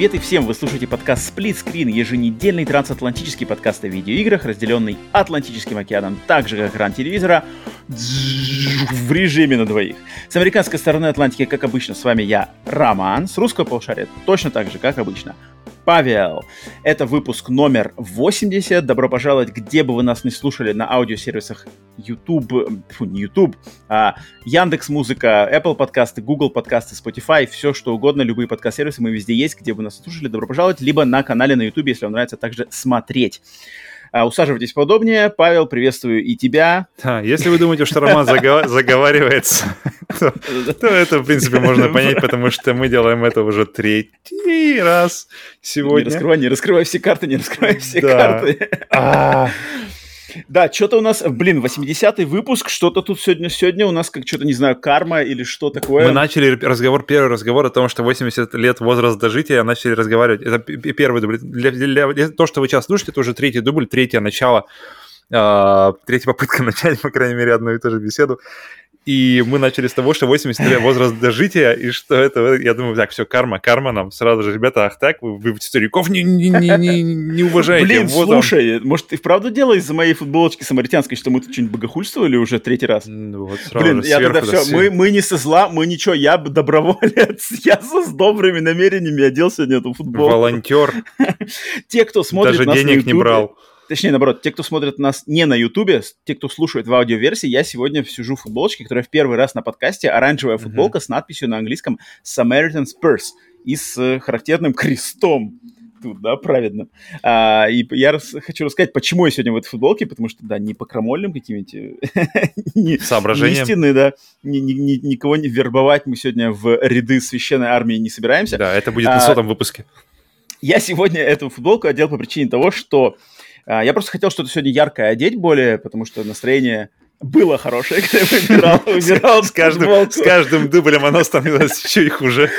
Привет и всем! Вы слушаете подкаст Split Screen, еженедельный трансатлантический подкаст о видеоиграх, разделенный Атлантическим океаном, так же как экран телевизора, в режиме на двоих. С американской стороны Атлантики, как обычно, с вами я, Роман, с русского полушария точно так же, как обычно, Павел. Это выпуск номер 80. Добро пожаловать, где бы вы нас не слушали на аудиосервисах YouTube, фу, не YouTube, а Яндекс Музыка, Apple подкасты, Google подкасты, Spotify, все что угодно, любые подкаст-сервисы, мы везде есть, где бы нас слушали, добро пожаловать, либо на канале на YouTube, если вам нравится также смотреть. А, усаживайтесь поудобнее. Павел, приветствую и тебя. Да, если вы думаете, что Роман заговаривается, то, то это, в принципе, можно понять, потому что мы делаем это уже третий раз сегодня. Не раскрывай, не раскрывай все карты, не раскрывай все карты. А, да, что-то у нас, блин, 80-й выпуск, что-то тут сегодня, сегодня у нас как что-то, не знаю, карма или что такое. Мы начали разговор, первый разговор о том, что 80 лет возраст дожития, начали разговаривать. Это первый дубль. Для, для, для, то, что вы сейчас слушаете, это уже третий дубль, третье начало, э, третья попытка начать, по крайней мере, одну и ту же беседу. И мы начали с того, что 80 лет возраст дожития, и что это, я думаю, так, все, карма, карма нам сразу же, ребята, ах так, вы, вы стариков не, не, не, не, не уважаете. Блин, вот слушай, он. может, ты вправду дело из-за моей футболочки самаритянской, что мы тут что-нибудь богохульствовали уже третий раз? Ну, вот сразу Блин, я тогда все, мы, мы не со зла, мы ничего, я доброволец, я со, с добрыми намерениями одел сегодня эту футболку. Волонтер. Те, кто смотрит Даже денег не брал точнее, наоборот, те, кто смотрит нас не на Ютубе, те, кто слушает в аудиоверсии, я сегодня сижу в футболочке, которая в первый раз на подкасте, оранжевая mm-hmm. футболка с надписью на английском Samaritan Spurs и с характерным крестом тут, да, праведно. А, и я рас, хочу рассказать, почему я сегодня в этой футболке, потому что, да, не по крамольным каким-нибудь не, Соображениям. истины, да, ни, ни, ни, никого не вербовать мы сегодня в ряды священной армии не собираемся. Да, это будет на а, сотом выпуске. Я сегодня эту футболку одел по причине того, что я просто хотел что-то сегодня яркое одеть более, потому что настроение было хорошее, когда я выбирал, выбирал с, каждым, с каждым дублем оно становилось еще и хуже.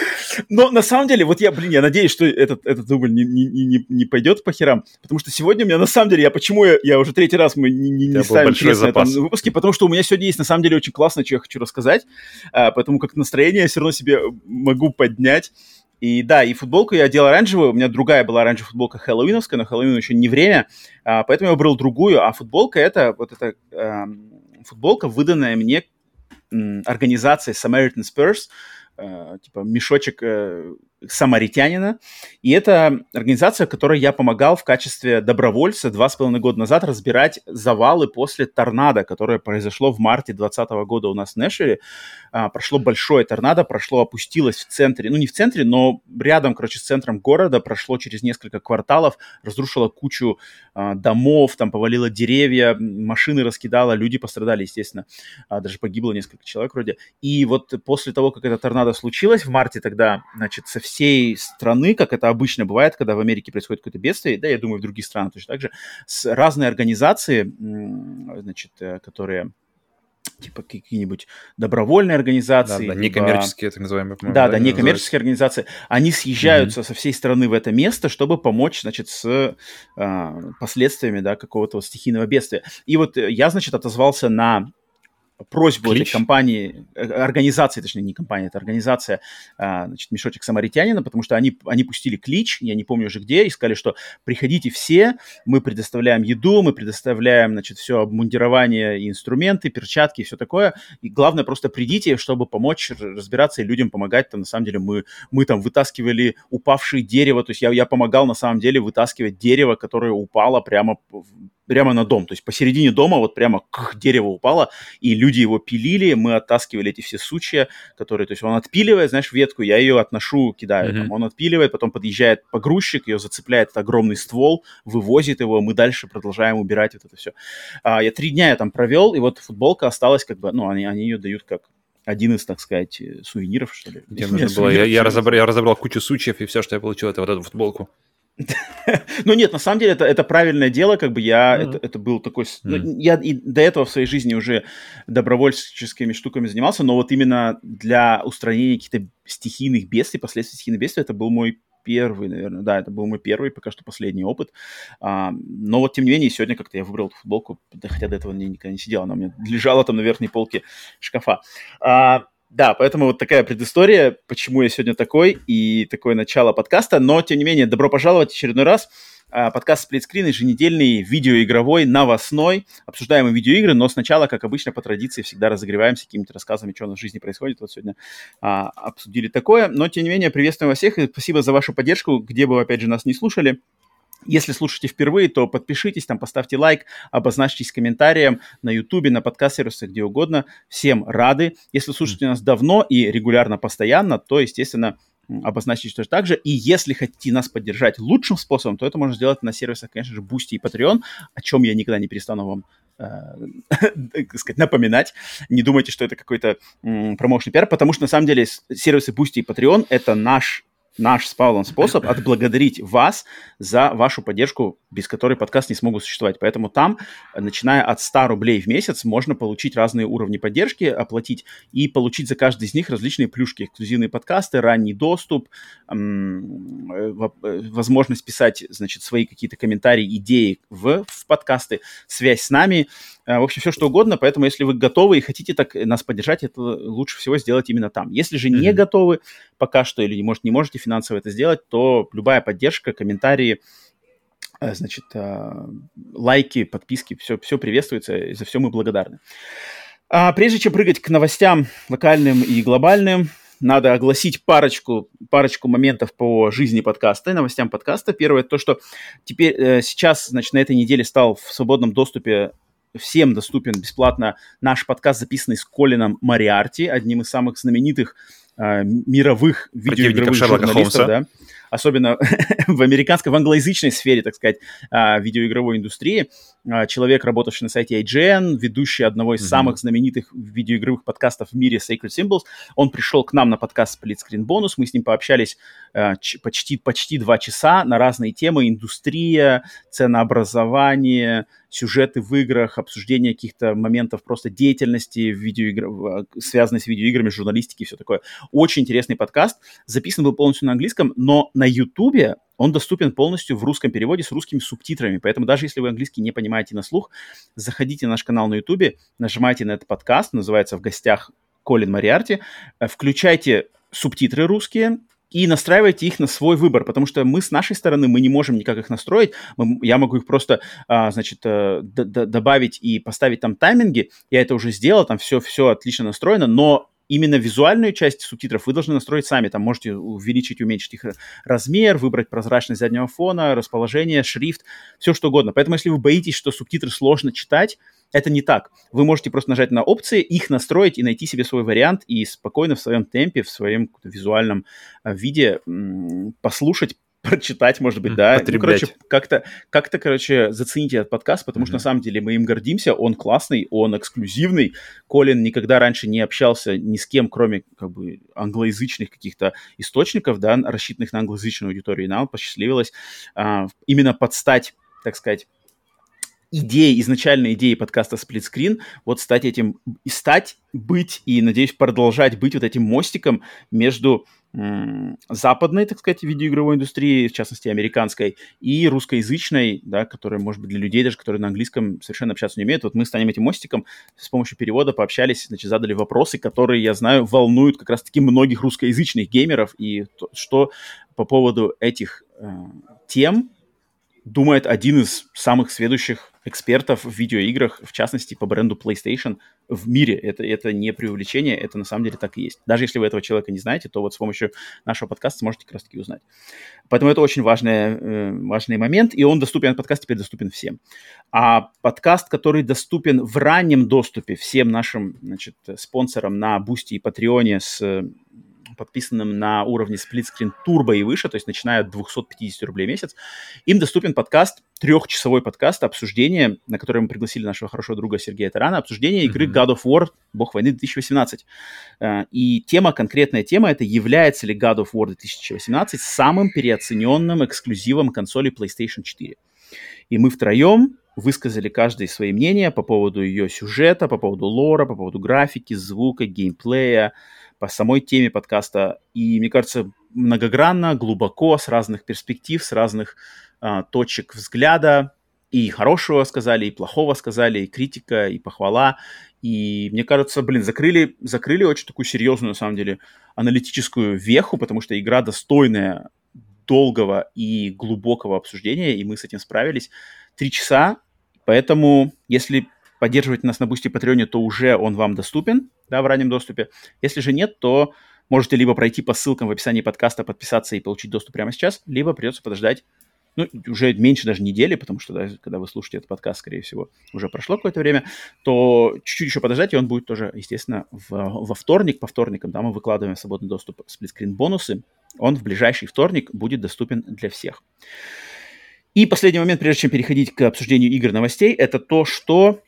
Но на самом деле, вот я, блин, я надеюсь, что этот, этот дубль не, не, не, не пойдет по херам, потому что сегодня у меня на самом деле, я почему я, я уже третий раз мы не, не, не ставим на этом выпуске, потому что у меня сегодня есть на самом деле очень классно, что я хочу рассказать, а, поэтому как настроение я все равно себе могу поднять. И да, и футболку я одел оранжевую, у меня другая была оранжевая футболка хэллоуиновская, но Хэллоуин еще не время, а, поэтому я выбрал другую, а футболка это вот эта э, футболка, выданная мне организацией Samaritan Spurs, э, типа мешочек э, самаритянина. И это организация, которой я помогал в качестве добровольца два с половиной года назад разбирать завалы после торнадо, которое произошло в марте 2020 года у нас в Нэшвилле. А, прошло большое торнадо, прошло, опустилось в центре, ну не в центре, но рядом, короче, с центром города, прошло через несколько кварталов, разрушило кучу а, домов, там повалило деревья, машины раскидало, люди пострадали, естественно. А, даже погибло несколько человек вроде. И вот после того, как это торнадо случилось в марте тогда, значит, со всей страны, как это обычно бывает, когда в Америке происходит какое-то бедствие, да, я думаю, в других странах точно так же, с разные организации, значит, э, которые типа какие-нибудь добровольные организации. Да, да, некоммерческие, так называемые. Да, да, некоммерческие организации. Они съезжаются mm-hmm. со всей страны в это место, чтобы помочь, значит, с э, последствиями, да, какого-то стихийного бедствия. И вот я, значит, отозвался на просьбу Клич. этой компании, э, организации, точнее, не компания, это организация, а, значит, Мешочек Самаритянина, потому что они, они пустили клич, я не помню уже где, и сказали, что приходите все, мы предоставляем еду, мы предоставляем, значит, все обмундирование, инструменты, перчатки и все такое, и главное, просто придите, чтобы помочь разбираться и людям помогать, там, на самом деле, мы, мы там вытаскивали упавшие дерево, то есть я, я помогал, на самом деле, вытаскивать дерево, которое упало прямо прямо на дом. То есть посередине дома вот прямо к дереву упало, и люди его пилили, мы оттаскивали эти все сучья, которые, то есть он отпиливает, знаешь, ветку, я ее отношу, кидаю, mm-hmm. там, он отпиливает, потом подъезжает погрузчик, ее зацепляет этот огромный ствол, вывозит его, мы дальше продолжаем убирать вот это все. А, я три дня я там провел, и вот футболка осталась как бы, ну, они, они ее дают как один из, так сказать, сувениров, что ли. Где нужно было? Я, я, разобрал, я разобрал кучу сучьев, и все, что я получил, это вот эту футболку. Ну нет, на самом деле это, это правильное дело, как бы я, mm-hmm. это, это был такой, mm-hmm. ну, я и до этого в своей жизни уже добровольческими штуками занимался, но вот именно для устранения каких-то стихийных бедствий, последствий стихийных бедствий, это был мой первый, наверное, да, это был мой первый, пока что последний опыт. А, но вот, тем не менее, сегодня как-то я выбрал эту футболку, хотя до этого никогда не сидела, она у меня лежала там на верхней полке шкафа. А, да, поэтому вот такая предыстория, почему я сегодня такой и такое начало подкаста. Но, тем не менее, добро пожаловать очередной раз. А, подкаст «Сплитскрин» еженедельный, видеоигровой, новостной. Обсуждаем видеоигры, но сначала, как обычно, по традиции, всегда разогреваемся какими-то рассказами, что у нас в жизни происходит. Вот сегодня а, обсудили такое. Но, тем не менее, приветствуем вас всех и спасибо за вашу поддержку, где бы вы, опять же, нас не слушали. Если слушаете впервые, то подпишитесь, там поставьте лайк, обозначьтесь комментарием на YouTube, на подкаст-сервисах, где угодно. Всем рады. Если слушаете нас давно и регулярно, постоянно, то, естественно, обозначить тоже так же. И если хотите нас поддержать лучшим способом, то это можно сделать на сервисах, конечно же, Boosty и Patreon, о чем я никогда не перестану вам э, сказать, напоминать. Не думайте, что это какой-то промоушный пиар, потому что на самом деле сервисы Boosty и Patreon это наш наш с Павлом способ отблагодарить вас за вашу поддержку, без которой подкаст не смогут существовать. Поэтому там, начиная от 100 рублей в месяц, можно получить разные уровни поддержки, оплатить и получить за каждый из них различные плюшки, эксклюзивные подкасты, ранний доступ, э, возможность писать, значит, свои какие-то комментарии, идеи в, в подкасты, связь с нами, Э, в общем, все что угодно. Поэтому, если вы готовы и хотите так нас поддержать, это лучше всего сделать именно там. Если же не mm-hmm. готовы пока что или, может, не можете финансово это сделать, то любая поддержка, комментарии, э, значит, э, лайки, подписки, все, все приветствуется, и за все мы благодарны. А прежде чем прыгать к новостям локальным и глобальным, надо огласить парочку, парочку моментов по жизни подкаста и новостям подкаста. Первое, то, что теперь э, сейчас, значит, на этой неделе стал в свободном доступе всем доступен бесплатно наш подкаст, записанный с Колином Мариарти, одним из самых знаменитых э, мировых видеоигровых журналистов, да, особенно в американской, в англоязычной сфере, так сказать, э, видеоигровой индустрии. Э, человек, работавший на сайте IGN, ведущий одного из mm-hmm. самых знаменитых видеоигровых подкастов в мире Sacred Symbols. Он пришел к нам на подкаст Split Screen Bonus, мы с ним пообщались почти, почти два часа на разные темы, индустрия, ценообразование, сюжеты в играх, обсуждение каких-то моментов просто деятельности в видеоигр... связанной с видеоиграми, журналистики и все такое. Очень интересный подкаст. Записан был полностью на английском, но на Ютубе он доступен полностью в русском переводе с русскими субтитрами. Поэтому даже если вы английский не понимаете на слух, заходите на наш канал на Ютубе, нажимайте на этот подкаст, называется «В гостях Колин Мариарти», э, включайте субтитры русские, и настраивайте их на свой выбор, потому что мы с нашей стороны, мы не можем никак их настроить. Мы, я могу их просто, а, значит, а, добавить и поставить там тайминги. Я это уже сделал, там все, все отлично настроено, но именно визуальную часть субтитров вы должны настроить сами. Там можете увеличить, уменьшить их размер, выбрать прозрачность заднего фона, расположение, шрифт, все что угодно. Поэтому если вы боитесь, что субтитры сложно читать, это не так. Вы можете просто нажать на опции, их настроить и найти себе свой вариант и спокойно в своем темпе, в своем визуальном э, виде послушать, прочитать, может быть, да. Ну, короче, как-то, как-то, короче, зацените этот подкаст, потому mm-hmm. что на самом деле мы им гордимся. Он классный, он эксклюзивный. Колин никогда раньше не общался ни с кем, кроме как бы англоязычных каких-то источников, да, рассчитанных на англоязычную аудиторию. И нам посчастливилось а, именно подстать, так сказать, идеи, изначальной идеи подкаста Split Screen, вот стать этим, и стать, быть и, надеюсь, продолжать быть вот этим мостиком между западной, так сказать, видеоигровой индустрии, в частности, американской, и русскоязычной, да, которая, может быть, для людей даже, которые на английском совершенно общаться не умеют. Вот мы станем этим мостиком, с помощью перевода пообщались, значит, задали вопросы, которые, я знаю, волнуют как раз-таки многих русскоязычных геймеров, и то, что по поводу этих э, тем думает один из самых следующих экспертов в видеоиграх, в частности, по бренду PlayStation в мире. Это, это не преувеличение, это на самом деле так и есть. Даже если вы этого человека не знаете, то вот с помощью нашего подкаста сможете как раз-таки узнать. Поэтому это очень важный, э, важный момент, и он доступен, подкаст теперь доступен всем. А подкаст, который доступен в раннем доступе всем нашим значит, спонсорам на Boosty и Patreon'е с подписанным на уровне Split Screen Turbo и выше, то есть начиная от 250 рублей в месяц, им доступен подкаст, трехчасовой подкаст, обсуждение, на которое мы пригласили нашего хорошего друга Сергея Тарана, обсуждение игры mm-hmm. God of War, Бог войны 2018. Э, и тема, конкретная тема, это является ли God of War 2018 самым переоцененным эксклюзивом консоли PlayStation 4. И мы втроем высказали каждое свои мнения по поводу ее сюжета, по поводу лора, по поводу графики, звука, геймплея, по самой теме подкаста. И, мне кажется, многогранно, глубоко, с разных перспектив, с разных а, точек взгляда. И хорошего сказали, и плохого сказали, и критика, и похвала. И мне кажется, блин, закрыли, закрыли очень такую серьезную, на самом деле, аналитическую веху, потому что игра достойная долгого и глубокого обсуждения, и мы с этим справились. Три часа, поэтому если поддерживать нас на Boosty Patreon'е, то уже он вам доступен, да, в раннем доступе. Если же нет, то можете либо пройти по ссылкам в описании подкаста, подписаться и получить доступ прямо сейчас, либо придется подождать ну, уже меньше даже недели, потому что, да, когда вы слушаете этот подкаст, скорее всего, уже прошло какое-то время, то чуть-чуть еще подождать, и он будет тоже, естественно, в, во вторник, по вторникам, да, мы выкладываем свободный доступ Сплитскрин бонусы, он в ближайший вторник будет доступен для всех. И последний момент, прежде чем переходить к обсуждению игр новостей, это то, что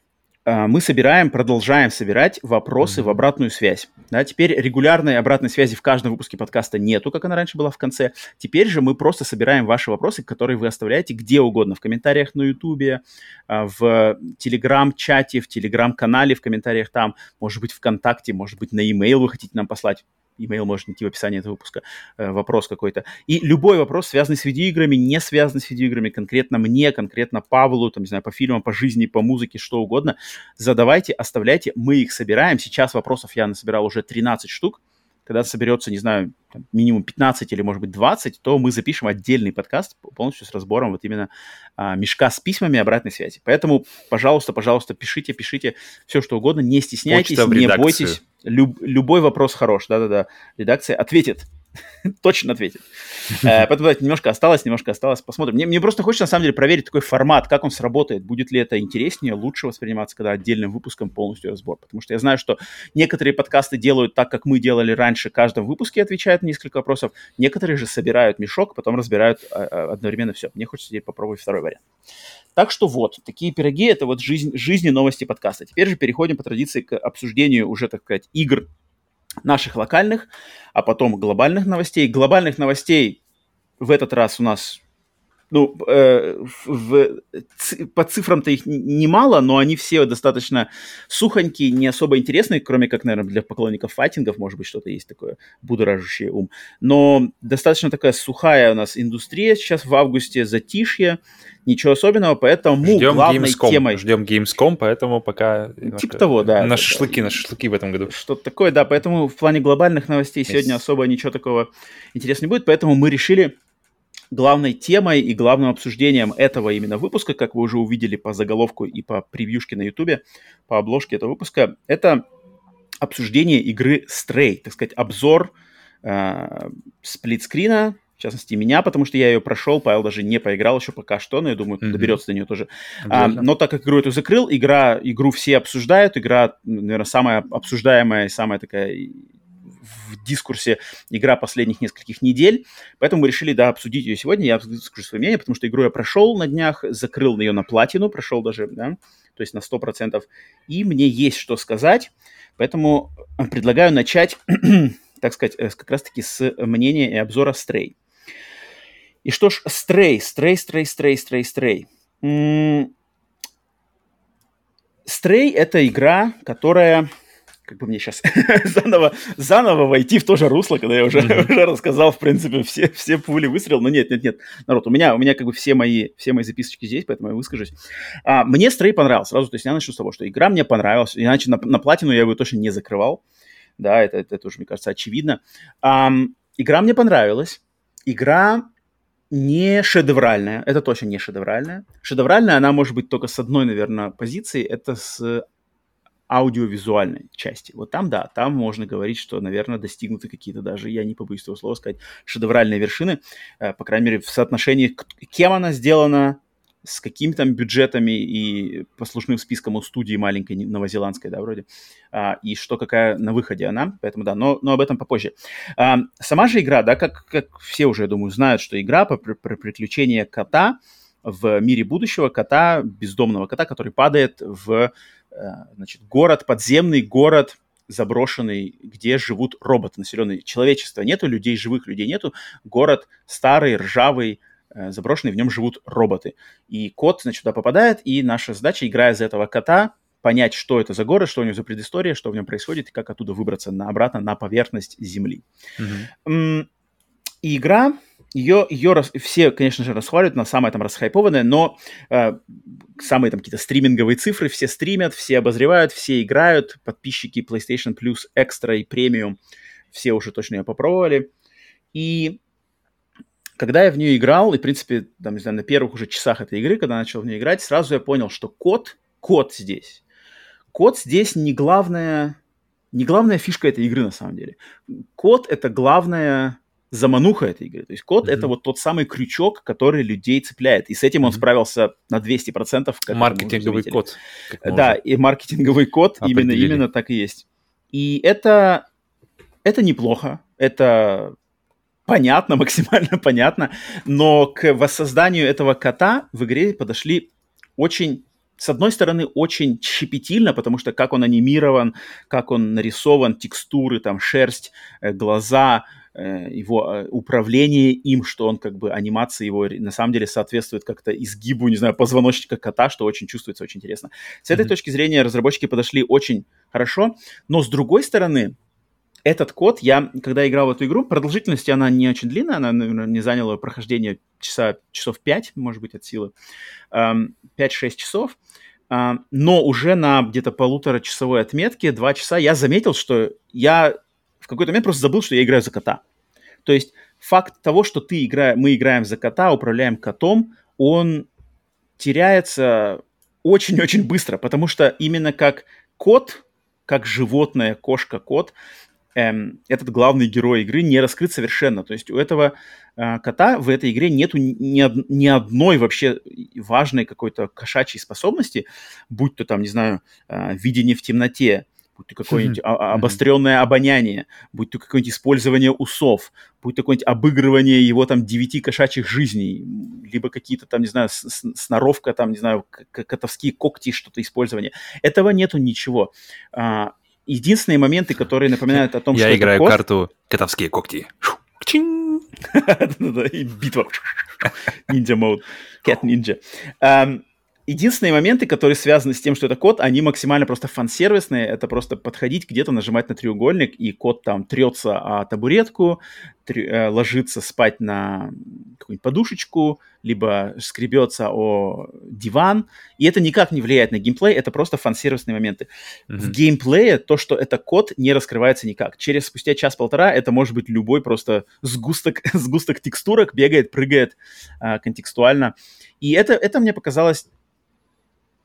мы собираем, продолжаем собирать вопросы mm-hmm. в обратную связь. Да, теперь регулярной обратной связи в каждом выпуске подкаста нету, как она раньше была в конце. Теперь же мы просто собираем ваши вопросы, которые вы оставляете где угодно, в комментариях на Ютубе, э, в Телеграм-чате, в Телеграм-канале, в комментариях там, может быть, ВКонтакте, может быть, на e-mail вы хотите нам послать имейл может найти в описании этого выпуска, э, вопрос какой-то. И любой вопрос, связанный с видеоиграми, не связанный с видеоиграми, конкретно мне, конкретно Павлу, там, не знаю, по фильмам, по жизни, по музыке, что угодно, задавайте, оставляйте, мы их собираем. Сейчас вопросов я насобирал уже 13 штук. Когда соберется, не знаю, там, минимум 15 или, может быть, 20, то мы запишем отдельный подкаст полностью с разбором вот именно а, мешка с письмами обратной связи. Поэтому, пожалуйста, пожалуйста, пишите, пишите все, что угодно, не стесняйтесь, не бойтесь. Люб, любой вопрос хорош, да-да-да, редакция ответит, точно ответит. Э, поэтому давайте немножко осталось, немножко осталось, посмотрим. Мне, мне просто хочется, на самом деле, проверить такой формат, как он сработает, будет ли это интереснее, лучше восприниматься, когда отдельным выпуском полностью разбор. Потому что я знаю, что некоторые подкасты делают так, как мы делали раньше, в каждом выпуске отвечают на несколько вопросов, некоторые же собирают мешок, потом разбирают а, а, одновременно все. Мне хочется теперь попробовать второй вариант. Так что вот, такие пироги – это вот жизнь, жизни новости подкаста. Теперь же переходим по традиции к обсуждению уже, так сказать, игр наших локальных, а потом глобальных новостей. Глобальных новостей в этот раз у нас ну, э, в, ц, по цифрам-то их немало, но они все достаточно сухонькие, не особо интересные, кроме как, наверное, для поклонников файтингов, может быть, что-то есть такое будоражащее ум. Но достаточно такая сухая у нас индустрия сейчас в августе, затишье, ничего особенного, поэтому Ждем главной Gamescom. темой... Ждем Gamescom, поэтому пока... Типа того, да. На шашлыки, на шашлыки в этом году. Что-то такое, да, поэтому в плане глобальных новостей yes. сегодня особо ничего такого интересного не будет, поэтому мы решили главной темой и главным обсуждением этого именно выпуска, как вы уже увидели по заголовку и по превьюшке на ютубе, по обложке этого выпуска, это обсуждение игры Stray, так сказать, обзор э, сплитскрина, в частности, меня, потому что я ее прошел, Павел даже не поиграл еще пока что, но я думаю, mm-hmm. доберется до нее тоже. А, но так как игру эту закрыл, игра, игру все обсуждают, игра, наверное, самая обсуждаемая, самая такая в дискурсе игра последних нескольких недель, поэтому мы решили, да, обсудить ее сегодня, я скажу свое мнение, потому что игру я прошел на днях, закрыл ее на платину, прошел даже, да, то есть на 100%, и мне есть что сказать, поэтому предлагаю начать, так сказать, э, как раз-таки с мнения и обзора Stray. И что ж, Stray, Stray, Stray, Stray, Stray, Stray. Stray — это игра, которая как бы мне сейчас заново, заново войти в то же русло, когда я уже, mm-hmm. уже рассказал, в принципе, все, все пули выстрел. Но нет, нет, нет, народ, у меня, у меня как бы все мои, все мои записочки здесь, поэтому я выскажусь. А, мне стрей понравился сразу, то есть я начну с того, что игра мне понравилась, иначе на, на платину я его точно не закрывал. Да, это, это, это уже, мне кажется, очевидно. А, игра мне понравилась. Игра не шедевральная, это точно не шедевральная. Шедевральная она может быть только с одной, наверное, позиции, это с аудиовизуальной части. Вот там, да, там можно говорить, что, наверное, достигнуты какие-то даже, я не побоюсь этого слова сказать, шедевральные вершины, э, по крайней мере, в соотношении, кем она сделана, с какими там бюджетами и послушным списком у студии маленькой новозеландской, да, вроде, а, и что какая на выходе она, поэтому да, но, но об этом попозже. А, сама же игра, да, как, как все уже, я думаю, знают, что игра про, про приключения кота в мире будущего, кота, бездомного кота, который падает в, значит, город, подземный город, заброшенный, где живут роботы населенные. Человечества нету, людей, живых людей нету. Город старый, ржавый, э, заброшенный, в нем живут роботы. И кот, значит, туда попадает, и наша задача, играя за этого кота, понять, что это за город, что у него за предыстория, что в нем происходит, и как оттуда выбраться на, обратно на поверхность Земли. Mm-hmm. И игра ее, ее рас, все, конечно же, расхваливают, она самая там расхайпованная, но э, самые там какие-то стриминговые цифры все стримят, все обозревают, все играют, подписчики PlayStation Plus Extra и Premium, все уже точно ее попробовали. И когда я в нее играл, и, в принципе, там, не знаю, на первых уже часах этой игры, когда начал в нее играть, сразу я понял, что код, код здесь. Код здесь не главная, не главная фишка этой игры, на самом деле. Код — это главная замануха этой игры. То есть код mm-hmm. это вот тот самый крючок, который людей цепляет. И с этим он mm-hmm. справился на 200%. Как маркетинговый код. Да, и маркетинговый код именно, именно так и есть. И это, это неплохо. Это понятно, максимально понятно. Но к воссозданию этого кота в игре подошли очень с одной стороны, очень щепетильно, потому что как он анимирован, как он нарисован, текстуры, там, шерсть, э, глаза, его э, управление им, что он как бы анимация его на самом деле соответствует как-то изгибу, не знаю, позвоночника кота, что очень чувствуется очень интересно. С этой mm-hmm. точки зрения разработчики подошли очень хорошо, но с другой стороны, этот код, я, когда играл в эту игру, продолжительность она не очень длинная, она, наверное, не заняла прохождение часа, часов 5, может быть, от силы, 5-6 часов, но уже на где-то полутора часовой отметке, 2 часа, я заметил, что я в какой-то момент просто забыл, что я играю за кота. То есть факт того, что ты игра... мы играем за кота, управляем котом, он теряется очень-очень быстро, потому что именно как кот, как животное, кошка-кот, эм, этот главный герой игры не раскрыт совершенно. То есть у этого э, кота в этой игре нету ни, ни одной вообще важной какой-то кошачьей способности, будь то там, не знаю, э, видение в темноте, будь то какое-нибудь mm-hmm. обостренное обоняние, будь то какое-нибудь использование усов, будь то какое-нибудь обыгрывание его там девяти кошачьих жизней, либо какие-то там, не знаю, сноровка, там, не знаю, котовские когти, что-то использование. Этого нету ничего. А, единственные моменты, которые напоминают о том, что Я играю карту «Котовские когти». И битва. Ниндзя мод. Ninja. Единственные моменты, которые связаны с тем, что это код, они максимально просто фан-сервисные. Это просто подходить где-то, нажимать на треугольник, и код там трется о табуретку, трё, э, ложится спать на какую-нибудь подушечку, либо скребется о диван. И это никак не влияет на геймплей, это просто фан-сервисные моменты. Mm-hmm. В геймплее то, что это код, не раскрывается никак. Через спустя час-полтора это может быть любой просто сгусток, сгусток текстурок, бегает, прыгает э, контекстуально. И это, это мне показалось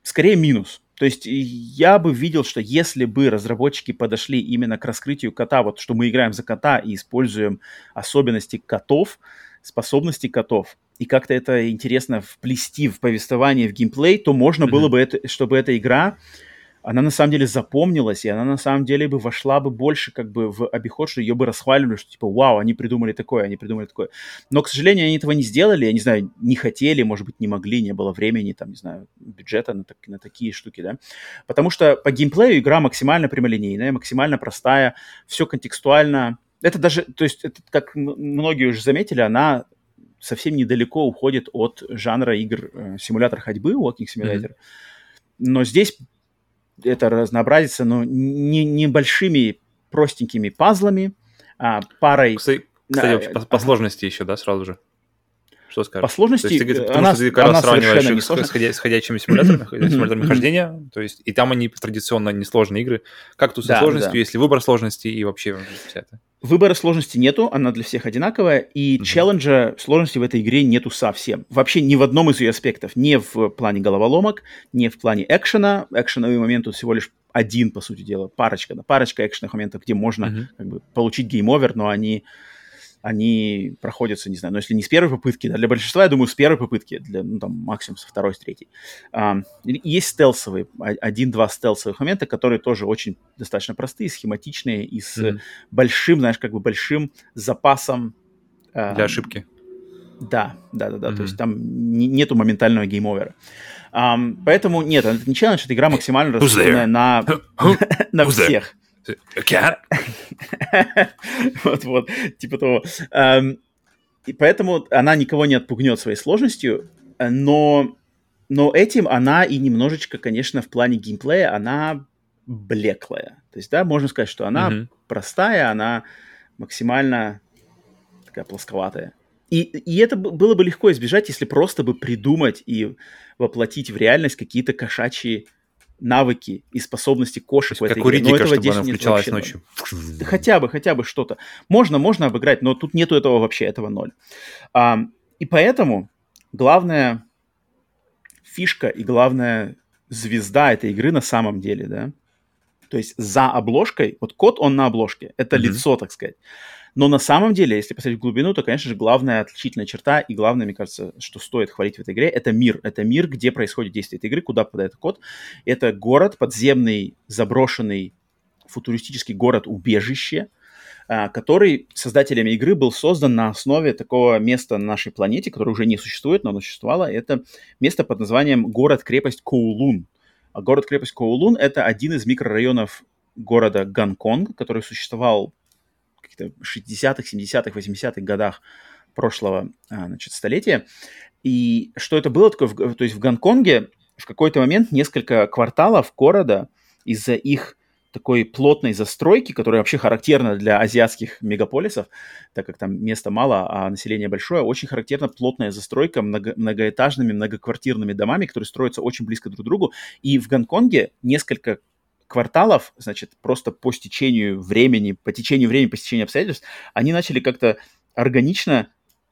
скорее минус. То есть я бы видел, что если бы разработчики подошли именно к раскрытию кота, вот что мы играем за кота и используем особенности котов, способности котов, и как-то это интересно вплести в повествование, в геймплей, то можно mm-hmm. было бы, это, чтобы эта игра она на самом деле запомнилась, и она на самом деле бы вошла бы больше как бы в обиход, что ее бы расхваливали, что типа, вау, они придумали такое, они придумали такое. Но, к сожалению, они этого не сделали, я не знаю, не хотели, может быть, не могли, не было времени, там, не знаю, бюджета на, так, на такие штуки, да. Потому что по геймплею игра максимально прямолинейная, максимально простая, все контекстуально. Это даже, то есть, это, как многие уже заметили, она совсем недалеко уходит от жанра игр э, симулятор ходьбы, walking simulator. Mm-hmm. Но здесь это разнообразится, но не, небольшими простенькими пазлами, а, парой... Кстати, кстати по, по сложности еще, да, сразу же? Что скажешь? По сложности, то есть, ты, она, что ты когда она сравниваешь их с, ходячими симуляторами, симуляторами хождения, то есть и там они традиционно несложные игры. Как тут со да, сложностью, да. если выбор сложности и вообще вся это? Выбора сложности нету, она для всех одинаковая, и mm-hmm. челленджа сложности в этой игре нету совсем. Вообще ни в одном из ее аспектов. Не в плане головоломок, не в плане экшена. Экшеновый момент тут всего лишь один, по сути дела, парочка, да, парочка экшенных моментов, где можно mm-hmm. как бы получить game over, но они они проходятся, не знаю, но если не с первой попытки, да, для большинства, я думаю, с первой попытки, для, ну, там, максимум со второй, с третьей. А, есть stealth'овые, один-два stealth'овых момента, которые тоже очень достаточно простые, схематичные и с mm-hmm. большим, знаешь, как бы большим запасом... А, для ошибки. Да, да, да, да. Mm-hmm. То есть там не, нету моментального game over'а. Um, поэтому нет, это не челлендж, это игра максимально рассчитанная на, на всех. Cat? Вот-вот, типа того. И поэтому она никого не отпугнет своей сложностью, но, но этим она и немножечко, конечно, в плане геймплея, она блеклая. То есть, да, можно сказать, что она mm-hmm. простая, она максимально такая плосковатая. И, и это было бы легко избежать, если просто бы придумать и воплотить в реальность какие-то кошачьи навыки и способности кошек в этой как игре. Но этого чтобы она включалась ночью. Ноль. Хотя бы, хотя бы что-то. Можно, можно обыграть, но тут нету этого вообще, этого ноль. А, и поэтому главная фишка и главная звезда этой игры на самом деле, да, то есть за обложкой, вот код он на обложке, это mm-hmm. лицо, так сказать. Но на самом деле, если посмотреть в глубину, то, конечно же, главная отличительная черта и главное, мне кажется, что стоит хвалить в этой игре, это мир. Это мир, где происходит действие этой игры, куда попадает код. Это город, подземный, заброшенный, футуристический город-убежище, а, который создателями игры был создан на основе такого места на нашей планете, которое уже не существует, но оно существовало. Это место под названием город-крепость Коулун. А город-крепость Коулун — это один из микрорайонов города Гонконг, который существовал 60-х, 70-х, 80-х годах прошлого а, значит, столетия. И что это было такое? То есть в Гонконге в какой-то момент несколько кварталов города из-за их такой плотной застройки, которая вообще характерна для азиатских мегаполисов, так как там места мало, а население большое, очень характерна плотная застройка много, многоэтажными, многоквартирными домами, которые строятся очень близко друг к другу. И в Гонконге несколько кварталов, значит, просто по стечению времени, по течению времени, по стечению обстоятельств, они начали как-то органично,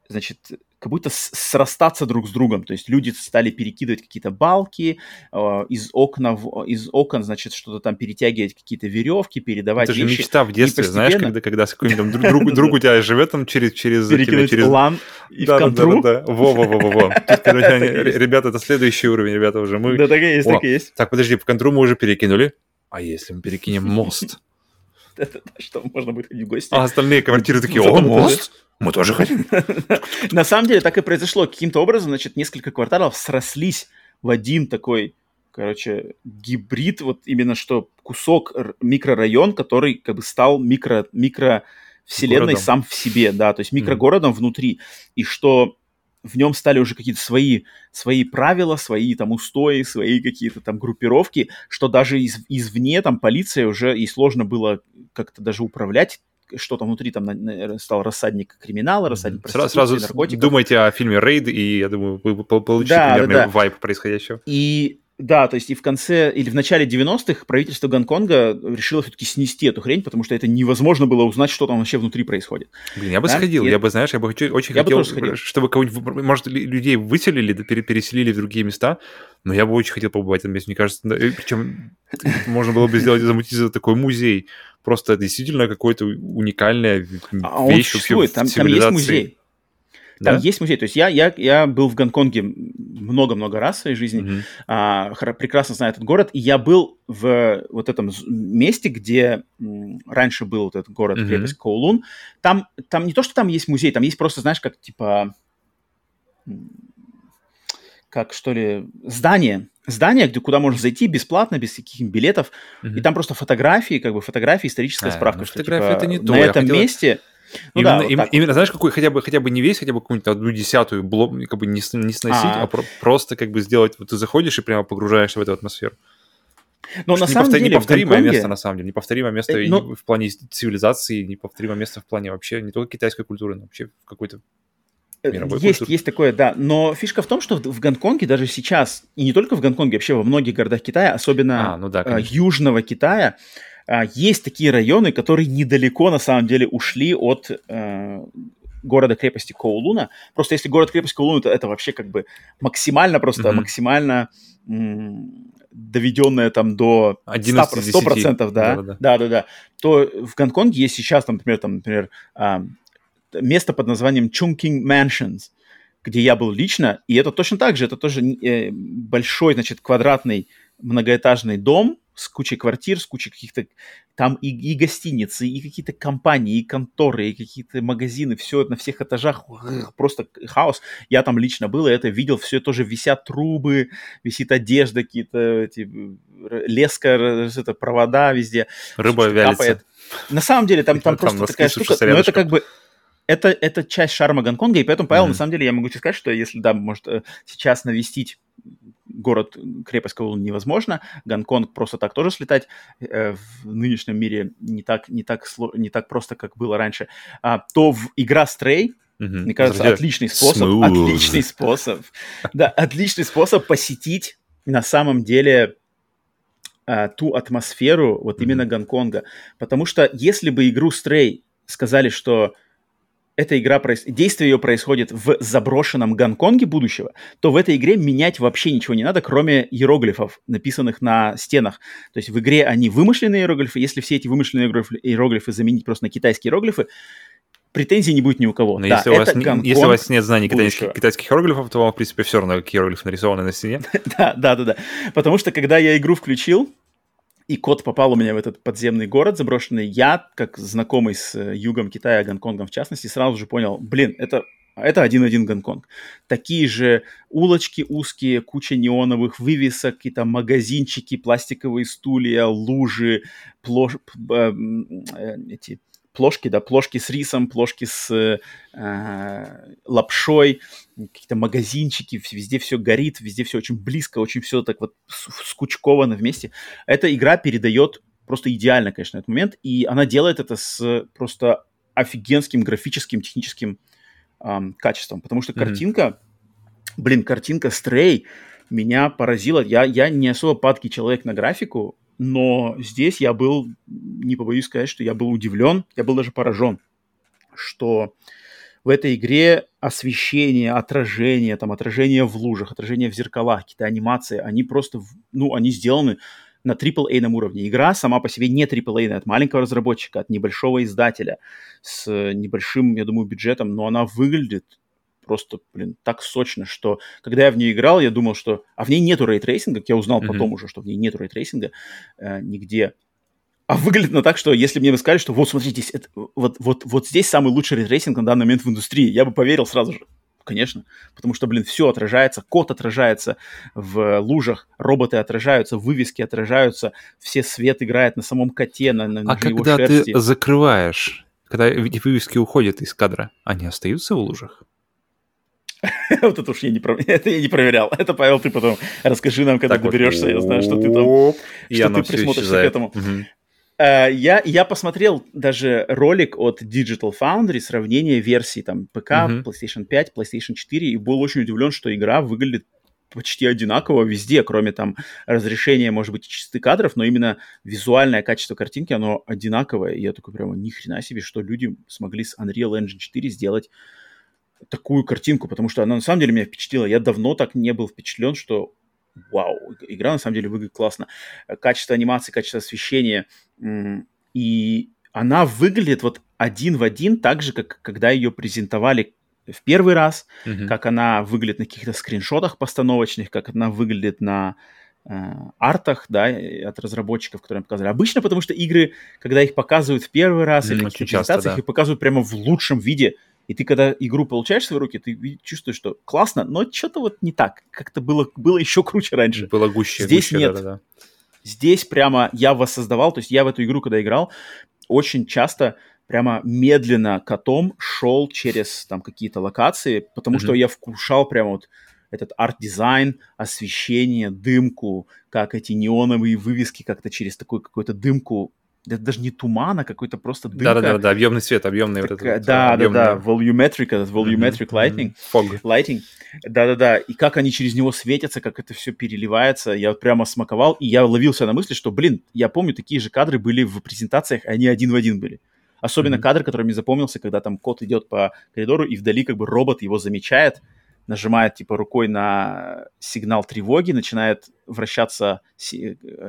значит, как будто срастаться друг с другом. То есть люди стали перекидывать какие-то балки э, из окна, в, из окон, значит, что-то там перетягивать какие-то веревки, передавать Это же мечта в детстве, постепенно... знаешь, когда, когда с каким-то друг, друг, у тебя живет там через... через Перекинуть через... лан и да, в контру. Да, да, да. Во-во-во-во. Ребята, это следующий уровень, ребята, уже мы... Да, так и есть, так и есть. Так, подожди, в контру мы уже перекинули. А если мы перекинем мост? Что, можно будет ходить в гости? А остальные квартиры такие, о, мост? Мы тоже хотим. На самом деле так и произошло. Каким-то образом, значит, несколько кварталов срослись в один такой, короче, гибрид, вот именно что кусок, микрорайон, который как бы стал микро, микро вселенной сам в себе, да, то есть микрогородом внутри. И что в нем стали уже какие-то свои, свои правила, свои там устои, свои какие-то там группировки, что даже из, извне там полиция уже и сложно было как-то даже управлять что там внутри там наверное, стал рассадник криминала, рассадник сразу, сразу наркотиков. думайте о фильме «Рейд», и я думаю, вы получите да, примерный да, да. вайп происходящего. И да, то есть и в конце, или в начале 90-х правительство Гонконга решило все-таки снести эту хрень, потому что это невозможно было узнать, что там вообще внутри происходит. Блин, я бы да? сходил, и... я бы, знаешь, я бы очень, очень я хотел, бы чтобы кого-нибудь, может, людей выселили, переселили в другие места, но я бы очень хотел побывать месте, мне кажется, причем можно было бы сделать, замутить такой музей, просто действительно какой-то уникальная а вещь вообще там, там есть музей. Там да? есть музей. То есть я, я, я был в Гонконге много-много раз в своей жизни, mm-hmm. а, прекрасно знаю этот город, и я был в вот этом месте, где раньше был вот этот город, mm-hmm. крепость Коулун. Там, там не то, что там есть музей, там есть просто, знаешь, как типа как что ли, здание, здание, где, куда можно зайти бесплатно, без каких билетов, mm-hmm. и там просто фотографии, как бы фотографии, историческая а, справка, ну, что типа, это не то. на этом хотел... месте ну, именно, да, вот им, именно, знаешь, какой хотя бы хотя бы не весь, хотя бы какую-нибудь одну десятую блок, как бы не, не сносить, а, а про, просто как бы сделать, вот ты заходишь и прямо погружаешься в эту атмосферу. Но на самом деле неповторимое Гонконге... место, на самом деле, неповторимое место э, но... в плане цивилизации, неповторимое место в плане вообще не только китайской культуры, но вообще какой-то э, есть, культуре. есть такое, да. Но фишка в том, что в, в Гонконге даже сейчас, и не только в Гонконге, вообще во многих городах Китая, особенно а, ну да, э, южного Китая, а, есть такие районы, которые недалеко на самом деле ушли от э, города-крепости Коулуна. Просто если город-крепость Коулуна, то это вообще как бы максимально просто, mm-hmm. максимально м- доведенная там до 100%, 100% да, да, да, да, да, то в Гонконге есть сейчас, там, например, там, например, а, место под названием Chungking Mansions, где я был лично, и это точно так же, это тоже э, большой, значит, квадратный многоэтажный дом, с кучей квартир, с кучей каких-то там и, и гостиницы, и какие-то компании, и конторы, и какие-то магазины, все на всех этажах, просто хаос. Я там лично был, и это видел, все тоже висят трубы, висит одежда, какие-то эти, леска, это, провода везде. Рыба вялится. Капает. На самом деле там, там, там просто такая штука, но это как бы это, это часть шарма Гонконга, и поэтому, Павел, mm-hmm. на самом деле, я могу тебе сказать, что если, да, может, э, сейчас навестить город, крепость Каул невозможно, Гонконг просто так тоже слетать э, в нынешнем мире не так, не, так, не так просто, как было раньше, а, то в игра mm-hmm. мне кажется, Друзья, отличный способ, smooth. отличный способ, да, отличный способ посетить на самом деле а, ту атмосферу вот mm-hmm. именно Гонконга, потому что если бы игру Stray сказали, что эта игра, действие ее происходит в заброшенном Гонконге будущего, то в этой игре менять вообще ничего не надо, кроме иероглифов, написанных на стенах. То есть в игре они вымышленные иероглифы. Если все эти вымышленные иероглифы, иероглифы заменить просто на китайские иероглифы, претензий не будет ни у кого. Но да, если, у вас, если у вас нет знаний китайских, китайских иероглифов, то вам, в принципе, все равно, какие иероглифы нарисованы на стене. да, да, да, да. Потому что, когда я игру включил, и кот попал у меня в этот подземный город заброшенный, я, как знакомый с э, югом Китая, Гонконгом в частности, сразу же понял, блин, это это один-один Гонконг. Такие же улочки узкие, куча неоновых вывесок, какие-то магазинчики, пластиковые стулья, лужи, плош... Э, эти плошки, да, плошки с рисом, плошки с э, лапшой, какие-то магазинчики, везде все горит, везде все очень близко, очень все так вот скучковано вместе. Эта игра передает просто идеально, конечно, этот момент, и она делает это с просто офигенским графическим, техническим эм, качеством, потому что mm-hmm. картинка, блин, картинка Stray меня поразила. Я, я не особо падкий человек на графику, но здесь я был, не побоюсь сказать, что я был удивлен, я был даже поражен, что в этой игре освещение, отражение, там, отражение в лужах, отражение в зеркалах, какие-то анимации, они просто, ну, они сделаны на AAA уровне. Игра сама по себе не AAA, от маленького разработчика, от небольшого издателя с небольшим, я думаю, бюджетом, но она выглядит просто, блин, так сочно, что когда я в нее играл, я думал, что... А в ней нету ray tracing'а, я узнал mm-hmm. потом уже, что в ней нету ray tracing'а э, нигде. А выглядит она так, что если мне бы сказали, что вот, смотрите, здесь, это, вот, вот, вот здесь самый лучший ray tracing на данный момент в индустрии, я бы поверил сразу же. Конечно, потому что, блин, все отражается, кот отражается в лужах, роботы отражаются, вывески отражаются, все свет играет на самом коте, на, на, а на его когда шерсти. ты закрываешь, когда эти вывески уходят из кадра, они остаются в лужах? вот это уж я не, про... это я не проверял. Это, Павел, ты потом расскажи нам, когда так доберешься. Вот. Я знаю, что ты там, что ты присмотришься к этому. Uh, я, я посмотрел даже ролик от Digital Foundry, сравнение версий там ПК, uh-huh. PlayStation 5, PlayStation 4, и был очень удивлен, что игра выглядит почти одинаково везде, кроме там разрешения, может быть, частоты кадров, но именно визуальное качество картинки, оно одинаковое. И я такой прямо ни хрена себе, что люди смогли с Unreal Engine 4 сделать такую картинку, потому что она на самом деле меня впечатлила. Я давно так не был впечатлен, что вау, игра на самом деле выглядит классно. Качество анимации, качество освещения. И она выглядит вот один в один так же, как когда ее презентовали в первый раз, mm-hmm. как она выглядит на каких-то скриншотах постановочных, как она выглядит на э, артах, да, от разработчиков, которые показали. Обычно, потому что игры, когда их показывают в первый раз mm-hmm, или в презентациях, да. их показывают прямо в лучшем виде, и ты, когда игру получаешь в свои руки, ты чувствуешь, что классно, но что-то вот не так. Как-то было, было еще круче раньше. Было гуще. Здесь гуще, нет. Да, да, да. Здесь прямо я воссоздавал, то есть я в эту игру, когда играл, очень часто прямо медленно котом шел через там какие-то локации, потому mm-hmm. что я вкушал прямо вот этот арт-дизайн, освещение, дымку, как эти неоновые вывески как-то через такую какую-то дымку это даже не туман, а какой-то просто дымка. Да-да-да, объемный свет, объемный. Так, вот этот, да, да, да, volumetric, этот volumetric lighting. Fog. Lighting. Да-да-да, и как они через него светятся, как это все переливается, я прямо смаковал, и я ловился на мысли, что, блин, я помню, такие же кадры были в презентациях, они один в один были. Особенно mm-hmm. кадр, который мне запомнился, когда там кот идет по коридору, и вдали как бы робот его замечает, нажимает типа рукой на сигнал тревоги, начинает вращаться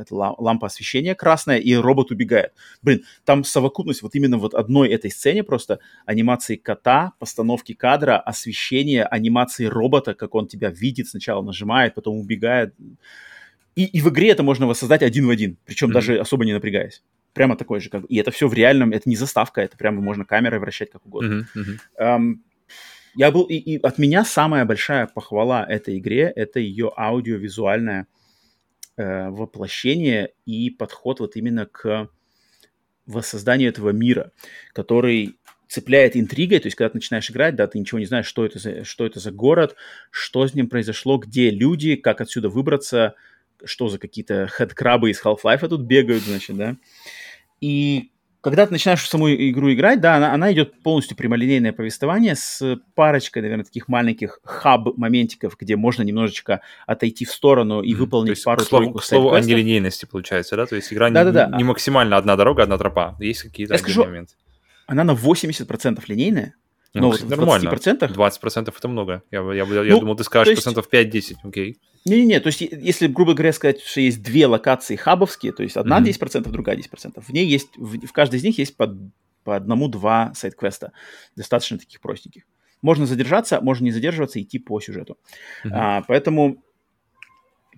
лампа освещения красная, и робот убегает. Блин, там совокупность вот именно вот одной этой сцене просто анимации кота, постановки кадра, освещение, анимации робота, как он тебя видит, сначала нажимает, потом убегает. И, и в игре это можно воссоздать один в один, причем mm-hmm. даже особо не напрягаясь. Прямо такой же. Как... И это все в реальном, это не заставка, это прямо можно камерой вращать как угодно. Mm-hmm. Um, я был, и, и от меня самая большая похвала этой игре, это ее аудиовизуальное э, воплощение и подход вот именно к воссозданию этого мира, который цепляет интригой, то есть когда ты начинаешь играть, да, ты ничего не знаешь, что это за, что это за город, что с ним произошло, где люди, как отсюда выбраться, что за какие-то хедкрабы из Half-Life тут бегают, значит, да. И когда ты начинаешь в саму игру играть, да, она, она идет полностью прямолинейное повествование с парочкой, наверное, таких маленьких хаб-моментиков, где можно немножечко отойти в сторону и mm, выполнить пару-тройку К слову о нелинейности, получается, да? То есть игра да, не, да, да. не максимально одна дорога, одна тропа. Есть какие-то Я скажу, моменты. Она на 80% линейная, ну, но вот нормально. 20%... 20% это много. Я, я, я, ну, я думал, ты скажешь есть... процентов 5-10, окей. Не-не-не, то есть если, грубо говоря, сказать, что есть две локации хабовские, то есть одна mm-hmm. 10%, другая 10%, в ней есть, в, в каждой из них есть по, по одному-два сайт-квеста, достаточно таких простеньких. Можно задержаться, можно не задерживаться, идти по сюжету. Mm-hmm. А, поэтому,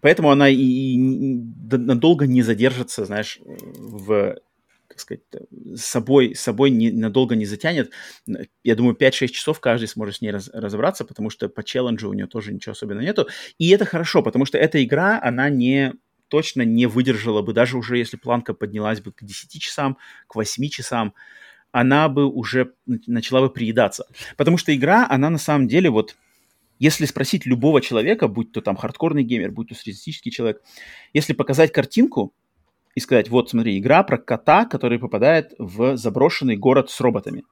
поэтому она и, и надолго не задержится, знаешь, в как сказать, с собой, с собой не, надолго не затянет. Я думаю, 5-6 часов каждый сможет с ней раз, разобраться, потому что по челленджу у нее тоже ничего особенного нету. И это хорошо, потому что эта игра, она не точно не выдержала бы, даже уже если планка поднялась бы к 10 часам, к 8 часам, она бы уже начала бы приедаться. Потому что игра, она на самом деле вот, если спросить любого человека, будь то там хардкорный геймер, будь то среднестатистический человек, если показать картинку, и сказать, вот смотри, игра про кота, который попадает в заброшенный город с роботами.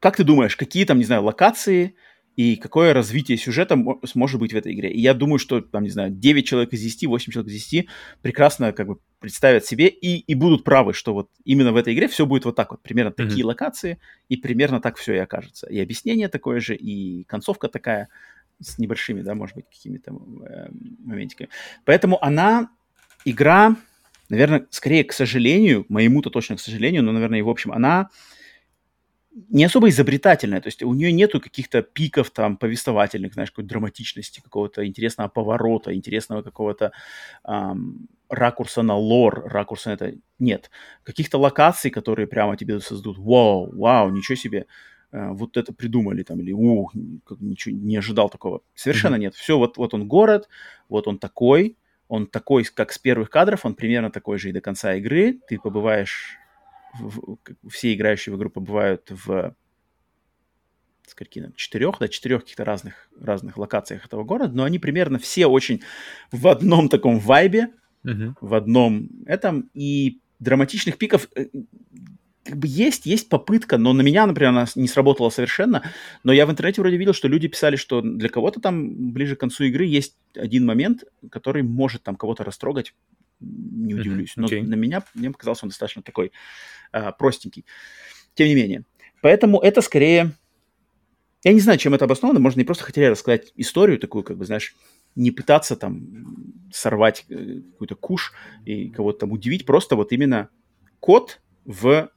Как ты думаешь, какие там, не знаю, локации и какое развитие сюжета может быть в этой игре? И я думаю, что, там, не знаю, 9 человек из 10, 8 человек из 10 прекрасно как бы представят себе и, и будут правы, что вот именно в этой игре все будет вот так вот, примерно mm-hmm. такие локации, и примерно так все и окажется. И объяснение такое же, и концовка такая, с небольшими, да, может быть, какими-то э, моментиками. Поэтому она, игра, наверное, скорее, к сожалению, моему-то точно к сожалению, но, наверное, и в общем, она не особо изобретательная, то есть у нее нету каких-то пиков там повествовательных, знаешь, какой-то драматичности, какого-то интересного поворота, интересного какого-то эм, ракурса на лор, ракурса на это нет. Каких-то локаций, которые прямо тебе создадут, вау, вау, ничего себе, э, вот это придумали там, или ух, ничего, не ожидал такого. Совершенно mm-hmm. нет. Все, вот, вот он город, вот он такой, он такой, как с первых кадров, он примерно такой же и до конца игры. Ты побываешь, в, все играющие в игру побывают в скольки там, четырех, да, четырех каких-то разных, разных локациях этого города, но они примерно все очень в одном таком вайбе, uh-huh. в одном этом, и драматичных пиков э, как бы есть, есть попытка, но на меня, например, она не сработала совершенно. Но я в интернете вроде видел, что люди писали, что для кого-то там ближе к концу игры есть один момент, который может там кого-то растрогать. Не удивлюсь. Но okay. на меня, мне показался он достаточно такой а, простенький. Тем не менее. Поэтому это скорее... Я не знаю, чем это обосновано. Можно не просто хотели рассказать историю такую, как бы, знаешь, не пытаться там сорвать э, какой-то куш и кого-то там удивить. Просто вот именно код в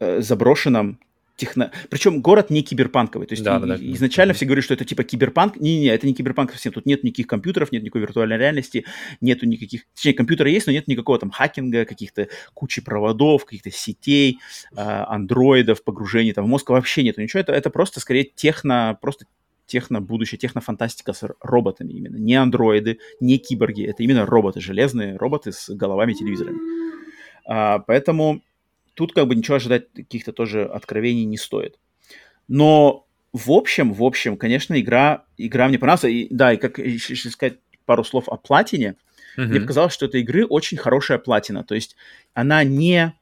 э, заброшенном техно... Причем город не киберпанковый. То есть да, и, да, изначально да. все говорят, что это типа киберпанк. Не-не, это не киберпанк совсем. Тут нет никаких компьютеров, нет никакой виртуальной реальности, нету никаких... Точнее, компьютеры есть, но нет никакого там хакинга, каких-то кучи проводов, каких-то сетей, э, андроидов, погружений там в мозг. Вообще нету ничего. Это, это просто скорее техно... Просто техно будущее, технофантастика с роботами именно. Не андроиды, не киборги. Это именно роботы, железные роботы с головами телевизорами. А, поэтому тут как бы ничего ожидать каких-то тоже откровений не стоит. Но в общем, в общем, конечно, игра, игра мне понравилась. И, да, и как если сказать пару слов о платине, uh-huh. мне показалось, что этой игры очень хорошая платина. То есть она не,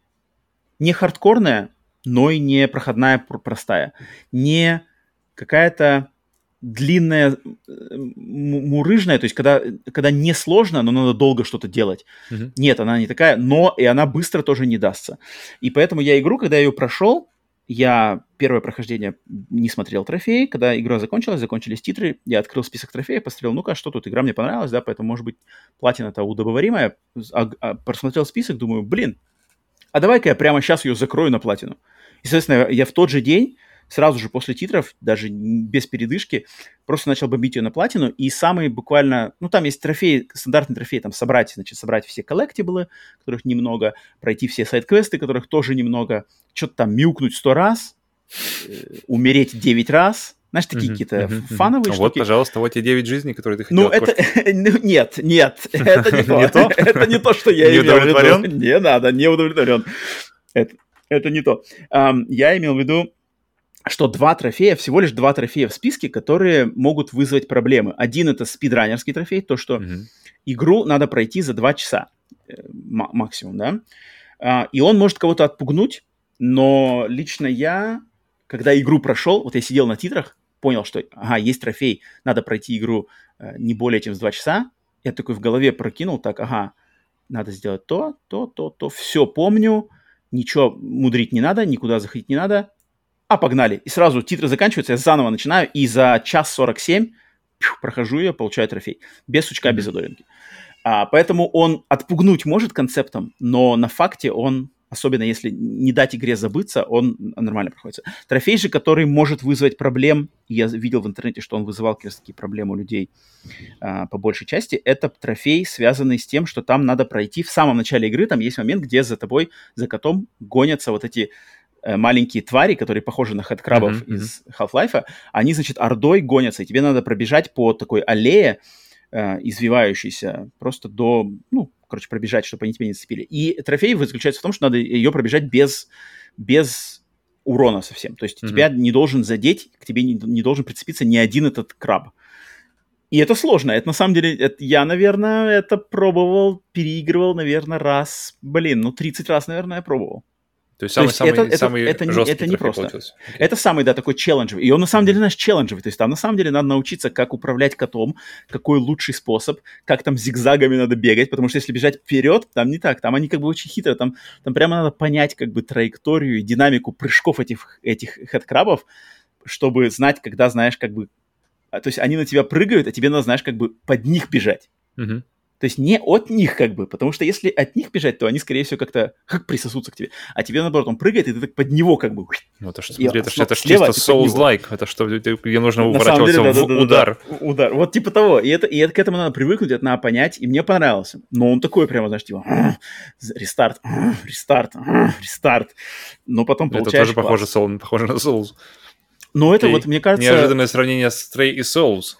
не хардкорная, но и не проходная простая. Не какая-то длинная, э, мурыжная, то есть когда, когда не сложно, но надо долго что-то делать. Uh-huh. Нет, она не такая, но и она быстро тоже не дастся. И поэтому я игру, когда я ее прошел, я первое прохождение не смотрел трофеи. Когда игра закончилась, закончились титры, я открыл список трофеев, посмотрел, ну-ка, что тут, игра мне понравилась, да, поэтому, может быть, платина-то удобоваримая. А, а, просмотрел список, думаю, блин, а давай-ка я прямо сейчас ее закрою на платину. И, соответственно, я в тот же день сразу же после титров, даже без передышки, просто начал бомбить ее на платину, и самый буквально, ну, там есть трофей, стандартный трофей, там, собрать, значит, собрать все коллектиблы, которых немного, пройти все сайт-квесты, которых тоже немного, что-то там мяукнуть сто раз, э, умереть девять раз, знаешь, такие uh-huh, какие-то uh-huh, фановые uh-huh. штуки. Вот, пожалуйста, вот те 9 жизней, которые ты хотел Ну, это... Ну, нет, нет, это не то. Это не то, что я имел в виду. Не надо, не удовлетворен. Это не то. Я имел в виду что два трофея, всего лишь два трофея в списке, которые могут вызвать проблемы. Один это спидранерский трофей, то, что mm-hmm. игру надо пройти за два часа э, максимум, да. А, и он может кого-то отпугнуть, но лично я, когда игру прошел, вот я сидел на титрах, понял, что, ага, есть трофей, надо пройти игру э, не более чем за два часа, я такой в голове прокинул, так, ага, надо сделать то, то, то, то, все помню, ничего мудрить не надо, никуда заходить не надо, а, погнали. И сразу титры заканчиваются, я заново начинаю, и за час 47 пью, прохожу ее, получаю трофей. Без сучка, без задоринки. А, поэтому он отпугнуть может концептом, но на факте он, особенно если не дать игре забыться, он нормально проходится. Трофей же, который может вызвать проблем, я видел в интернете, что он вызывал как раз таки проблемы у людей а, по большей части, это трофей, связанный с тем, что там надо пройти в самом начале игры, там есть момент, где за тобой, за котом гонятся вот эти маленькие твари, которые похожи на хэдкрабов mm-hmm. из Half-Life, они, значит, ордой гонятся, и тебе надо пробежать по такой аллее, э, извивающейся, просто до, ну, короче, пробежать, чтобы они тебя не цепили. И трофей заключается в том, что надо ее пробежать без, без урона совсем. То есть mm-hmm. тебя не должен задеть, к тебе не, не должен прицепиться ни один этот краб. И это сложно. Это на самом деле, это, я, наверное, это пробовал, переигрывал, наверное, раз, блин, ну 30 раз, наверное, я пробовал. То есть самый, есть самый, это, самый это, это, это не просто. Okay. Это самый, да, такой челленджевый. И он на самом деле, знаешь, челленджевый. То есть там на самом деле надо научиться, как управлять котом, какой лучший способ, как там зигзагами надо бегать, потому что если бежать вперед, там не так. Там они как бы очень хитро, там, там прямо надо понять как бы траекторию и динамику прыжков этих, этих хедкрабов, чтобы знать, когда знаешь как бы... А, то есть они на тебя прыгают, а тебе надо, знаешь, как бы под них бежать. Mm-hmm. То есть не от них как бы, потому что если от них бежать, то они, скорее всего, как-то как присосутся к тебе. А тебе, наоборот, он прыгает, и ты так под него как бы... Ну, это, что, смотри, это, это, это чисто Souls-like, это что, где нужно уворачиваться деле, да, в да, да, удар. Да, удар, вот типа того. И, это, и это, к этому надо привыкнуть, это надо понять, и мне понравился. Но он такой прямо, знаешь, типа, рестарт, рестарт, рестарт. Но потом получаешь... Это тоже похоже, Soul, похоже на Souls. Но это вот, мне кажется... Неожиданное сравнение с Stray и Souls.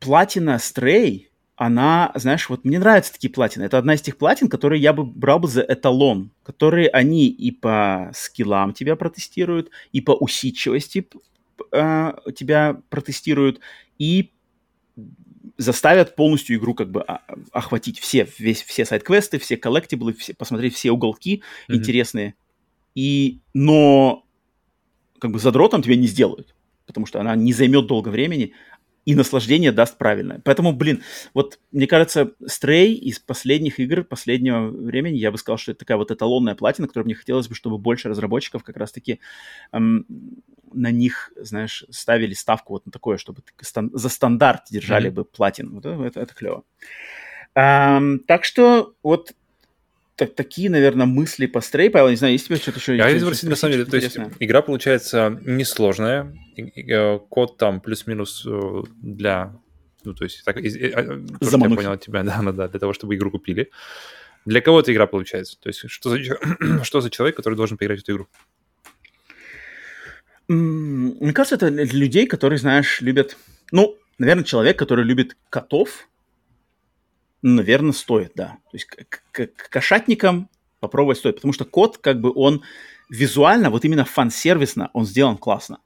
Платина Stray она, знаешь, вот мне нравятся такие платины. Это одна из тех платин, которые я бы брал бы за эталон, которые они и по скиллам тебя протестируют, и по усидчивости э, тебя протестируют, и заставят полностью игру как бы а, охватить все, весь, все сайт-квесты, все коллектиблы, все, посмотреть все уголки mm-hmm. интересные. И, но как бы задротом тебя не сделают, потому что она не займет долго времени, и наслаждение даст правильное. Поэтому, блин, вот мне кажется, Stray из последних игр последнего времени, я бы сказал, что это такая вот эталонная платина, которую мне хотелось бы, чтобы больше разработчиков как раз-таки эм, на них, знаешь, ставили ставку вот на такое, чтобы стан- за стандарт держали mm-hmm. бы платин. Вот это, это, это клево. Эм, так что вот так, такие, наверное, мысли по стрей, Павел, не знаю, есть у тебя что-то еще? Я хотел спросить, на самом деле, то есть игра получается несложная, э, код там плюс-минус э, для, ну, то есть, так, э, я понял от тебя, да, ну, да, для того, чтобы игру купили. Для кого эта игра получается? То есть, что за, что за человек, который должен поиграть в эту игру? Мне кажется, это для людей, которые, знаешь, любят, ну, наверное, человек, который любит котов, наверное, стоит, да. То есть к, к, к кошатникам попробовать стоит, потому что код, как бы он визуально, вот именно фан-сервисно, он сделан классно.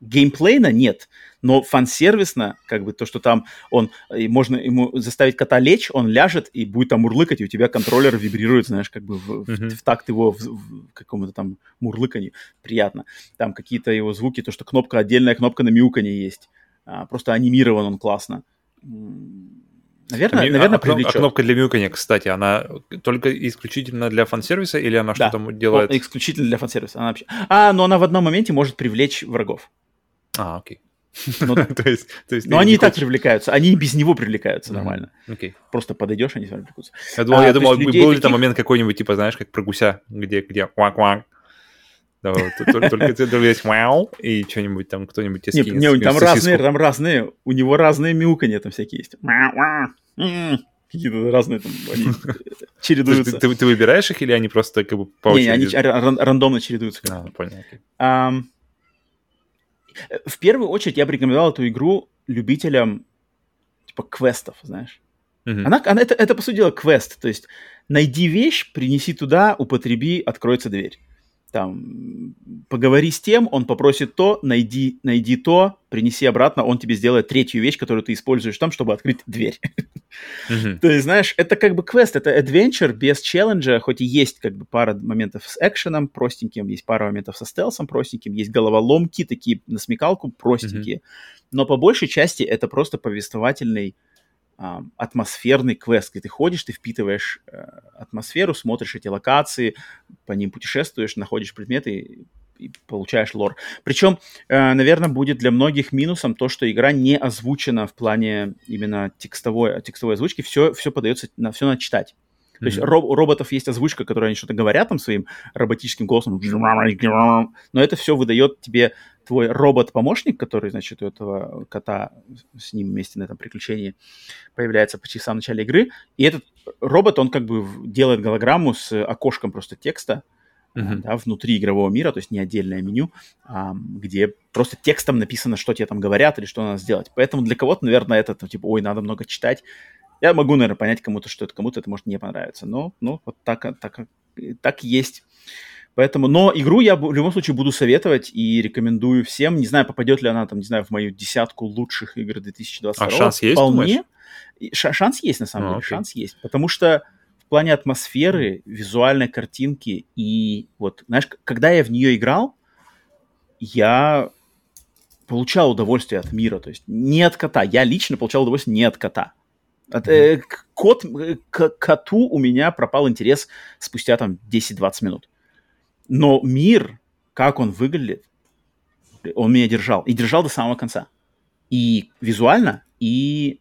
Геймплейно нет, но фан-сервисно, как бы то, что там он, и можно ему заставить кота лечь, он ляжет и будет там мурлыкать, и у тебя контроллер вибрирует, знаешь, как бы в, mm-hmm. в, в такт его в, в какому-то там мурлыканью. Приятно. Там какие-то его звуки, то, что кнопка, отдельная кнопка на мяуканье есть. А, просто анимирован он классно Наверное, а, наверное, а, а кнопка для мяуканья, кстати, она только исключительно для фан-сервиса или она да. что-то делает? О, исключительно для фан-сервиса. Она вообще... А, но она в одном моменте может привлечь врагов. А, окей. Ну, то есть, то есть но они и так привлекаются, они и без него привлекаются нормально. Okay. Просто подойдешь, они с вами привлекутся. Я думал, а, я думал был таких... ли там момент какой-нибудь, типа, знаешь, как про гуся, где, где квак-квак, только ты есть вау, и что-нибудь там кто-нибудь тебе скинет. Не, там разные, там разные, у него разные мяуканья там всякие есть. Какие-то разные там, они чередуются. Ты, выбираешь их или они просто как бы по очереди? Не, они рандомно чередуются. А, понял. В первую очередь я бы рекомендовал эту игру любителям типа квестов, знаешь. Mm-hmm. Она, она это, это, по сути дела, квест. То есть найди вещь, принеси туда, употреби, откроется дверь там, поговори с тем, он попросит то, найди, найди то, принеси обратно, он тебе сделает третью вещь, которую ты используешь там, чтобы открыть дверь. Mm-hmm. То есть, знаешь, это как бы квест, это adventure без челленджа, хоть и есть как бы пара моментов с экшеном простеньким, есть пара моментов со стелсом простеньким, есть головоломки такие на смекалку простенькие, mm-hmm. но по большей части это просто повествовательный атмосферный квест, где ты ходишь, ты впитываешь э, атмосферу, смотришь эти локации, по ним путешествуешь, находишь предметы и, получаешь лор. Причем, э, наверное, будет для многих минусом то, что игра не озвучена в плане именно текстовой, текстовой озвучки, все, все подается, на, все надо читать. То есть роб- у роботов есть озвучка, которая они что-то говорят там своим роботическим голосом, но это все выдает тебе твой робот-помощник, который, значит, у этого кота с ним вместе на этом приключении появляется почти в самом начале игры. И этот робот, он как бы делает голограмму с окошком просто текста, uh-huh. да, внутри игрового мира, то есть не отдельное меню, а, где просто текстом написано, что тебе там говорят или что надо сделать. Поэтому для кого-то, наверное, это ну, типа, ой, надо много читать. Я могу, наверное, понять кому-то, что это кому-то это может не понравиться. Но, ну, вот так, так, так есть. Поэтому, но игру я в любом случае буду советовать и рекомендую всем. Не знаю, попадет ли она там, не знаю, в мою десятку лучших игр 2022. А шанс есть, Вполне. Ш- шанс есть, на самом а, деле, окей. шанс есть. Потому что в плане атмосферы, визуальной картинки и вот, знаешь, когда я в нее играл, я получал удовольствие от мира, то есть не от кота. Я лично получал удовольствие не от кота. От, э, кот, э, к коту у меня пропал интерес спустя там 10-20 минут. Но мир, как он выглядит, он меня держал. И держал до самого конца. И визуально, и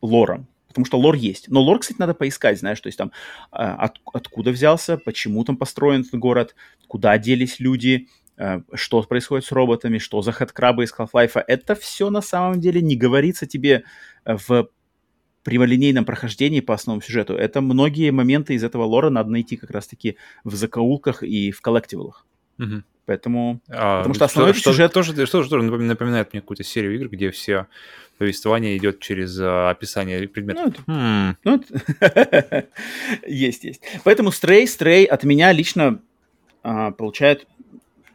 лором. Потому что лор есть. Но лор, кстати, надо поискать, знаешь, то есть там а, от, откуда взялся, почему там построен этот город, куда делись люди, а, что происходит с роботами, что за хэдкрабы из Half-Life. Это все на самом деле не говорится тебе в прямолинейном прохождении по основному сюжету. Это многие моменты из этого лора надо найти как раз-таки в закоулках и в коллективалах. Угу. Поэтому... А, потому что основной что, сюжет... Тоже, что, что, напоминает мне какую-то серию игр, где все повествование идет через а, описание предметов. Ну, hmm. ну, есть, есть. Поэтому Stray, Stray от меня лично а, получает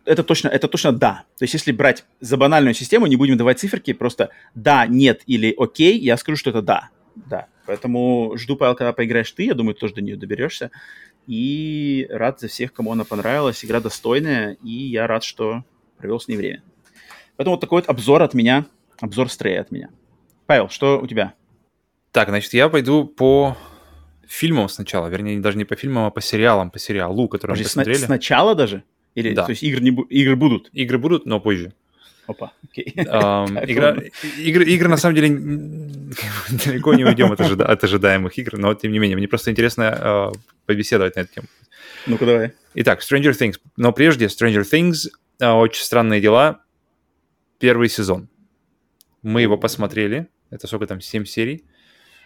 это точно, это точно да. То есть если брать за банальную систему, не будем давать циферки, просто да, нет или окей, я скажу, что это да да. Поэтому жду, Павел, когда поиграешь ты, я думаю, тоже до нее доберешься. И рад за всех, кому она понравилась. Игра достойная, и я рад, что провел с ней время. Поэтому вот такой вот обзор от меня, обзор стрея от меня. Павел, что у тебя? Так, значит, я пойду по фильмам сначала, вернее, даже не по фильмам, а по сериалам, по сериалу, который Подожди, мы посмотрели. Сна- сначала даже? Или, да. то есть игры, не бу- игры будут? Игры будут, но позже. Опа, окей. Um, игра, игры, игры, на самом деле, далеко не уйдем от, ожида- от ожидаемых игр, но тем не менее, мне просто интересно uh, побеседовать на эту тему. Ну-ка, давай. Итак, Stranger Things. Но прежде, Stranger Things, uh, очень странные дела, первый сезон. Мы его посмотрели, это сколько там, 7 серий.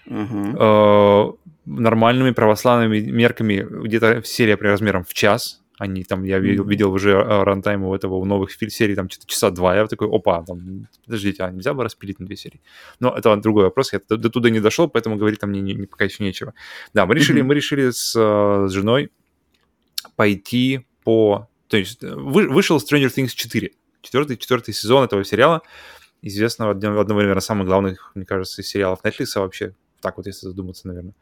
Uh-huh. Uh, нормальными православными мерками где-то серия при размером в час, они там, я видел, видел уже а, рантайм у этого, у новых серий, там что-то часа два, я такой, опа, там, подождите, а нельзя бы распилить на две серии? Но это другой вопрос, я до, до туда не дошел, поэтому говорить там не, не, пока еще нечего. Да, мы решили, mm-hmm. мы решили с, а, с женой пойти по... То есть э, вы, вышел Stranger Things 4, четвертый, четвертый сезон этого сериала, известного одного, одного, наверное, самых главных, мне кажется, сериалов Netflix вообще, так вот, если задуматься, наверное.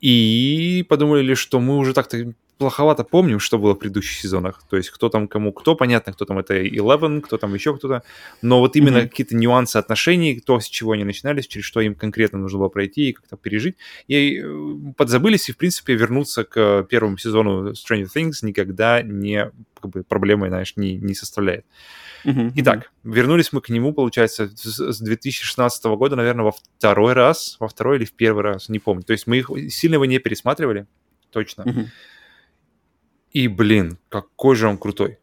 И подумали, что мы уже так-то плоховато помним, что было в предыдущих сезонах. То есть кто там кому кто, понятно, кто там это Eleven, кто там еще кто-то. Но вот именно mm-hmm. какие-то нюансы отношений, то, с чего они начинались, через что им конкретно нужно было пройти и как-то пережить. И э, подзабылись и, в принципе, вернуться к первому сезону Stranger Things никогда не как бы, проблемой, знаешь, не, не составляет. Uh-huh, Итак, вернулись мы к нему, получается, с 2016 года, наверное, во второй раз, во второй или в первый раз, не помню. То есть мы их сильно его не пересматривали, точно. Uh-huh. И, блин, какой же он крутой.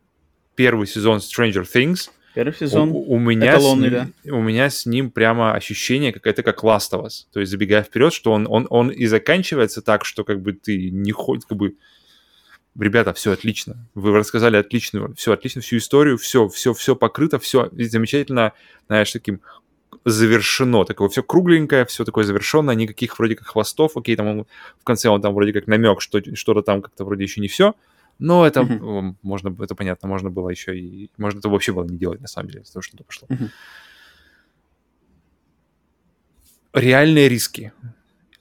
Первый сезон Stranger Things. Первый сезон. У, у меня с ним, да? У меня с ним прямо ощущение, как это как Last of Us. То есть, забегая вперед, что он, он, он и заканчивается так, что как бы ты не ходишь, как бы ребята, все отлично, вы рассказали отличную, все отлично, всю историю, все, все, все покрыто, все замечательно, знаешь, таким завершено, такое все кругленькое, все такое завершенное, никаких вроде как хвостов, окей, там он, в конце он там вроде как намек, что что-то там как-то вроде еще не все, но это mm-hmm. можно, это понятно, можно было еще и, можно это вообще было не делать на самом деле, из того, что это пошло. Mm-hmm. Реальные риски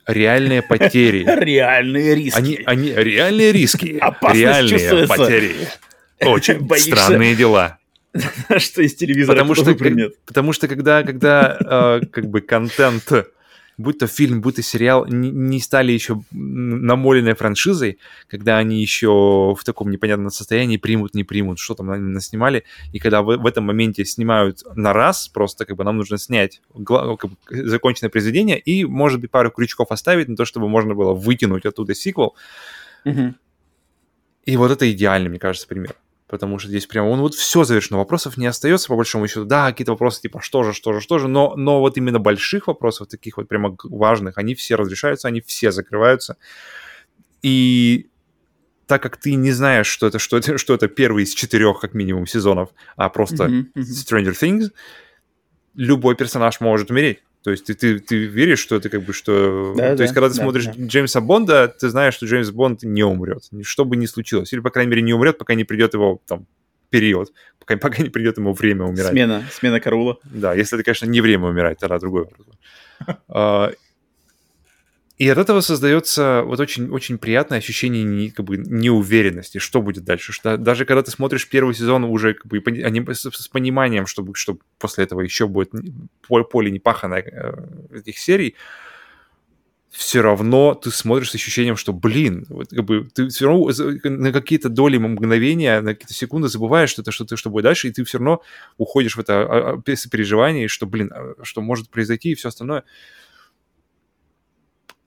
реальные потери. Реальные риски. Они, они реальные риски. реальные потери. Очень странные дела. Что из телевизора потому что, потому что когда, когда э, как бы контент будь то фильм, будь то сериал, не, стали еще намоленной франшизой, когда они еще в таком непонятном состоянии примут, не примут, что там наснимали, и когда в, в этом моменте снимают на раз, просто как бы нам нужно снять как бы, законченное произведение и, может быть, пару крючков оставить на то, чтобы можно было вытянуть оттуда сиквел. Угу. И вот это идеальный, мне кажется, пример потому что здесь прямо он вот все завершено, вопросов не остается по большому счету. Да, какие-то вопросы типа что же, что же, что же, но, но вот именно больших вопросов, таких вот прямо важных, они все разрешаются, они все закрываются. И так как ты не знаешь, что это, что это, что это первый из четырех, как минимум, сезонов, а просто mm-hmm, mm-hmm. Stranger Things, любой персонаж может умереть. То есть ты, ты, ты веришь, что это как бы что... Да, То да, есть когда ты да, смотришь да. Джеймса Бонда, ты знаешь, что Джеймс Бонд не умрет, что бы ни случилось. Или, по крайней мере, не умрет, пока не придет его там период, пока, пока не придет ему время умирать. Смена, смена Карула. Да, если это, конечно, не время умирать, тогда другой вопрос. И от этого создается вот очень, очень приятное ощущение не, как бы, неуверенности, что будет дальше. Что даже когда ты смотришь первый сезон уже как бы, они, с, с пониманием, что, что после этого еще будет поле, поле непаханное э, этих серий, все равно ты смотришь с ощущением, что, блин, вот, как бы, ты все равно на какие-то доли мгновения, на какие-то секунды забываешь, что это что-то, что будет дальше, и ты все равно уходишь в это а, а, переживание, что, блин, а, что может произойти и все остальное.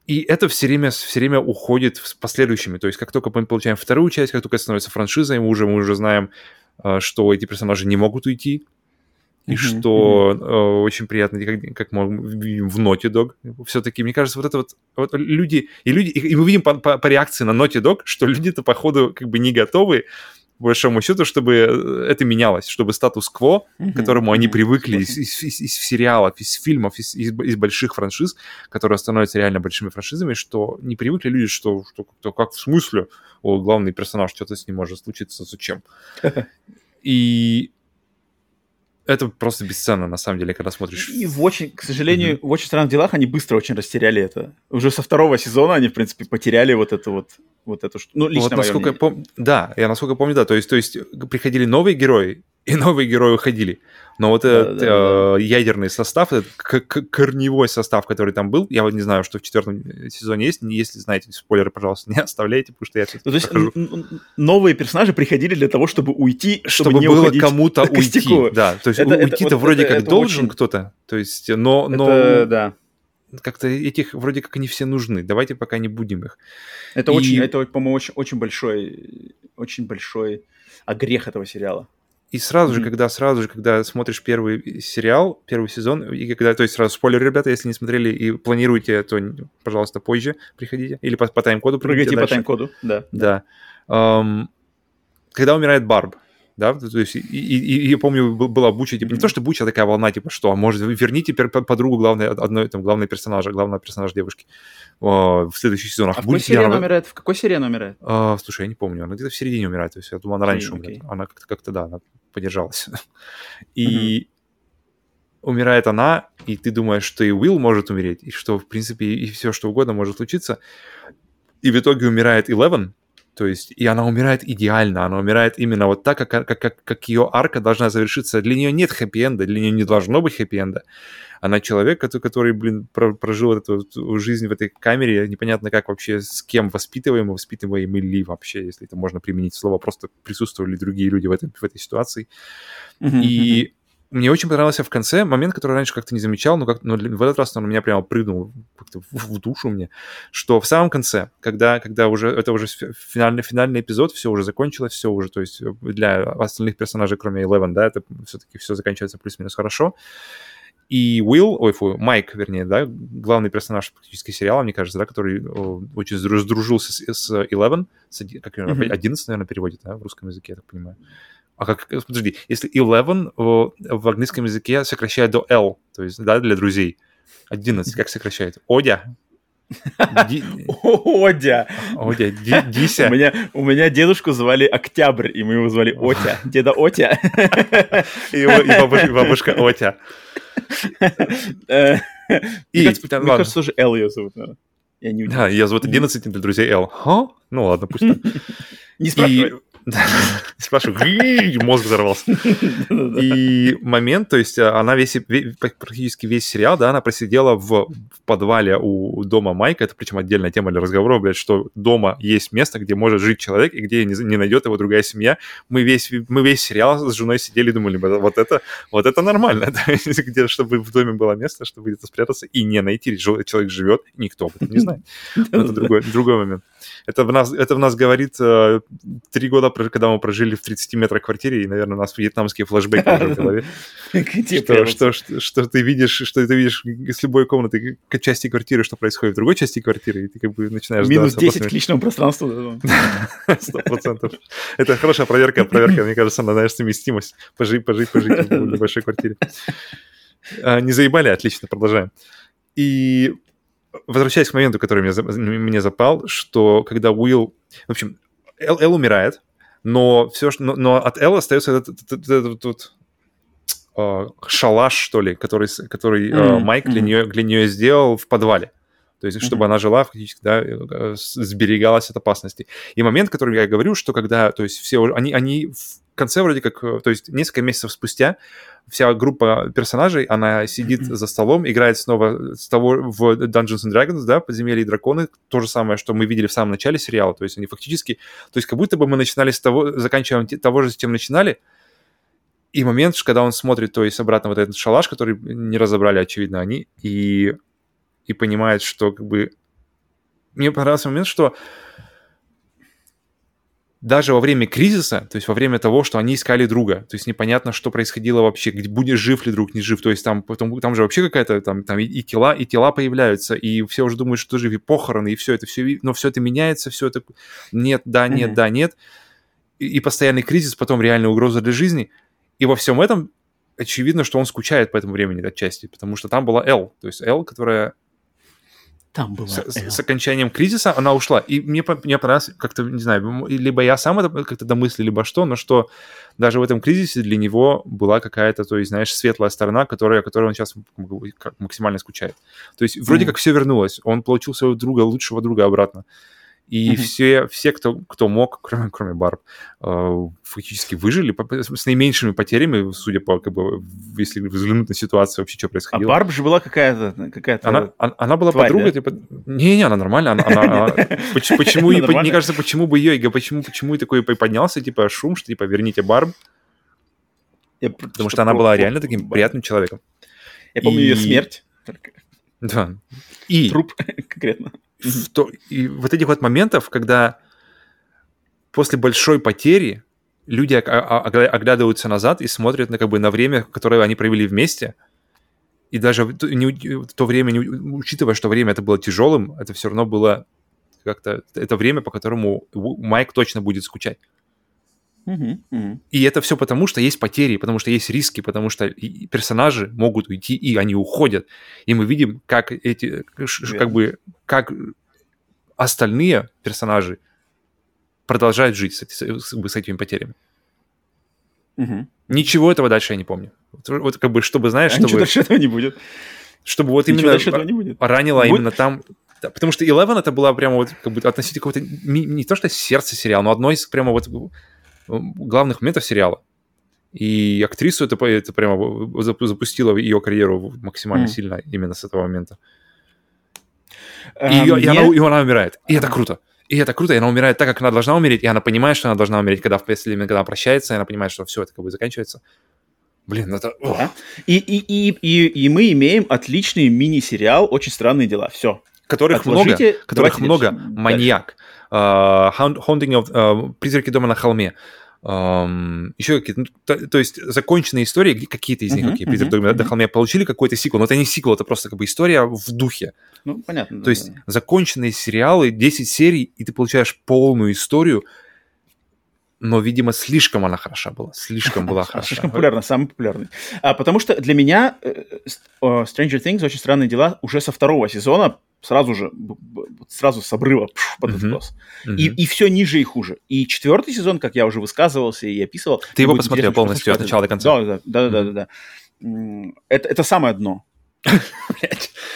И это все время, все время уходит с последующими. То есть, как только мы получаем вторую часть, как только это становится франшизой, мы уже, мы уже знаем, э, что эти персонажи не могут уйти. И mm-hmm, что mm-hmm. очень приятно, как, как мы видим в Naughty Dog. Все-таки, мне кажется, вот это вот, вот люди, и люди, и мы видим по, по, по реакции на Naughty Dog, что люди-то, походу, как бы не готовы по большому счету, чтобы э, это менялось, чтобы статус-кво, mm-hmm. к которому они привыкли из, из, из, из сериалов, из фильмов, из, из, из больших франшиз, которые становятся реально большими франшизами, что не привыкли люди, что, что как, как в смысле, о, главный персонаж, что-то с ним может случиться, зачем? И это просто бесценно, на самом деле, когда смотришь. И в очень, к сожалению, mm-hmm. в очень странных делах они быстро очень растеряли это. Уже со второго сезона они, в принципе, потеряли вот это вот вот эту штуку. Ну, лично вот насколько я помню, да, я насколько помню, да, то есть, то есть приходили новые герои, и новые герои уходили. Но вот да, этот да, э, да. ядерный состав, этот корневой состав, который там был, я вот не знаю, что в четвертом сезоне есть. Если знаете, спойлеры, пожалуйста, не оставляйте, потому что я ну, То есть новые персонажи приходили для того, чтобы уйти, чтобы, чтобы не было кому-то уйти. Да, то есть уйти-то вот вроде это, как это должен очень... кто-то, то есть, но... но... Это, да как-то этих вроде как они все нужны. Давайте пока не будем их. Это и... очень, это, по-моему, очень, очень большой, очень большой огрех этого сериала. И сразу mm-hmm. же, когда сразу же, когда смотришь первый сериал, первый сезон, и когда, то есть сразу спойлер, ребята, если не смотрели и планируете, то, пожалуйста, позже приходите. Или по, по тайм-коду прыгайте. Прыгайте по тайм-коду, да. Да. Um, когда умирает Барб, да, то есть, и, и, и я помню, была Буча, типа, не то, что Буча такая волна, типа, что, а может, верните подругу главной, одной, там, главной персонажа, главного персонажа девушки в следующих сезонах. А в какой серии она умирает? В какой серии она умирает? А, слушай, я не помню, она где-то в середине умирает, то есть я думаю, она раньше okay, умирает, она как-то, как-то, да, она подержалась. и умирает она, и ты думаешь, что и Уилл может умереть, и что, в принципе, и все, что угодно может случиться, и в итоге умирает Eleven, То есть, и она умирает идеально, она умирает именно вот так, как, как, как, как ее арка должна завершиться. Для нее нет хэппи-энда, для нее не должно быть хэппи-энда. Она человек, который, блин, прожил эту жизнь в этой камере, непонятно как вообще, с кем воспитываем, воспитываем ли вообще, если это можно применить слово, просто присутствовали другие люди в, этом, в этой ситуации. И мне очень понравился в конце момент, который раньше как-то не замечал, но, как, но в этот раз он у меня прямо прыгнул как-то в, в душу мне, что в самом конце, когда, когда уже это уже финальный, финальный эпизод, все уже закончилось, все уже, то есть для остальных персонажей, кроме Eleven, да, это все-таки все заканчивается плюс-минус хорошо. И Уилл, ой, фу, Майк, вернее, да, главный персонаж практически сериала, мне кажется, да, который очень сдружился с, с Eleven, с, как mm-hmm. 11, наверное, переводит, да, в русском языке, я так понимаю. А как, подожди, если eleven в, в английском языке сокращает до L, то есть, да, для друзей, 11, как сокращает? Одя? Одя. Одя, Дися. У меня, у меня дедушку звали Октябрь, и мы его звали Отя. Деда Отя. И, и бабушка Отя. Э, и, мне кажется, тоже Эл ее зовут, наверное. Я не Да, ее зовут 11 для друзей Эл. Ну ладно, пусть так. Не спрашивай. Спрашиваю, мозг взорвался. И момент, то есть а, она весь, практически весь сериал, да, она просидела в, подвале у дома Майка, это причем отдельная тема для разговора, блядь, что дома есть место, где может жить человек, и где не, найдет его другая семья. Мы весь, мы весь сериал с женой сидели и думали, вот это, вот это нормально, где, чтобы в доме было место, чтобы где-то спрятаться и не найти. Человек живет, никто об этом не знает. Это другой, другой момент. Это в нас, это в нас говорит э, три года, когда мы прожили в 30 метрах квартире, и, наверное, у нас вьетнамские флешбеки уже в голове. Что, ты видишь, что ты видишь с любой комнаты части квартиры, что происходит в другой части квартиры, и ты как бы начинаешь... Минус 10 к личному пространству. Сто процентов. Это хорошая проверка, проверка, мне кажется, на, знаешь, совместимость. Пожить, пожить, пожить в небольшой квартире. А, не заебали? Отлично, продолжаем. И возвращаясь к моменту, который мне, мне запал, что когда Уилл... В общем, Эл, Эл умирает, но все, но, но от Эл остается этот, этот, этот, этот, э, шалаш, что ли, который, который mm-hmm. Майк для, нее, для нее сделал в подвале. То есть, чтобы mm-hmm. она жила, фактически, да, э, сберегалась от опасности. И момент, который я говорю, что когда, то есть, все, они, они конце вроде как, э, то есть, несколько месяцев спустя вся группа персонажей, она сидит за столом, играет снова с того в Dungeons and Dragons, да, подземелье и драконы, то же самое, что мы видели в самом начале сериала, то есть они фактически, то есть как будто бы мы начинали с того, заканчиваем того же, с чем начинали, и момент, когда он смотрит, то есть обратно вот этот шалаш, который не разобрали, очевидно, они, и и понимает, что как бы... Мне понравился момент, что даже во время кризиса, то есть во время того, что они искали друга, то есть непонятно, что происходило вообще, будет жив ли друг, не жив, то есть там, потом, там же вообще какая-то, там, там и, тела, и тела появляются, и все уже думают, что жив, и похороны, и все это, все, но все это меняется, все это нет, да, нет, mm-hmm. да, нет, и, и постоянный кризис, потом реальная угроза для жизни, и во всем этом очевидно, что он скучает по этому времени отчасти, потому что там была Эл, то есть Эл, которая там было с, с окончанием кризиса она ушла. И мне, мне понравилось, как-то, не знаю, либо я сам это как-то домыслил, либо что, но что даже в этом кризисе для него была какая-то, то есть, знаешь, светлая сторона, которая, которой он сейчас максимально скучает. То есть вроде mm. как все вернулось. Он получил своего друга, лучшего друга обратно. И mm-hmm. все, все кто, кто мог, кроме, кроме Барб, э, фактически выжили с наименьшими потерями, судя по, как бы, если взглянуть на ситуацию, вообще, что происходило. А Барб же была какая-то... какая она, она была тварь, подругой, да? типа... Не-не, она нормальная. Она, она, почему, мне кажется, почему бы ее, почему, почему и такой поднялся, типа, шум, что, типа, верните Барб. Потому что она была реально таким приятным человеком. Я помню ее смерть. Да. И... Труп конкретно в то, и вот этих вот моментов, когда после большой потери люди оглядываются назад и смотрят на как бы на время, которое они провели вместе, и даже в то время, не, учитывая, что время это было тяжелым, это все равно было как-то это время, по которому Майк точно будет скучать. И это все потому, что есть потери, потому что есть риски, потому что персонажи могут уйти, и они уходят. И мы видим, как эти, как бы, как остальные персонажи продолжают жить с, с, с этими потерями. Угу. Ничего этого дальше я не помню. Вот, вот как бы, чтобы, знаешь, а чтобы... Ничего дальше этого не будет. Чтобы вот именно не будет. ранило будет? именно там... Да, потому что Eleven это была прямо вот как бы относительно какого-то не то что сердце сериала, но одно из прямо вот главных моментов сериала. И актрису это, это прямо запустило ее карьеру максимально mm. сильно именно с этого момента. И, ее, um, и, она, и она умирает. И это круто. И это круто, и она умирает так, как она должна умереть, и она понимает, что она должна умереть, когда впоследствии, когда она прощается, и она понимает, что все, это как бы заканчивается. Блин, это... Да. И, и, и, и, и мы имеем отличный мини-сериал «Очень странные дела». Все. Которых Отложите, много, которых много. Маньяк. Haunting of... Uh, Призраки дома на холме. Um, еще какие-то, ну, то, то есть законченные истории, какие-то из них, uh-huh, какие uh-huh, uh-huh. до холме получили какой-то сиквел, но это не сиквел, это просто как бы история в духе. Ну, понятно. То да, есть да. законченные сериалы, 10 серий, и ты получаешь полную историю, но, видимо, слишком она хороша была, слишком была хороша. Слишком популярна, самый популярный. А, потому что для меня э, Stranger Things, очень странные дела, уже со второго сезона сразу же, сразу с обрыва пш, под uh-huh. Uh-huh. И, и все ниже и хуже. И четвертый сезон, как я уже высказывался и описывал... Ты его посмотрел полностью от начала до конца? Да, да, да, да, да. да. Это, это самое дно.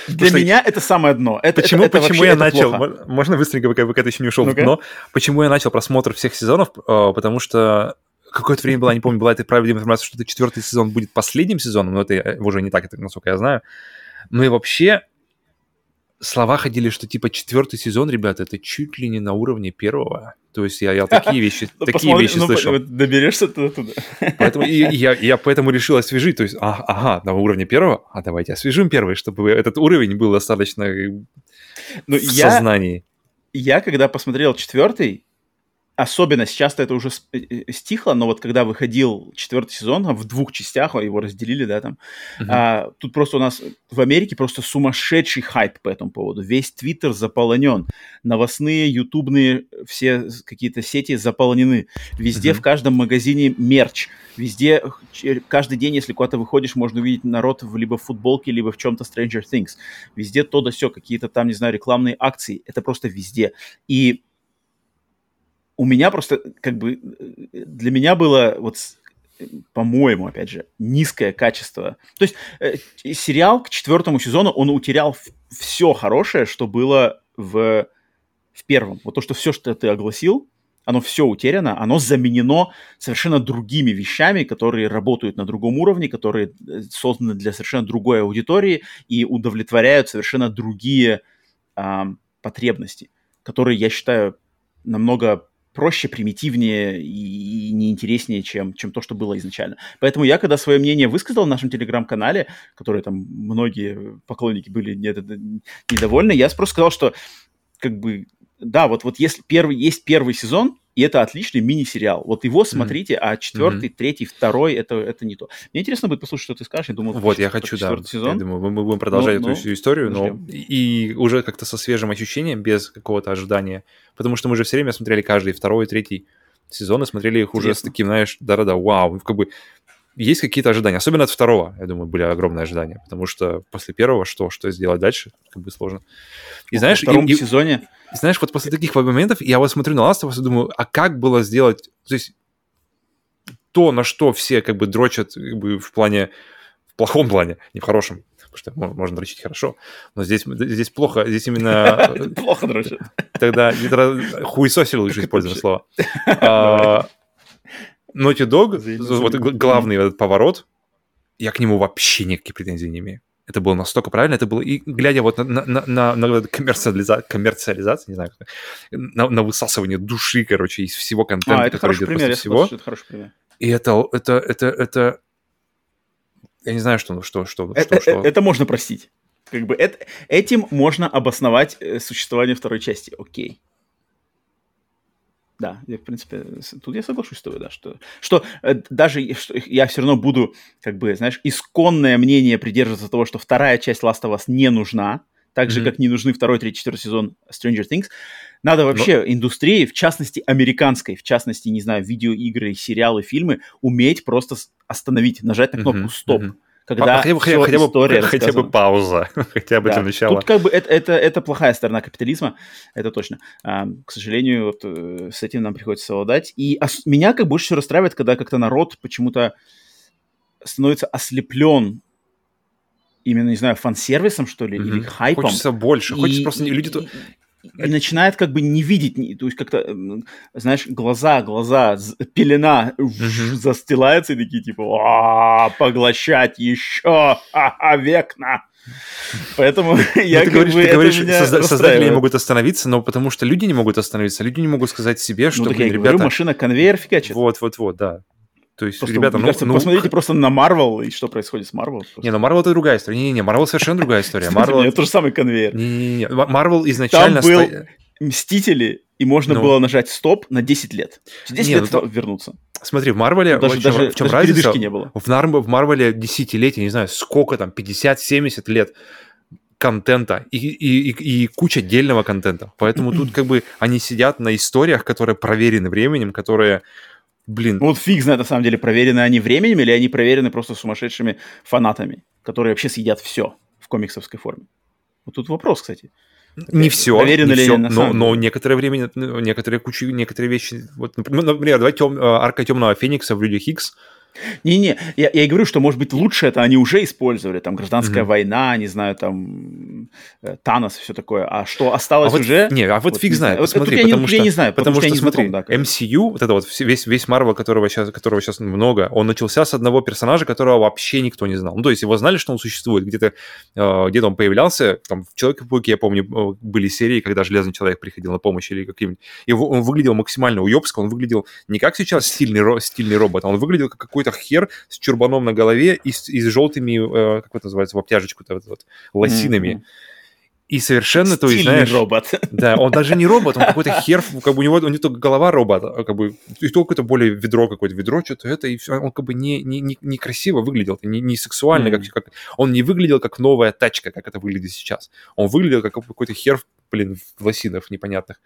Для меня это самое дно. Это, почему это, это почему я начал? Плохо. Можно быстренько, пока, пока ты еще не ушел ну в дно? Почему я начал просмотр всех сезонов? А, потому что какое-то время была, не помню, была эта правильная информация, что это четвертый сезон будет последним сезоном, но это э, уже не так, это, насколько я знаю. Ну и вообще, слова ходили, что типа четвертый сезон, ребята, это чуть ли не на уровне первого. То есть я, я такие вещи, ну, такие вещи ну, слышал. Доберешься туда. туда. Поэтому я, я поэтому решил освежить. То есть, а, ага, на уровне первого, а давайте освежим первый, чтобы этот уровень был достаточно ну, в я, сознании. Я, когда посмотрел четвертый, особенно сейчас это уже э, э, стихло, но вот когда выходил четвертый сезон, в двух частях, его разделили, да, там, uh-huh. а, тут просто у нас в Америке просто сумасшедший хайп по этому поводу. Весь Твиттер заполонен, новостные, ютубные, все какие-то сети заполнены. Везде, uh-huh. в каждом магазине мерч. Везде, каждый день, если куда-то выходишь, можно увидеть народ в, либо в футболке, либо в чем-то Stranger Things. Везде то да все, какие-то там, не знаю, рекламные акции. Это просто везде. И у меня просто, как бы, для меня было вот по-моему, опять же, низкое качество. То есть э, сериал к четвертому сезону, он утерял все хорошее, что было в, в первом. Вот то, что все, что ты огласил, оно все утеряно, оно заменено совершенно другими вещами, которые работают на другом уровне, которые э, созданы для совершенно другой аудитории и удовлетворяют совершенно другие э, потребности, которые, я считаю, намного проще, примитивнее и неинтереснее, чем, чем то, что было изначально. Поэтому я, когда свое мнение высказал в нашем телеграм-канале, который там многие поклонники были недовольны, я просто сказал, что как бы, да, вот, вот если первый, есть первый сезон, и это отличный мини-сериал. Вот его смотрите, mm-hmm. а четвертый, mm-hmm. третий, второй это, это не то. Мне интересно будет послушать, что ты скажешь. Я думаю, вот, я хочу, да. Сезон. Я думаю, мы будем продолжать ну, эту ну, всю историю, но и уже как-то со свежим ощущением, без какого-то ожидания. Потому что мы же все время смотрели каждый второй, третий сезон и смотрели их уже с таким, знаешь, да-да-да, вау, как бы есть какие-то ожидания, особенно от второго, я думаю, были огромные ожидания, потому что после первого что, что сделать дальше, как бы сложно. И знаешь, в втором и, сезоне знаешь, вот после таких моментов я вот смотрю на Last of Us и думаю, а как было сделать... То есть то, на что все как бы дрочат как бы, в плане... В плохом плане, не в хорошем, потому что можно, можно дрочить хорошо, но здесь, здесь плохо, здесь именно... Плохо дрочат. Тогда хуесосили лучше использовать слово. Naughty Dog, вот главный этот поворот, я к нему вообще никаких претензий не имею. Это было настолько правильно, это было, и глядя вот на, на, на, на коммерциализа... коммерциализацию, не знаю, на, на высасывание души, короче, из всего контента, а, это который идет пример, после всего. Это хороший пример. И это, это, это, это, я не знаю, что, что, что, это, что, что. Это можно простить. Как бы это, этим можно обосновать э, существование второй части. Окей. Да, я, в принципе, тут я соглашусь с тобой, да, что, что э, даже что я все равно буду, как бы, знаешь, исконное мнение придерживаться того, что вторая часть Last of Us не нужна, так же, mm-hmm. как не нужны второй, третий, четвертый сезон Stranger Things. Надо вообще Но... индустрии, в частности, американской, в частности, не знаю, видеоигры, сериалы, фильмы, уметь просто остановить, нажать на кнопку «стоп». Mm-hmm когда хотя бы, хотя, бы, хотя бы пауза, хотя бы да. для начала. Тут как бы это, это, это плохая сторона капитализма, это точно. А, к сожалению, вот, э, с этим нам приходится совладать. И ос- меня как больше всего расстраивает, когда как-то народ почему-то становится ослеплен именно, не знаю, фан-сервисом, что ли, mm-hmm. или хайпом. Хочется больше, хочется и, просто... Люди и, и, начинает как бы не видеть, то есть как-то, знаешь, глаза, глаза, пелена застилается, и такие типа, поглощать еще, векна. Поэтому ну, я ты говоришь, ты говоришь, созда- создатели не могут остановиться, но потому что люди не могут остановиться, люди не могут сказать себе, что, ну, так я ребята... Говорю, машина конвейер фигачит. Вот, вот, вот, да. То есть, просто, ребята, ну, кажется, ну, посмотрите просто на Marvel и что происходит с. Просто. Не, ну Marvel это другая история. Не-не-не, Marvel совершенно другая история. Marvel... Это же самый конвейер. Не-не-не, Marvel изначально... Там был Мстители, и можно ну. было нажать стоп на 10 лет. 10 не, лет ну, вернуться. Смотри, в Марвеле... Даже, в чем, даже, в чем даже разница? не было. В, в Марвеле десятилетия, не знаю, сколько там, 50-70 лет контента и, и, и, и куча отдельного контента. Поэтому тут как бы они сидят на историях, которые проверены временем, которые блин. Ну, вот фиг знает, на самом деле, проверены они временем или они проверены просто сумасшедшими фанатами, которые вообще съедят все в комиксовской форме. Вот тут вопрос, кстати. Не все, проверено не все, но, но некоторое время, некоторые кучи, некоторые вещи, вот, например, давай тем, э, арка темного феникса в Людях Хиггс, не-не, я, я и говорю, что, может быть, лучше это они уже использовали, там, гражданская mm-hmm. война, не знаю, там, э, Танос и все такое, а что осталось а вот, уже... Не, а вот, вот фиг знает, вот, смотри, я, потому не, что... Я не знаю, потому, потому что, что, смотри, знаком, да, MCU, вот это вот весь, весь Марвел, которого сейчас, которого сейчас много, он начался с одного персонажа, которого вообще никто не знал. Ну, то есть его знали, что он существует, где-то э, где он появлялся, там, в Человеке-пауке, я помню, э, были серии, когда Железный Человек приходил на помощь или каким-нибудь... И он выглядел максимально уебско, он выглядел не как сейчас стильный, стильный робот, а он выглядел как какой-то хер с чурбаном на голове и с, и с желтыми, э, как это называется, в обтяжечку-то, вот, вот, лосинами. Mm-hmm. И совершенно, то есть, знаешь... робот. Да, он даже не робот, он какой-то хер, как бы у него, у него только голова робота, как бы, и только это более ведро какое-то, ведро что-то это, и все, он как бы не, не, не, не красиво выглядел, не, не сексуально, mm. как, как, он не выглядел как новая тачка, как это выглядит сейчас. Он выглядел как какой-то хер блин, лосинов непонятных.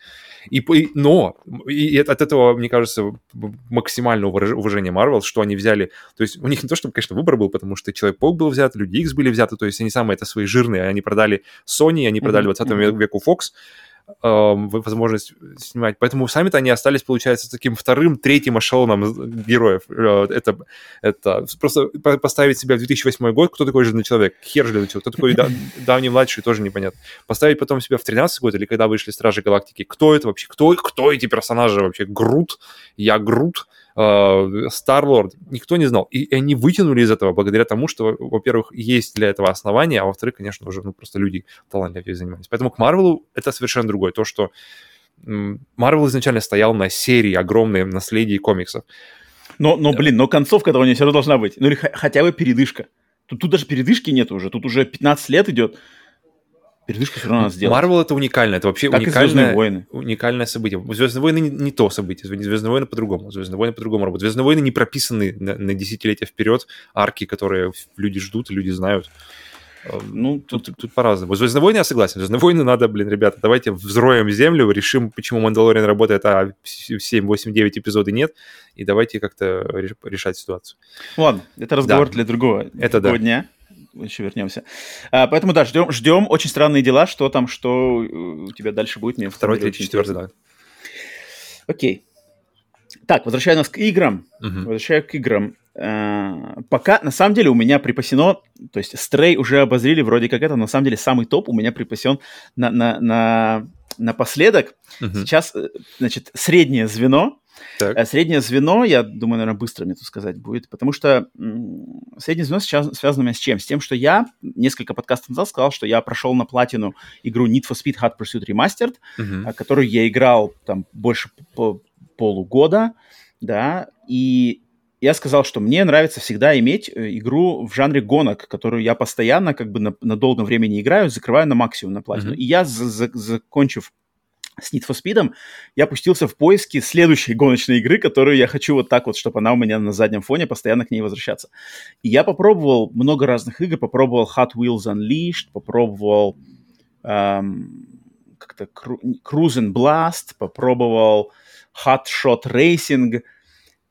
И, и, но и от этого, мне кажется, максимальное уважение Marvel, что они взяли... То есть у них не то, чтобы, конечно, выбор был, потому что Человек-паук был взят, Люди X были взяты, то есть они самые это свои жирные, они продали Sony, они продали 20 веку Fox, возможность снимать. Поэтому сами-то они остались, получается, таким вторым, третьим эшелоном героев. Э, это, это просто поставить себя в 2008 год, кто такой Железный Человек? Хер Железный Человек. Кто такой да, давний младший, тоже непонятно. Поставить потом себя в 13 год, или когда вышли Стражи Галактики. Кто это вообще? Кто, кто эти персонажи вообще? Грут? Я Грут? Старлорд, э, никто не знал. И они вытянули из этого благодаря тому, что, во-первых, есть для этого основания, а во-вторых, конечно, уже ну, просто люди талантливее занимались. Поэтому к Марвелу это совершенно другое. То, что Марвел изначально стоял на серии огромной наследии комиксов. Но, но, блин, но концовка этого не все равно должна быть. Ну или хотя бы передышка. Тут, тут даже передышки нет уже. Тут уже 15 лет идет. Передышку все равно надо сделать. Марвел это уникально, это вообще как уникальное, войны. уникальное событие. Звездные войны не, не то событие, Звездные войны по-другому, Звездные войны по-другому работают. Звездные войны не прописаны на, на десятилетия вперед, арки, которые люди ждут, люди знают. Э, ну, тут, тут, тут по-разному. Звездные войны я согласен. Звездные войны надо, блин, ребята, давайте взроем землю, решим, почему Мандалориан работает, а 7, 8, 9 эпизоды нет, и давайте как-то решать ситуацию. Ладно, это разговор да. для другого, это другого да. дня еще вернемся. А, поэтому, да, ждем, ждем. Очень странные дела. Что там, что э, у тебя дальше будет? Мне Второй, третий, четвертый, да. Окей. Так, возвращая нас к играм. Угу. Возвращаю к играм. А, пока, на самом деле, у меня припасено, то есть Стрей уже обозрели, вроде как это, но на самом деле самый топ у меня припасен на, на, на, напоследок. Угу. Сейчас, э, значит, среднее звено так. Э, среднее звено, я думаю, наверное, быстро мне тут сказать будет, потому что среднее звено сейчас связано у меня с чем? С тем, что я несколько подкастов назад сказал, что я прошел на платину игру Need for Speed Hot Pursuit Remastered, uh-huh. которую я играл там больше по полугода, да, и я сказал, что мне нравится всегда иметь э, игру в жанре гонок, которую я постоянно как бы на, на долгом времени играю, закрываю на максимум на платину. Uh-huh. И я, за- за- закончив с Need for Speed, я пустился в поиски следующей гоночной игры, которую я хочу вот так вот, чтобы она у меня на заднем фоне постоянно к ней возвращаться. И я попробовал много разных игр, попробовал Hot Wheels Unleashed, попробовал эм, как-то Cruise and Blast, попробовал Hot Shot Racing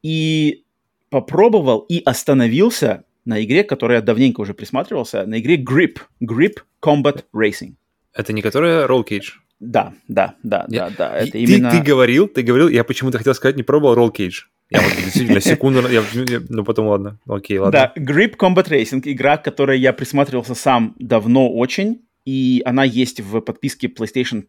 и попробовал и остановился на игре, которой я давненько уже присматривался, на игре Grip, Grip Combat Racing. Это не которая Roll Cage? Да, да, да, я, да, да. Это ты, именно... ты говорил, ты говорил, я почему-то хотел сказать, не пробовал Roll Cage. Я вот действительно секунду, я, ну потом ладно, окей, ладно. Да, Grip Combat Racing, игра, к которой я присматривался сам давно очень, и она есть в подписке PlayStation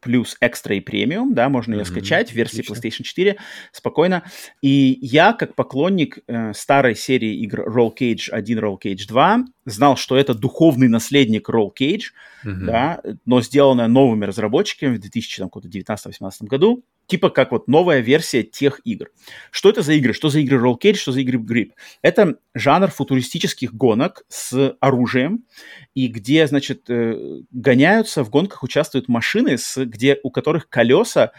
плюс экстра и премиум, да, можно ее mm-hmm. скачать в версии. PlayStation 4 спокойно. И я, как поклонник э, старой серии игр Roll Cage 1, Roll Cage 2, знал, что это духовный наследник Roll Cage, mm-hmm. да, но сделанная новыми разработчиками в 2019-2018 году типа как вот новая версия тех игр. Что это за игры? Что за игры Roll Cage, что за игры Grip? Это жанр футуристических гонок с оружием, и где, значит, э, гоняются, в гонках участвуют машины, с, где, у которых колеса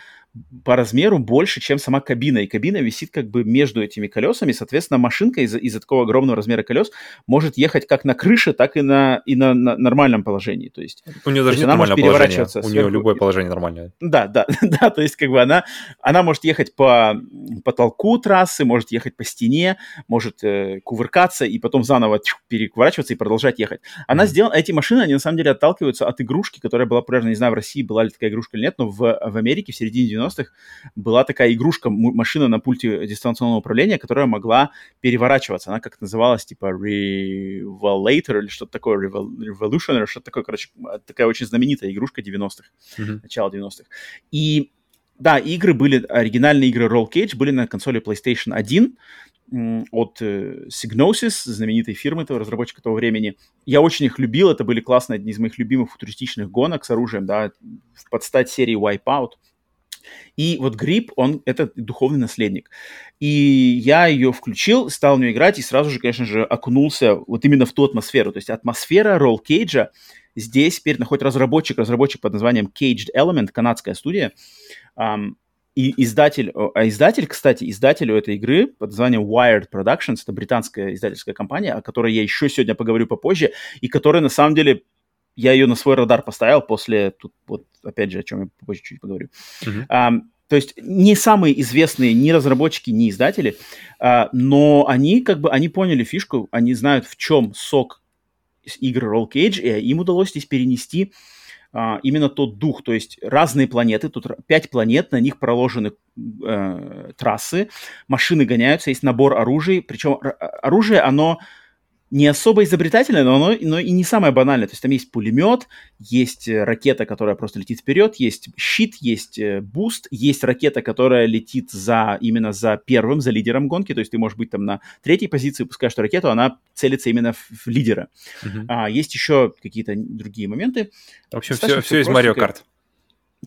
по размеру больше, чем сама кабина. И кабина висит как бы между этими колесами. Соответственно, машинка из-за из такого огромного размера колес может ехать как на крыше, так и на, и на, на нормальном положении. То есть, у нее даже она может переворачиваться. У нее любое положение нормальное. Да, да, да. То есть, как бы она, она может ехать по потолку трассы, может ехать по стене, может э, кувыркаться и потом заново тьф, перекворачиваться и продолжать ехать. Она mm. сделана, эти машины, они на самом деле отталкиваются от игрушки, которая была популярна, не знаю, в России была ли такая игрушка или нет, но в, в Америке в середине 90-х была такая игрушка, машина на пульте дистанционного управления, которая могла переворачиваться. Она как называлась, типа Revelator или что-то такое, Revolution или что-то такое. Короче, такая очень знаменитая игрушка 90-х, mm-hmm. начала 90-х. И да, игры были, оригинальные игры Roll Cage были на консоли PlayStation 1 от э, Signosis, знаменитой фирмы этого разработчика того времени. Я очень их любил, это были классные, одни из моих любимых футуристичных гонок с оружием, да, под стать серии Wipeout. И вот Грипп, он это духовный наследник. И я ее включил, стал в нее играть и сразу же, конечно же, окунулся вот именно в ту атмосферу. То есть атмосфера Roll Cage здесь теперь находит разработчик, разработчик под названием Caged Element, канадская студия. Um, и издатель, а издатель, кстати, издателю этой игры под названием Wired Productions, это британская издательская компания, о которой я еще сегодня поговорю попозже, и которая на самом деле я ее на свой радар поставил после, тут вот опять же, о чем я позже чуть поговорю. Uh-huh. А, то есть не самые известные ни разработчики, ни издатели, а, но они как бы, они поняли фишку, они знают, в чем сок игры Roll Cage, и им удалось здесь перенести а, именно тот дух, то есть разные планеты, тут пять планет, на них проложены э, трассы, машины гоняются, есть набор оружия, причем оружие, оно не особо изобретательное, но оно но и не самое банальное. То есть там есть пулемет, есть э, ракета, которая просто летит вперед, есть щит, есть э, boost, есть ракета, которая летит за именно за первым, за лидером гонки. То есть ты можешь быть там на третьей позиции, пускаешь эту ракету, она целится именно в, в лидера. Uh-huh. А, есть еще какие-то другие моменты. В общем, все, все из Mario Kart.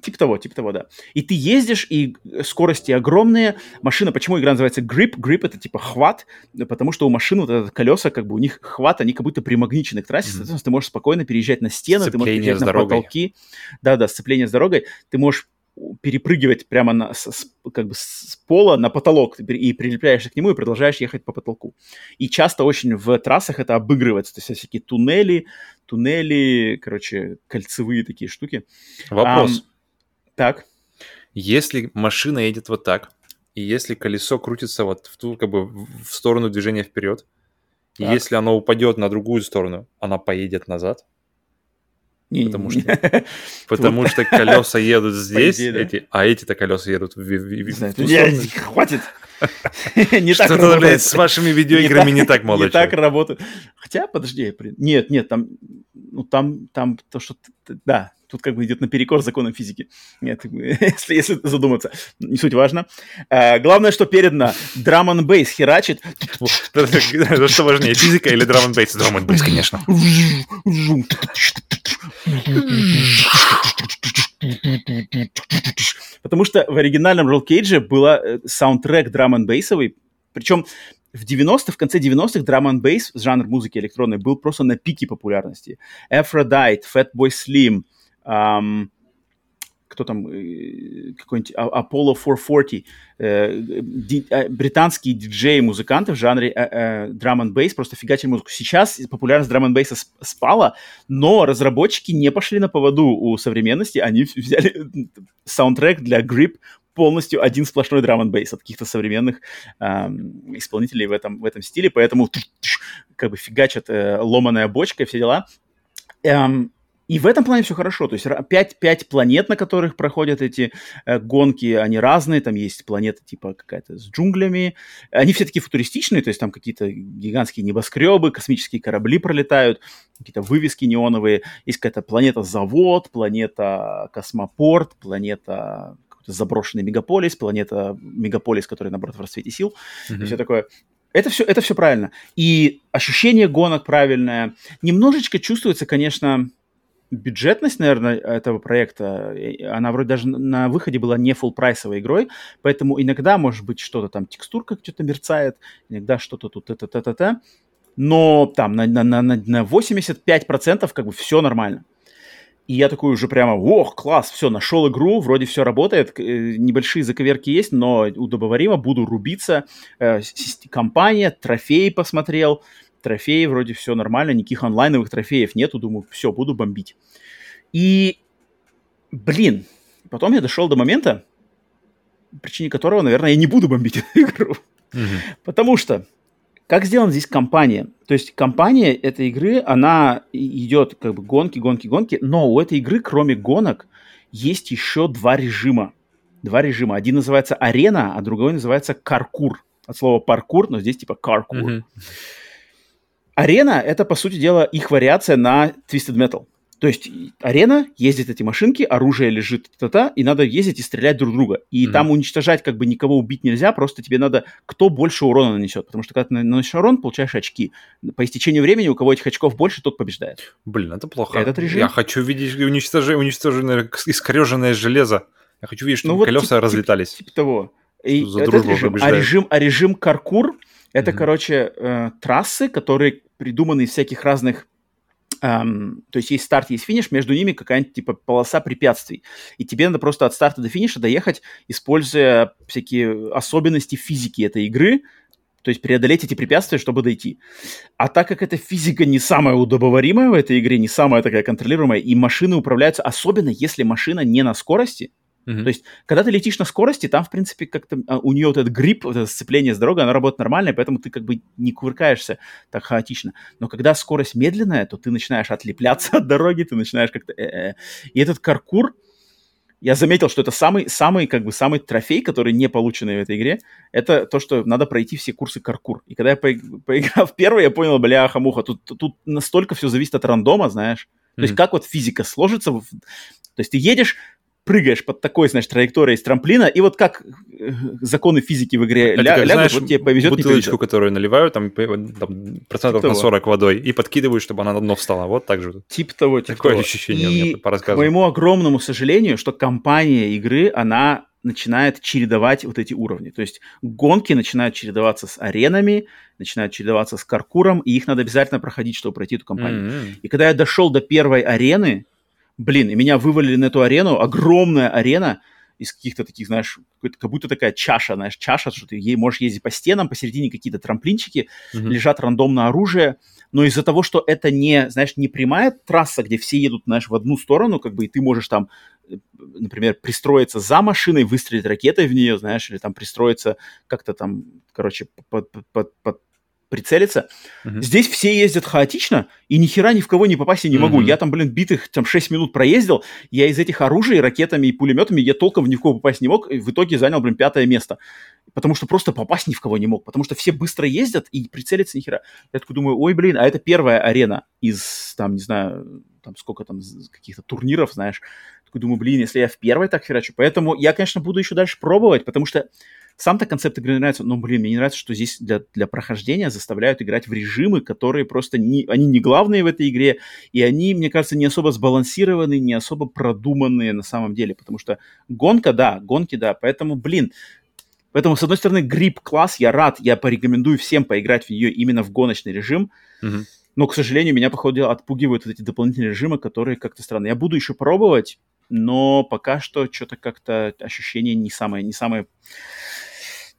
Типа того, типа того, да. И ты ездишь, и скорости огромные. Машина, почему игра называется Grip? Grip это типа хват, потому что у машины вот это колеса, как бы у них хват, они как будто примагничены к трассе, mm-hmm. соответственно, ты можешь спокойно переезжать на стены, сцепление ты можешь переезжать на потолки. Да-да, сцепление с дорогой. Ты можешь перепрыгивать прямо на, с, с, как бы с пола на потолок и прилепляешься к нему и продолжаешь ехать по потолку. И часто очень в трассах это обыгрывается, то есть всякие туннели, туннели, короче, кольцевые такие штуки. Вопрос. Um, так. Если машина едет вот так, и если колесо крутится вот в ту, как бы, в сторону движения вперед, и если оно упадет на другую сторону, она поедет назад. Не, потому не, что, не. потому что колеса едут здесь, идее, эти, да. а эти-то колеса едут в, в, в, в ту сторону. Хватит. не так Что-то, блядь, с вашими видеоиграми не так, молодой Не так работает. Хотя, подожди, нет, нет, там, ну, там, там то, что, да, тут как бы идет наперекор законам физики. Нет, если, если задуматься, не суть важно. А, главное, что передано. Драм н бейс херачит. Что важнее, физика или драм н бейс? Драм н бейс, конечно. Потому что в оригинальном Roll Cage был э, саундтрек драм н бейсовый причем в 90-х, в конце 90-х драм н бейс, жанр музыки электронной, был просто на пике популярности. Aphrodite, Fatboy Slim, um, кто там, э, какой-нибудь а, Apollo 440, э, э, британские диджеи, музыканты в жанре э, драм н бейс просто фигачили музыку. Сейчас популярность драм н бейса спала, но разработчики не пошли на поводу у современности, они взяли саундтрек для Grip полностью один сплошной драм н бейс от каких-то современных эм, исполнителей в этом, в этом стиле, поэтому как бы фигачат э, ломаная бочка и все дела. Эм, и в этом плане все хорошо. То есть пять, пять планет, на которых проходят эти э, гонки, они разные. Там есть планета типа какая-то с джунглями. Они все такие футуристичные, то есть там какие-то гигантские небоскребы, космические корабли пролетают, какие-то вывески неоновые. Есть какая-то планета-завод, планета-космопорт, планета заброшенный мегаполис, планета мегаполис, который, наоборот, в расцвете сил. Mm-hmm. Все такое. Это все, это все правильно. И ощущение гонок правильное. Немножечко чувствуется, конечно, бюджетность, наверное, этого проекта, она вроде даже на выходе была не full прайсовой игрой, поэтому иногда, может быть, что-то там, текстурка что-то мерцает, иногда что-то тут это-то-то-то, но там на, на, на, на 85% как бы все нормально. И я такой уже прямо, ох, класс, все, нашел игру, вроде все работает, э, небольшие заковерки есть, но удобоваримо, буду рубиться. Э, компания, трофеи посмотрел, трофеи, вроде все нормально, никаких онлайновых трофеев нету, думаю, все, буду бомбить. И, блин, потом я дошел до момента, причине которого, наверное, я не буду бомбить эту игру. Mm-hmm. Потому что, как сделана здесь компания? То есть компания этой игры, она идет как бы гонки, гонки, гонки, но у этой игры, кроме гонок, есть еще два режима. Два режима. Один называется арена, а другой называется каркур. От слова паркур, но здесь типа каркур. Mm-hmm. Арена — это, по сути дела, их вариация на Twisted Metal. То есть арена, ездят эти машинки, оружие лежит, та-та, и надо ездить и стрелять друг друга. И mm-hmm. там уничтожать, как бы никого убить нельзя, просто тебе надо, кто больше урона нанесет. Потому что когда ты наносишь урон, получаешь очки. По истечению времени, у кого этих очков больше, тот побеждает. Блин, это плохо. Этот режим... Я хочу видеть уничтожение, уничтоженное, искореженное железо. Я хочу видеть, чтобы ну, колеса вот, разлетались. Типа, типа того. И этот режим. А режим, а режим каркур это, mm-hmm. короче, э, трассы, которые придуманы из всяких разных Um, то есть есть старт, есть финиш, между ними какая-нибудь типа полоса препятствий. И тебе надо просто от старта до финиша доехать, используя всякие особенности физики этой игры, то есть преодолеть эти препятствия, чтобы дойти. А так как эта физика не самая удобоваримая в этой игре, не самая такая контролируемая, и машины управляются, особенно если машина не на скорости, Mm-hmm. То есть, когда ты летишь на скорости, там, в принципе, как-то а, у нее вот этот грипп, вот это сцепление с дорогой, оно работает нормально, поэтому ты как бы не кувыркаешься так хаотично. Но когда скорость медленная, то ты начинаешь отлепляться от дороги, ты начинаешь как-то... Э-э. И этот каркур, я заметил, что это самый, самый, как бы, самый трофей, который не полученный в этой игре, это то, что надо пройти все курсы каркур. И когда я по поиграл в первый, я понял, бляха-муха, тут, тут настолько все зависит от рандома, знаешь. То mm-hmm. есть как вот физика сложится. То есть ты едешь, прыгаешь под такой, значит, траекторией с трамплина, и вот как э, законы физики в игре Это ля- как, лягут, знаешь, вот тебе повезет, бутылочку, которую наливают, там, там процентов типа на 40 того. водой, и подкидывают, чтобы она на дно встала. Вот так же. Типа того, типа Такое того. ощущение и, у меня по рассказу. к моему огромному сожалению, что компания игры, она начинает чередовать вот эти уровни. То есть гонки начинают чередоваться с аренами, начинают чередоваться с каркуром, и их надо обязательно проходить, чтобы пройти эту компанию. Mm-hmm. И когда я дошел до первой арены, блин, и меня вывалили на эту арену, огромная арена из каких-то таких, знаешь, как будто такая чаша, знаешь, чаша, что ты ей можешь ездить по стенам, посередине какие-то трамплинчики, mm-hmm. лежат рандомно оружие, но из-за того, что это не, знаешь, не прямая трасса, где все едут, знаешь, в одну сторону, как бы, и ты можешь там, э, например, пристроиться за машиной, выстрелить ракетой в нее, знаешь, или там пристроиться как-то там, короче, под, под, под, прицелиться. Uh-huh. Здесь все ездят хаотично, и ни хера ни в кого не попасть я не могу. Uh-huh. Я там, блин, битых там 6 минут проездил, я из этих оружий, ракетами и пулеметами я толком ни в кого попасть не мог, и в итоге занял, блин, пятое место. Потому что просто попасть ни в кого не мог, потому что все быстро ездят и прицелиться ни хера. Я такой думаю, ой, блин, а это первая арена из, там, не знаю, там сколько там каких-то турниров, знаешь. Такой думаю, блин, если я в первой так херачу. Поэтому я, конечно, буду еще дальше пробовать, потому что сам-то концепт игры нравится, но, блин, мне не нравится, что здесь для, для прохождения заставляют играть в режимы, которые просто не, они не главные в этой игре, и они, мне кажется, не особо сбалансированные, не особо продуманные на самом деле, потому что гонка, да, гонки, да, поэтому, блин, Поэтому, с одной стороны, грипп класс, я рад, я порекомендую всем поиграть в нее именно в гоночный режим. Uh-huh. Но, к сожалению, меня, походу, дела, отпугивают вот эти дополнительные режимы, которые как-то странные. Я буду еще пробовать, но пока что что-то как-то ощущение не самое, не самое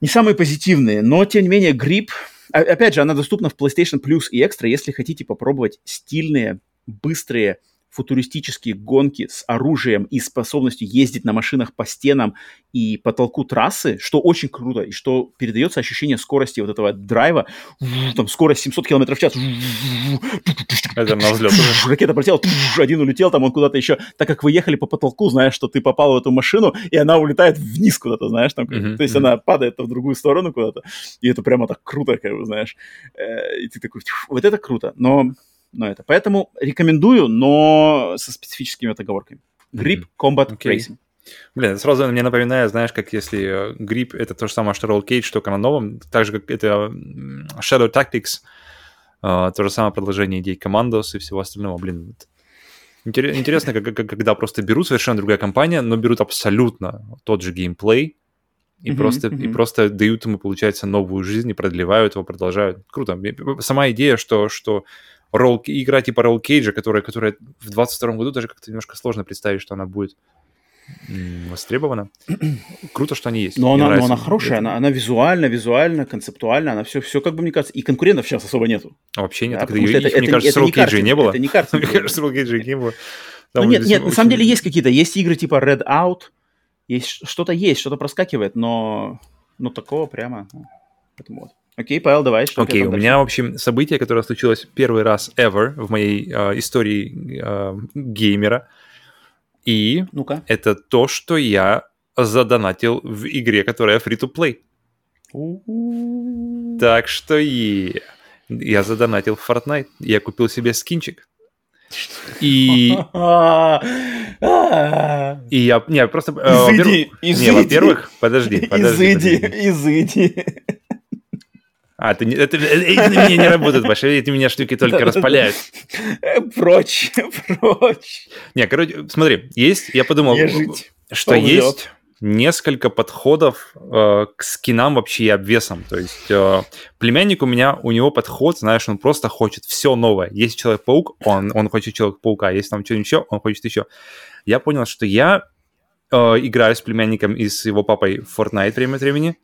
не самые позитивные, но, тем не менее, грипп, опять же, она доступна в PlayStation Plus и Extra, если хотите попробовать стильные, быстрые, футуристические гонки с оружием и способностью ездить на машинах по стенам и потолку трассы, что очень круто, и что передается ощущение скорости вот этого драйва, там скорость 700 км в час. Это на взлет. Ракета полетела, один улетел, там он куда-то еще, так как вы ехали по потолку, знаешь, что ты попал в эту машину, и она улетает вниз куда-то, знаешь, там, то есть она падает в другую сторону куда-то, и это прямо так круто, как бы, знаешь, э, и ты такой, вот это круто, но но это. Поэтому рекомендую, но со специфическими отоговорками. Grip Combat okay. Racing. Блин, это сразу мне напоминает, знаешь, как если Grip — это то же самое, что Roll Cage, только на новом, так же, как это Shadow Tactics, uh, то же самое продолжение идей Commandos и всего остального. Блин, интересно, как, когда просто берут совершенно другая компания, но берут абсолютно тот же геймплей, и, mm-hmm, просто, mm-hmm. и просто дают ему, получается, новую жизнь и продлевают его, продолжают. Круто. Сама идея, что, что ролл, игра типа Roll Cage, которая, которая в 22 году даже как-то немножко сложно представить, что она будет востребована. Круто, что они есть. Но, она, но она хорошая, она, она визуально, визуально, концептуально, она все, все, как бы мне кажется, и конкурентов сейчас особо нету. Вообще нет. Да, это, их, это, мне кажется, это, Roll Cage не было. Это не карта. Мне кажется, Roll Cage не было. Ну нет, нет, на самом деле есть какие-то, есть игры типа Red Out, есть что-то есть, что-то проскакивает, но, но такого прямо, ну, поэтому вот. Окей, Павел, давай. Что Окей, у меня, в общем, событие, которое случилось первый раз ever в моей э, истории э, геймера. И ну это то, что я задонатил в игре, которая free-to-play. Так что и я задонатил в Fortnite. Я купил себе скинчик. И... И я... Не, просто... Э, изыди, изыди. Не, во-первых, подожди, подожди. Изыди, изыди. А, это, это, это, это на меня не работает, Паша, эти меня штуки только распаляют. Прочь, прочь. Не, короче, смотри, есть, я подумал, что есть несколько подходов э, к скинам вообще и обвесам. То есть э, племянник у меня, у него подход, знаешь, он просто хочет все новое. Есть Человек-паук, он, он хочет Человек-паука, есть там что-нибудь еще, он хочет еще. Я понял, что я э, играю с племянником и с его папой в Fortnite время от времени,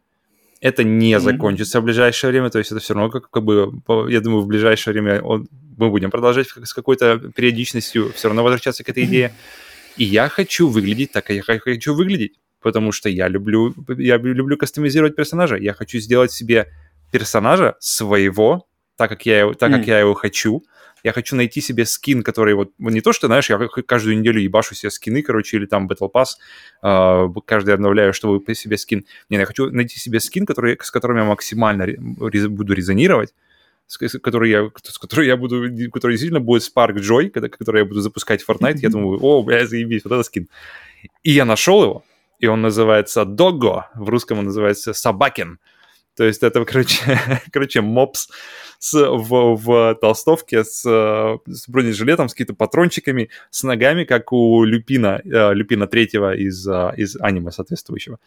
это не mm-hmm. закончится в ближайшее время, то есть это все равно как, как бы, я думаю, в ближайшее время он, мы будем продолжать с какой-то периодичностью все равно возвращаться к этой идее. И я хочу выглядеть так, как я хочу выглядеть, потому что я люблю, я люблю кастомизировать персонажа. Я хочу сделать себе персонажа своего, так как я, так mm. как я его хочу, я хочу найти себе скин, который вот, не то, что, знаешь, я каждую неделю ебашу себе скины, короче, или там Battle Pass, э, каждый обновляю, чтобы по себе скин. Нет, я хочу найти себе скин, который, с которым я максимально рез, буду резонировать, с, которой я, с которой я буду, который действительно будет Spark Joy, когда, который я буду запускать в Fortnite, я думаю, о, бля, заебись, вот это скин. И я нашел его, и он называется Doggo, в русском он называется Собакин. То есть это, короче, короче мопс с, в, в толстовке с, с бронежилетом, с какими-то патрончиками, с ногами, как у Люпина, э, Люпина третьего из, э, из аниме соответствующего.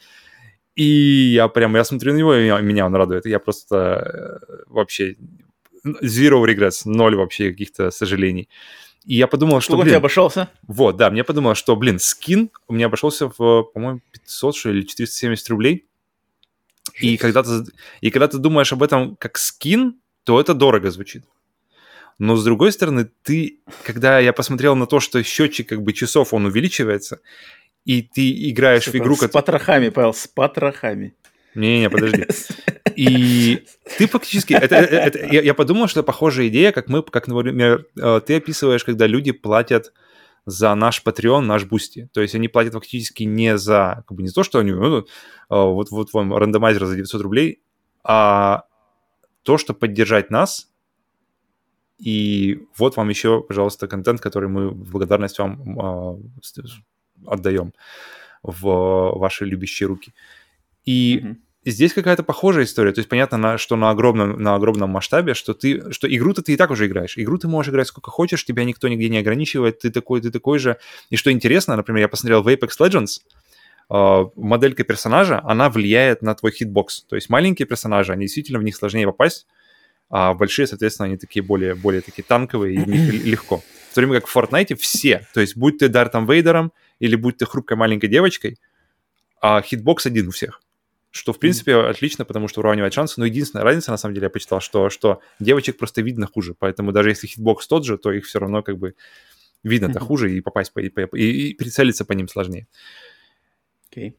И я прям, я смотрю на него, и меня он радует. Я просто э, вообще zero regrets, ноль вообще каких-то сожалений. И я подумал, что, Сколько блин... тебе обошелся? Вот, да, мне подумал, что, блин, скин у меня обошелся в, по-моему, 500 что ли, или 470 рублей. И когда, ты, и когда ты думаешь об этом как skin, то это дорого звучит. Но с другой стороны, ты, когда я посмотрел на то, что счетчик как бы часов, он увеличивается, и ты играешь Все, в игру... С потрохами, Павел, с потрохами. Не-не, подожди. И ты фактически... Это, это, это, я, я подумал, что похожая идея, как мы, как, например, э, ты описываешь, когда люди платят за наш Patreon, наш Boosty. То есть они платят фактически не за... Как бы не то, что они... Ну, э, вот, вот вам рандомайзер за 900 рублей, а то, что поддержать нас, и вот вам еще, пожалуйста, контент, который мы в благодарность вам э, отдаем в ваши любящие руки. И mm-hmm. Здесь какая-то похожая история. То есть понятно, на, что на огромном, на огромном масштабе, что ты, что игру-то ты и так уже играешь. Игру ты можешь играть сколько хочешь, тебя никто нигде не ограничивает, ты такой, ты такой же. И что интересно, например, я посмотрел в Apex Legends, а, моделька персонажа, она влияет на твой хитбокс. То есть маленькие персонажи, они действительно в них сложнее попасть, а большие, соответственно, они такие более, более такие танковые, и в них легко. В то время как в Fortnite все, то есть будь ты Дартом Вейдером или будь ты хрупкой маленькой девочкой, а хитбокс один у всех. Что, в принципе, mm-hmm. отлично, потому что уравнивает шансы. Но единственная разница, на самом деле, я почитал, что, что девочек просто видно хуже. Поэтому даже если хитбокс тот же, то их все равно как бы Видно-то mm-hmm. хуже, и попасть по, и, и, и прицелиться по ним сложнее. Okay.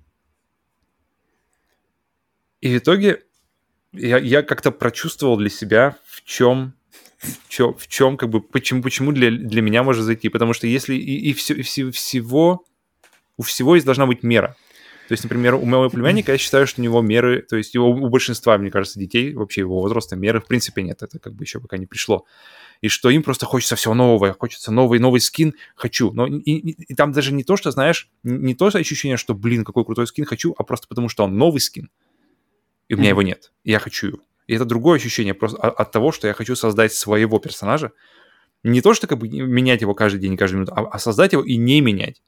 И в итоге я, я как-то прочувствовал для себя, в чем, в чем, в чем как бы, почему, почему для, для меня может зайти. Потому что если и, и, все, и все, всего, у всего есть должна быть мера. То есть, например, у моего племянника я считаю, что у него меры, то есть его, у большинства, мне кажется, детей, вообще его возраста, меры в принципе нет. Это как бы еще пока не пришло. И что им просто хочется всего нового, хочется новый, новый скин, хочу. Но и, и, и там даже не то, что, знаешь, не то ощущение, что, блин, какой крутой скин хочу, а просто потому, что он новый скин и у меня mm-hmm. его нет. И я хочу его. И это другое ощущение просто от того, что я хочу создать своего персонажа. Не то, что как бы менять его каждый день, каждую минуту, а, а создать его и не менять.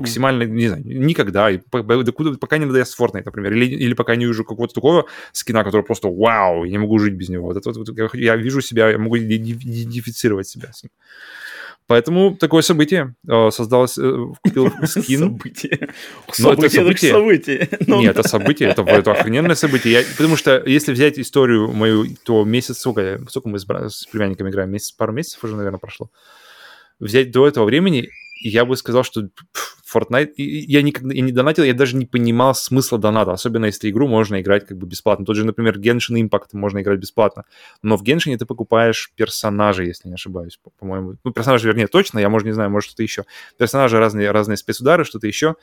Максимально, mm-hmm. не знаю, никогда. И пока не надоест Fortnite, например. Или, или пока не увижу какого-то такого скина, который просто вау, я не могу жить без него. Вот это вот, я вижу себя, я могу идентифицировать себя с ним. Поэтому такое событие э, создалось, э, купил скин. Событие. Но это событие. событие. Ну, Нет, это событие, это, это охрененное событие. Я, потому что если взять историю мою, то месяц, сколько, сколько мы с, с племянником играем, месяц, пару месяцев уже, наверное, прошло. Взять до этого времени, я бы сказал, что Fortnite, я никогда я не донатил, я даже не понимал смысла доната, особенно если игру можно играть как бы бесплатно. Тот же, например, Genshin Impact можно играть бесплатно, но в Genshin ты покупаешь персонажи, если не ошибаюсь, по-моему. Ну, персонажи, вернее, точно, я, может, не знаю, может, что-то еще. Персонажи разные, разные спецудары, что-то еще.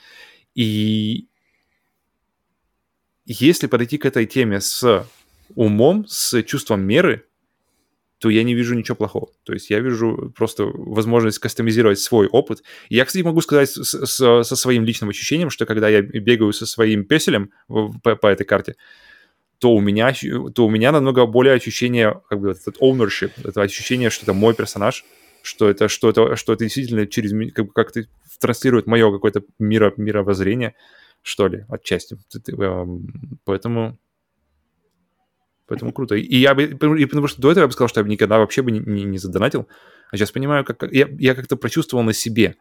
И если подойти к этой теме с умом, с чувством меры, то я не вижу ничего плохого. То есть я вижу просто возможность кастомизировать свой опыт. И я, кстати, могу сказать с, с, со своим личным ощущением, что когда я бегаю со своим песелем по, по этой карте, то у меня, то у меня намного более ощущение, как бы, этот ownership, это ощущение, что это мой персонаж, что это, что это, что это действительно через, как, бы, как ты транслирует мое какое-то миро, мировоззрение, что ли, отчасти. Эм, поэтому Поэтому круто. И я бы, и потому что до этого я бы сказал, что я бы никогда вообще бы не, не, не задонатил. А сейчас понимаю, как я, я как-то прочувствовал на себе,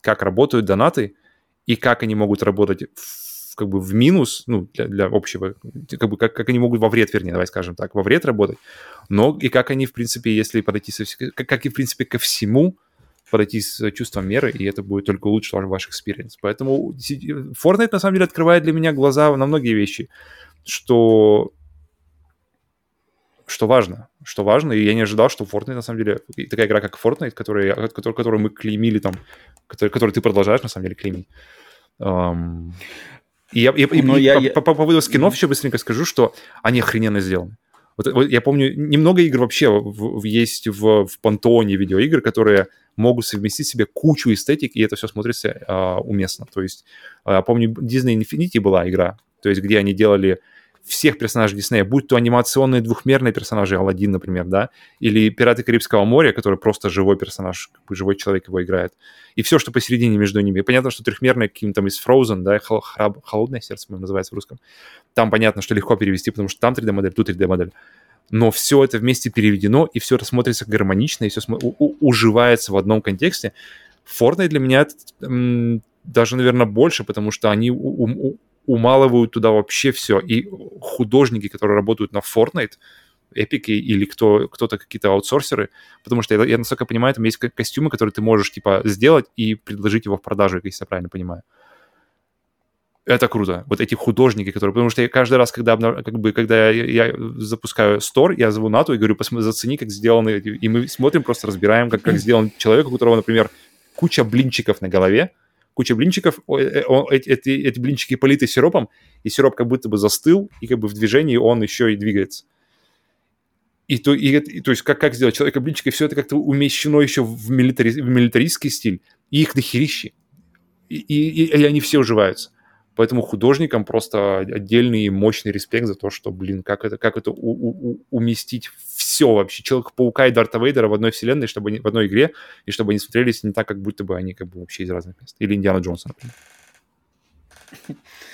как работают донаты и как они могут работать в, как бы в минус, ну, для, для общего, как бы как, как они могут во вред, вернее, давай скажем так, во вред работать, но и как они, в принципе, если подойти, со, как, как и, в принципе, ко всему, подойти с чувством меры, и это будет только улучшить ваш, experience. Поэтому Fortnite, на самом деле, открывает для меня глаза на многие вещи, что что важно, что важно, и я не ожидал, что Fortnite, на самом деле, такая игра, как Fortnite, которая, которую, которую мы клеймили там, который, которую ты продолжаешь, на самом деле, клеймить. Um, и я, я, Но и, я, по, я... по, по поводу скинов еще быстренько скажу, что они охрененно сделаны. Вот, вот я помню, немного игр вообще в, в, есть в, в пантеоне видеоигр, которые могут совместить в себе кучу эстетик, и это все смотрится э, уместно. То есть, э, помню, Disney Infinity была игра, то есть где они делали всех персонажей Диснея, будь то анимационные двухмерные персонажи, Алладин, например, да, или Пираты Карибского моря, который просто живой персонаж, как бы живой человек его играет, и все, что посередине между ними. И понятно, что трехмерные каким-то из Frozen, да, Холодное сердце, по называется в русском, там понятно, что легко перевести, потому что там 3D-модель, тут 3D-модель. Но все это вместе переведено, и все это смотрится гармонично, и все уживается в одном контексте. Fortnite для меня даже, наверное, больше, потому что они умалывают туда вообще все. И художники, которые работают на Fortnite, эпики или кто, кто-то, какие-то аутсорсеры, потому что, я, я насколько понимаю, там есть костюмы, которые ты можешь, типа, сделать и предложить его в продажу, если я правильно понимаю. Это круто. Вот эти художники, которые... Потому что я каждый раз, когда, как бы, когда я, я запускаю стор, я зову Нату и говорю, посмотри, зацени, как сделаны... И мы смотрим, просто разбираем, как, как сделан человек, у которого, например, куча блинчиков на голове, куча блинчиков, э, эти, эти, блинчики политы сиропом, и сироп как будто бы застыл, и как бы в движении он еще и двигается. И то, и, и, то есть как, как сделать человека блинчика, и все это как-то умещено еще в, милитари, в милитаристский стиль, и их дохерищи. И, и, и они все уживаются. Поэтому художникам просто отдельный мощный респект за то, что, блин, как это, как это у, у, уместить все вообще. Человека-паука и Дарта Вейдера в одной вселенной, чтобы они, в одной игре, и чтобы они смотрелись не так, как будто бы они как бы вообще из разных мест. Или Индиана Джонса, например.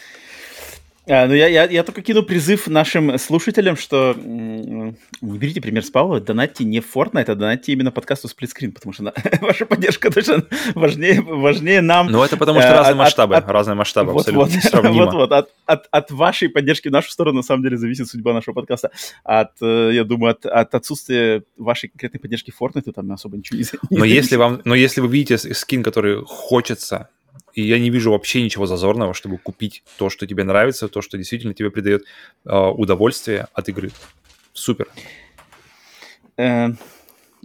А, ну, я, я, я только кину призыв нашим слушателям, что не берите пример с Павла, донатьте не в Fortnite, а донатьте именно подкасту Splitscreen, потому что на, ваша поддержка точно важнее, важнее нам. Ну, это потому что э, разные масштабы, от, разные масштабы вот, абсолютно вот, сравнимо. Вот, вот, от, от, от вашей поддержки в нашу сторону, на самом деле, зависит судьба нашего подкаста. От, э, я думаю, от, от отсутствия вашей конкретной поддержки Fortnite там особо ничего не, не но если вам, Но если вы видите скин, который хочется и я не вижу вообще ничего зазорного, чтобы купить то, что тебе нравится, то, что действительно тебе придает э, удовольствие от игры. Супер. Э,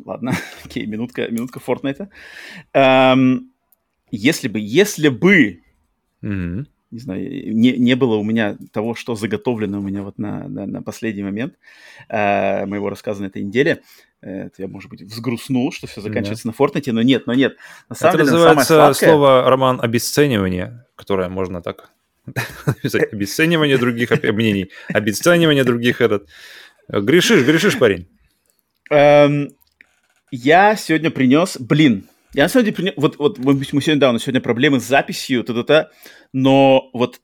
ладно, окей, минутка, минутка Fortnite. Эм, если бы, если бы, mm-hmm. не знаю, не, не было у меня того, что заготовлено у меня вот на, на, на последний момент э, моего рассказа на этой неделе, это я, может быть, взгрустнул, что все заканчивается да. на Фортнете, но нет, но нет. На самом Это деле, называется сладкое... слово, Роман, обесценивание, которое можно так. Обесценивание других мнений, обесценивание других этот. Грешишь, грешишь, парень. Эм, я сегодня принес, блин, я сегодня принес, вот, вот мы сегодня, да, у нас сегодня проблемы с записью, та-та-та, но вот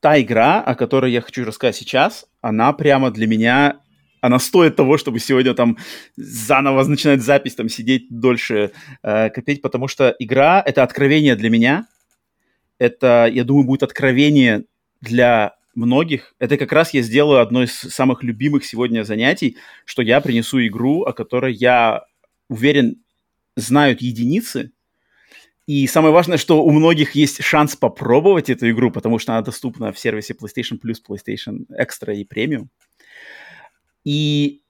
та игра, о которой я хочу рассказать сейчас, она прямо для меня она стоит того, чтобы сегодня там заново начинать запись, там сидеть дольше, э, копить, потому что игра — это откровение для меня. Это, я думаю, будет откровение для многих. Это как раз я сделаю одно из самых любимых сегодня занятий, что я принесу игру, о которой я уверен, знают единицы. И самое важное, что у многих есть шанс попробовать эту игру, потому что она доступна в сервисе PlayStation Plus, PlayStation Extra и Premium. И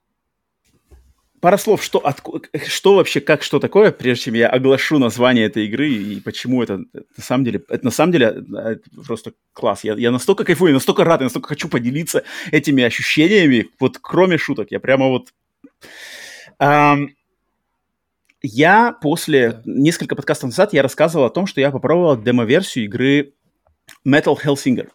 пара слов, что, от, что вообще, как, что такое, прежде чем я оглашу название этой игры и почему это, это на самом деле, это на самом деле это просто класс. Я, я настолько кайфую, настолько рад, я настолько хочу поделиться этими ощущениями, вот кроме шуток, я прямо вот... Um, я после, несколько подкастов назад, я рассказывал о том, что я попробовал демо-версию игры Metal Hellsinger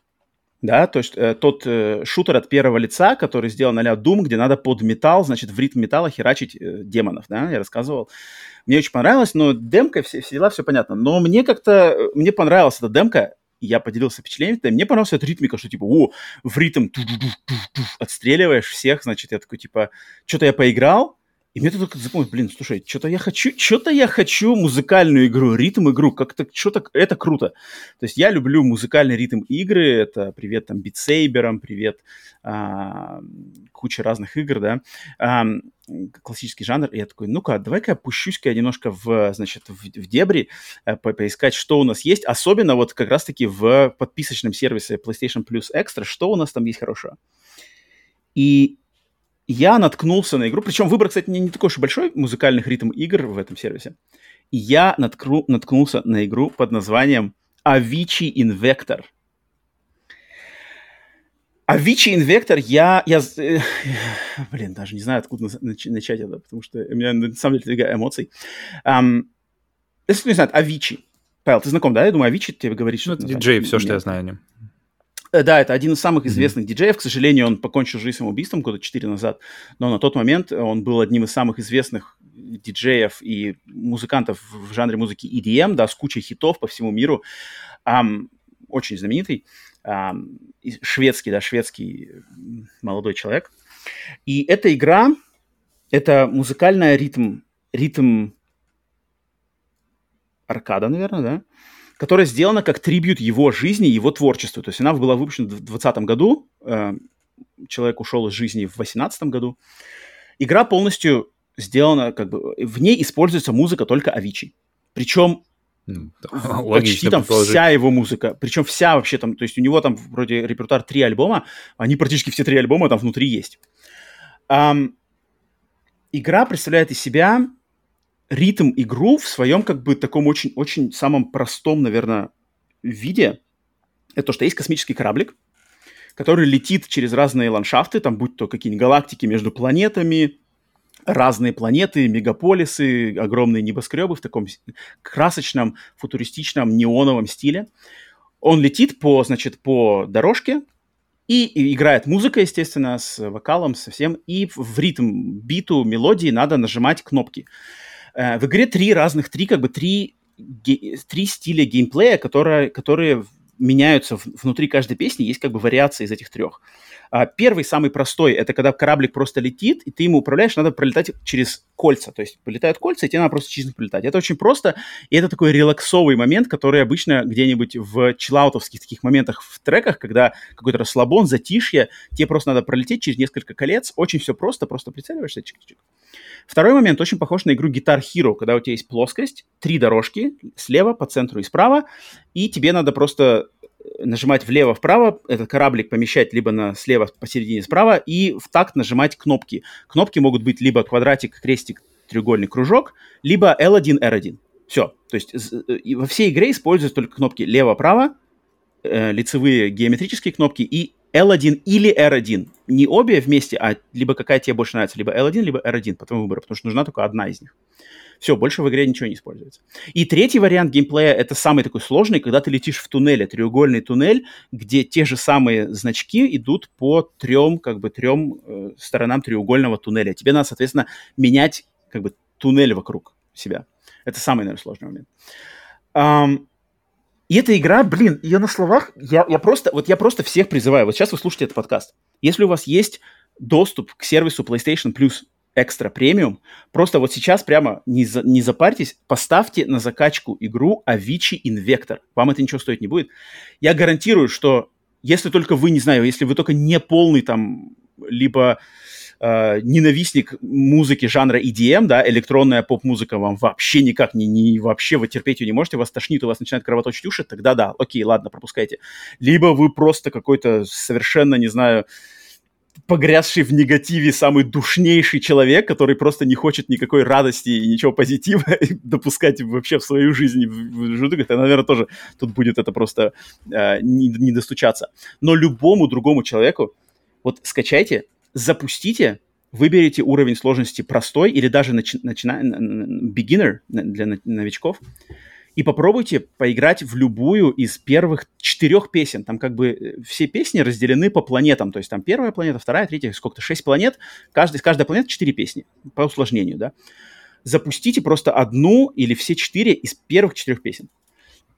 да, то есть э, тот э, шутер от первого лица, который сделан а-ля Doom, где надо под металл, значит, в ритм металла херачить э, демонов, да, я рассказывал. Мне очень понравилось, но демка, все, все дела, все понятно. Но мне как-то, э, мне понравилась эта демка, я поделился впечатлением, мне понравилась эта ритмика, что типа, о, в ритм отстреливаешь всех, значит, я такой, типа, что-то я поиграл, и мне тут запомнил, блин, слушай, что-то я хочу, что-то я хочу музыкальную игру, ритм игру, как-то что-то, это круто. То есть я люблю музыкальный ритм игры, это привет там битсейберам, привет а, куча разных игр, да, а, классический жанр. И я такой, ну-ка, давай-ка опущусь-ка я немножко в, значит, в, в дебри, а, по поискать, что у нас есть, особенно вот как раз-таки в подписочном сервисе PlayStation Plus Extra, что у нас там есть хорошего. И я наткнулся на игру, причем выбор, кстати, не, не такой уж и большой музыкальных ритм игр в этом сервисе. Я наткну, наткнулся на игру под названием Avicii Invector. Avicii Invector я, я, э, блин, даже не знаю, откуда начать это, потому что у меня на самом деле такая эмоций. Um, если кто не знает, Avicii. Павел, ты знаком, да? Я думаю, Avicii тебе говорит, что... Ну, диджей, все, что я знаю о нем. Э, да, это один из самых известных mm-hmm. диджеев. К сожалению, он покончил жизнь самоубийством года 4 назад, но на тот момент он был одним из самых известных диджеев и музыкантов в жанре музыки EDM, да, с кучей хитов по всему миру. Um, очень знаменитый. Um, шведский, да, шведский молодой человек. И эта игра, это музыкальная ритм, ритм аркада, наверное, да, которая сделана как трибют его жизни, его творчеству. То есть она была выпущена в 2020 году, э, человек ушел из жизни в 2018 году. Игра полностью сделана, как бы, в ней используется музыка только Авичи. Причем почти там вся его музыка, причем вся вообще там, то есть у него там вроде репертуар три альбома, они практически все три альбома там внутри есть. Um, игра представляет из себя ритм игру в своем как бы таком очень, очень самом простом, наверное, виде. Это то, что есть космический кораблик, который летит через разные ландшафты, там будь то какие-нибудь галактики между планетами, разные планеты, мегаполисы, огромные небоскребы в таком красочном, футуристичном, неоновом стиле. Он летит по, значит, по дорожке, и играет музыка, естественно, с вокалом, со всем. И в ритм, биту, мелодии надо нажимать кнопки. Э, в игре три разных, три как бы три, три стиля геймплея, которые, которые меняются внутри каждой песни, есть как бы вариации из этих трех. А, первый, самый простой, это когда кораблик просто летит, и ты ему управляешь, надо пролетать через кольца. То есть полетают кольца, и тебе надо просто через них пролетать. Это очень просто, и это такой релаксовый момент, который обычно где-нибудь в чиллаутовских таких моментах в треках, когда какой-то расслабон, затишье, тебе просто надо пролететь через несколько колец. Очень все просто, просто прицеливаешься, чик-чик. Второй момент очень похож на игру Guitar Hero, когда у тебя есть плоскость, три дорожки, слева, по центру и справа, и тебе надо просто нажимать влево-вправо, этот кораблик помещать либо на слева, посередине, справа, и в такт нажимать кнопки. Кнопки могут быть либо квадратик, крестик, треугольник, кружок, либо L1, R1. Все. То есть э, во всей игре используются только кнопки лево-право, э, лицевые геометрические кнопки и L1 или R1. Не обе вместе, а либо какая тебе больше нравится, либо L1, либо R1 по твоему выбору, потому что нужна только одна из них. Все, больше в игре ничего не используется. И третий вариант геймплея — это самый такой сложный, когда ты летишь в туннеле, треугольный туннель, где те же самые значки идут по трем, как бы, трем э, сторонам треугольного туннеля. Тебе надо, соответственно, менять, как бы, туннель вокруг себя. Это самый, наверное, сложный момент. Um, и эта игра, блин, ее на словах, я, я просто, вот я просто всех призываю, вот сейчас вы слушаете этот подкаст, если у вас есть доступ к сервису PlayStation Plus экстра премиум. Просто вот сейчас прямо не, за, не запарьтесь, поставьте на закачку игру Avicii Invector. Вам это ничего стоить не будет. Я гарантирую, что если только вы, не знаю, если вы только не полный там, либо э, ненавистник музыки жанра EDM, да, электронная поп-музыка вам вообще никак не, не вообще вы терпеть ее не можете, вас тошнит, у вас начинает кровоточить уши, тогда да, окей, ладно, пропускайте. Либо вы просто какой-то совершенно, не знаю, погрязший в негативе самый душнейший человек, который просто не хочет никакой радости и ничего позитива допускать вообще в свою жизнь это, наверное, тоже тут будет это просто э, не, не достучаться. Но любому другому человеку, вот скачайте, запустите, выберите уровень сложности простой или даже начи- начина- beginner для новичков, и попробуйте поиграть в любую из первых четырех песен. Там как бы э, все песни разделены по планетам. То есть там первая планета, вторая, третья, сколько-то, шесть планет. Каждый, с каждой планеты четыре песни по усложнению, да. Запустите просто одну или все четыре из первых четырех песен.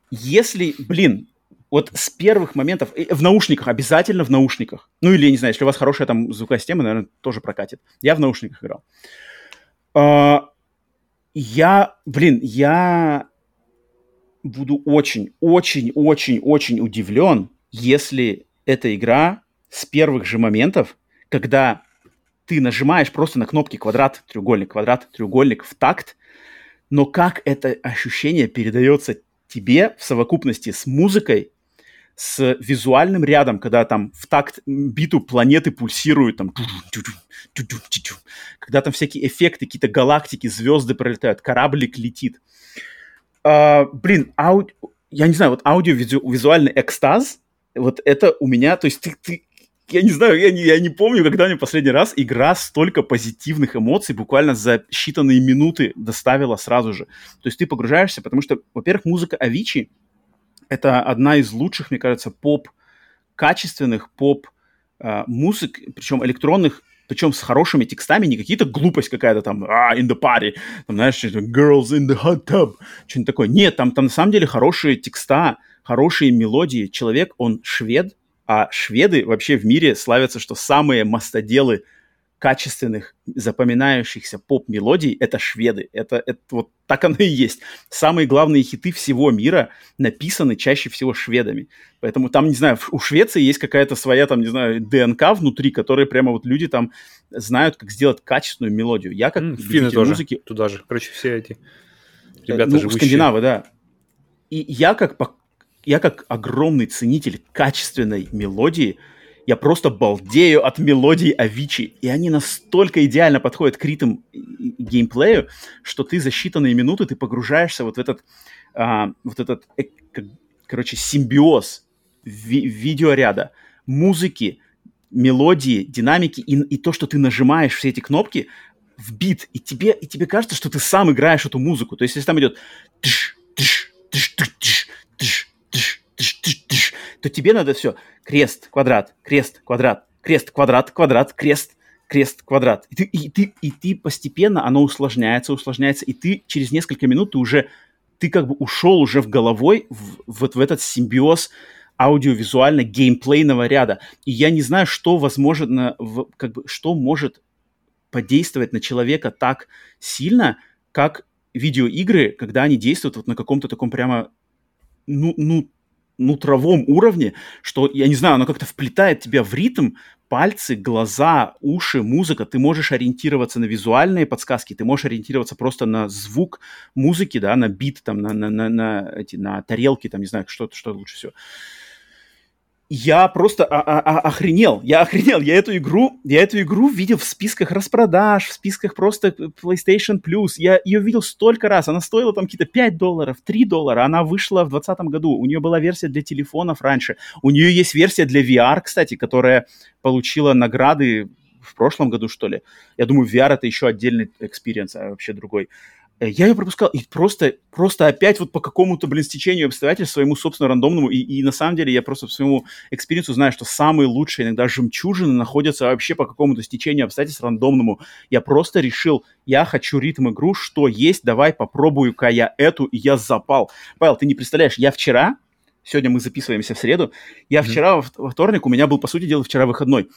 Если, блин, вот с первых моментов, в наушниках, обязательно в наушниках. Ну или, не знаю, если у вас хорошая там звуковая система, наверное, тоже прокатит. Я в наушниках играл. Uh, я, блин, я буду очень, очень, очень, очень удивлен, если эта игра с первых же моментов, когда ты нажимаешь просто на кнопки квадрат, треугольник, квадрат, треугольник в такт, но как это ощущение передается тебе в совокупности с музыкой, с визуальным рядом, когда там в такт биту планеты пульсируют, там, когда там всякие эффекты, какие-то галактики, звезды пролетают, кораблик летит – Uh, блин, ауди... я не знаю, вот аудиовизуальный экстаз, вот это у меня, то есть ты, ты я не знаю, я не, я не помню, когда мне последний раз игра столько позитивных эмоций буквально за считанные минуты доставила сразу же. То есть ты погружаешься, потому что, во-первых, музыка Авичи — это одна из лучших, мне кажется, поп, качественных поп э, музык, причем электронных причем с хорошими текстами, не какие-то глупость какая-то там, а, in the party, там, знаешь, girls in the hot tub, что-нибудь такое. Нет, там, там на самом деле хорошие текста, хорошие мелодии. Человек, он швед, а шведы вообще в мире славятся, что самые мастоделы качественных, запоминающихся поп-мелодий — это шведы. Это, это вот так оно и есть. Самые главные хиты всего мира написаны чаще всего шведами. Поэтому там, не знаю, у Швеции есть какая-то своя, там, не знаю, ДНК внутри, которые прямо вот люди там знают, как сделать качественную мелодию. Я как Финны тоже музыки... туда же. Короче, все эти ребята ну, живущие. скандинавы, да. И я как, я как огромный ценитель качественной мелодии — я просто балдею от мелодий Авичи. И они настолько идеально подходят к ритм геймплею, что ты за считанные минуты ты погружаешься вот в этот, а, вот этот, э, короче, симбиоз ви- видеоряда, музыки, мелодии, динамики и, и то, что ты нажимаешь все эти кнопки в бит, и тебе, и тебе кажется, что ты сам играешь эту музыку. То есть, если там идет то тебе надо все крест, квадрат, крест, квадрат, крест, квадрат, квадрат, крест, крест, квадрат. И ты, и ты, и ты постепенно, оно усложняется, усложняется, и ты через несколько минут ты уже, ты как бы ушел уже в головой вот в этот симбиоз аудиовизуально геймплейного ряда. И я не знаю, что возможно, как бы, что может подействовать на человека так сильно, как видеоигры, когда они действуют вот на каком-то таком прямо, ну, ну, нутровом уровне, что, я не знаю, оно как-то вплетает тебя в ритм, пальцы, глаза, уши, музыка. Ты можешь ориентироваться на визуальные подсказки, ты можешь ориентироваться просто на звук музыки, да, на бит, там, на, на, на, на, эти, на тарелки, там, не знаю, что, что лучше всего я просто охренел, я охренел, я эту игру, я эту игру видел в списках распродаж, в списках просто PlayStation Plus, я ее видел столько раз, она стоила там какие-то 5 долларов, 3 доллара, она вышла в 2020 году, у нее была версия для телефонов раньше, у нее есть версия для VR, кстати, которая получила награды в прошлом году, что ли. Я думаю, VR это еще отдельный experience, а вообще другой. Я ее пропускал, и просто, просто опять вот по какому-то, блин, стечению обстоятельств своему собственно рандомному, и, и на самом деле я просто по своему экспириенсу знаю, что самые лучшие иногда жемчужины находятся вообще по какому-то стечению обстоятельств рандомному. Я просто решил, я хочу ритм игру, что есть, давай попробую-ка я эту, и я запал. Павел, ты не представляешь, я вчера, сегодня мы записываемся в среду, я mm-hmm. вчера, во вторник, у меня был, по сути дела, вчера выходной,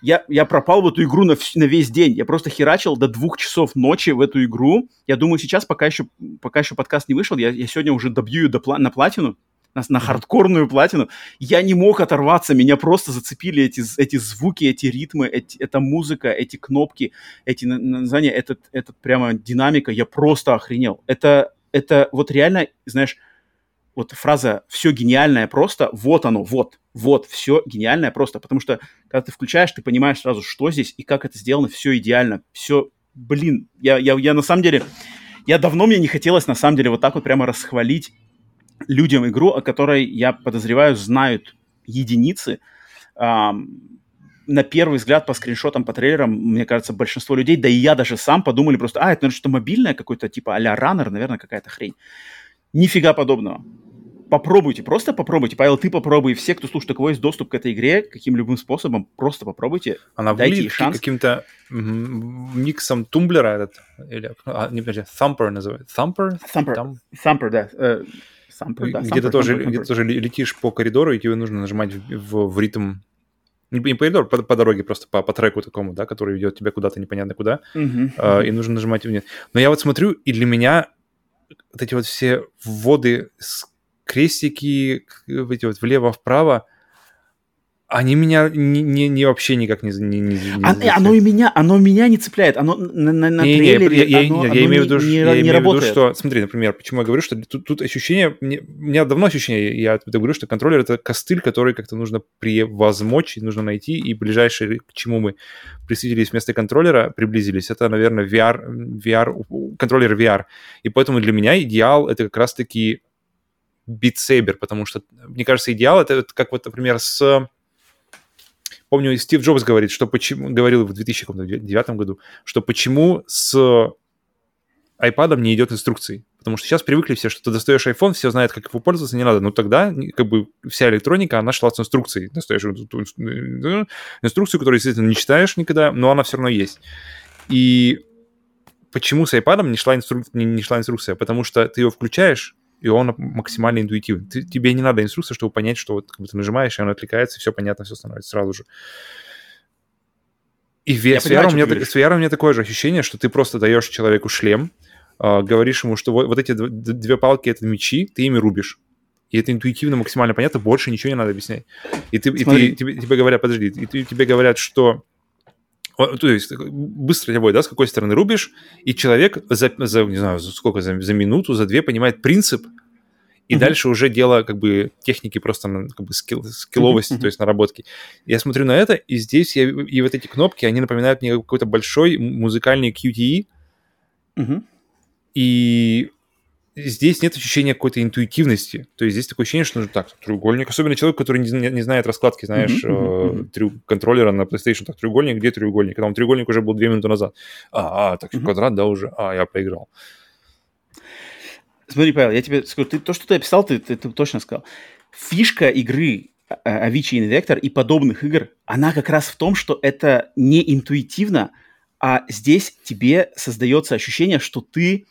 я, я пропал в эту игру на, на весь день. Я просто херачил до двух часов ночи в эту игру. Я думаю, сейчас, пока еще, пока еще подкаст не вышел, я, я сегодня уже добью ее до, на платину, на, на хардкорную платину. Я не мог оторваться, меня просто зацепили эти, эти звуки, эти ритмы, эти, эта музыка, эти кнопки, эти названия, этот, этот прямо динамика. Я просто охренел. Это, это вот реально, знаешь, вот фраза «все гениальное просто», вот оно, вот, вот, все гениальное просто, потому что когда ты включаешь, ты понимаешь сразу, что здесь и как это сделано, все идеально, все, блин, я, я, я на самом деле, я давно мне не хотелось на самом деле вот так вот прямо расхвалить людям игру, о которой, я подозреваю, знают единицы, эм, на первый взгляд по скриншотам, по трейлерам, мне кажется, большинство людей, да и я даже сам подумали просто, а, это, наверное, что мобильное какое-то, типа а-ля Runner, наверное, какая-то хрень. Нифига подобного попробуйте, просто попробуйте. Павел, ты попробуй. Все, кто слушает, у кого есть доступ к этой игре, каким любым способом, просто попробуйте. Она дайте ей шанс. каким-то миксом тумблера этот, или, а, не подожди, Thumper называется. Thumper? Thumper, Там... Thumper да. Э, Thumper, да. Где-то тоже, Thumper, где тоже летишь по коридору, и тебе нужно нажимать в, в, в ритм не, не по коридору, по, по дороге, просто по, по треку такому, да, который ведет тебя куда-то непонятно куда, uh-huh, uh-huh. и нужно нажимать вниз. Но я вот смотрю, и для меня вот эти вот все вводы с крестики, эти вот влево-вправо, они меня не, не, не вообще никак не, не, не, не а, Оно и меня, оно меня не цепляет. Оно на, на, на не, трейлере, я, я, оно, я, оно имею в виду, не, я не имею в виду, что... Смотри, например, почему я говорю, что тут, тут ощущение... Мне, у меня давно ощущение, я говорю, что контроллер — это костыль, который как-то нужно превозмочь, нужно найти, и ближайшее, к чему мы присоединились вместо контроллера, приблизились, это, наверное, VR, VR, контроллер VR. И поэтому для меня идеал — это как раз-таки Beat Saber, потому что, мне кажется, идеал это как вот, например, с... Помню, Стив Джобс говорит, что почему... Говорил в 2009 году, что почему с iPad не идет инструкции. Потому что сейчас привыкли все, что ты достаешь iPhone, все знают, как его пользоваться, не надо. Но тогда как бы вся электроника, она шла с инструкцией. Достаешь инструкцию, которую, естественно, не читаешь никогда, но она все равно есть. И почему с iPad не шла, инстру... не, не шла инструкция? Потому что ты его включаешь, и он максимально интуитивный. Ты, тебе не надо инструкция, чтобы понять, что вот как бы ты нажимаешь, и он отвлекается, и все понятно, все становится сразу же. И в, с, VR у меня, с VR у меня такое же ощущение, что ты просто даешь человеку шлем, э, говоришь ему, что вот, вот эти две палки — это мечи, ты ими рубишь. И это интуитивно максимально понятно, больше ничего не надо объяснять. И, ты, и ты, тебе, тебе говорят, подожди, и ты, тебе говорят, что то есть быстро тебя да, с какой стороны рубишь, и человек за, за не знаю, за сколько, за, за минуту, за две понимает принцип, и mm-hmm. дальше уже дело как бы техники просто как бы скилл, скилловости, mm-hmm. то есть наработки. Я смотрю на это, и здесь я, и вот эти кнопки, они напоминают мне какой-то большой музыкальный QTE, mm-hmm. и здесь нет ощущения какой-то интуитивности. То есть здесь такое ощущение, что нужно так, треугольник. Особенно человек, который не, не, знает раскладки, знаешь, mm-hmm. э, трю, контроллера на PlayStation. Так, треугольник, где треугольник? Когда он треугольник уже был две минуты назад. А, а так mm-hmm. квадрат, да, уже. А, я проиграл. Смотри, Павел, я тебе скажу, ты, то, что ты описал, ты, ты, ты точно сказал. Фишка игры Avicii Invector и подобных игр, она как раз в том, что это не интуитивно, а здесь тебе создается ощущение, что ты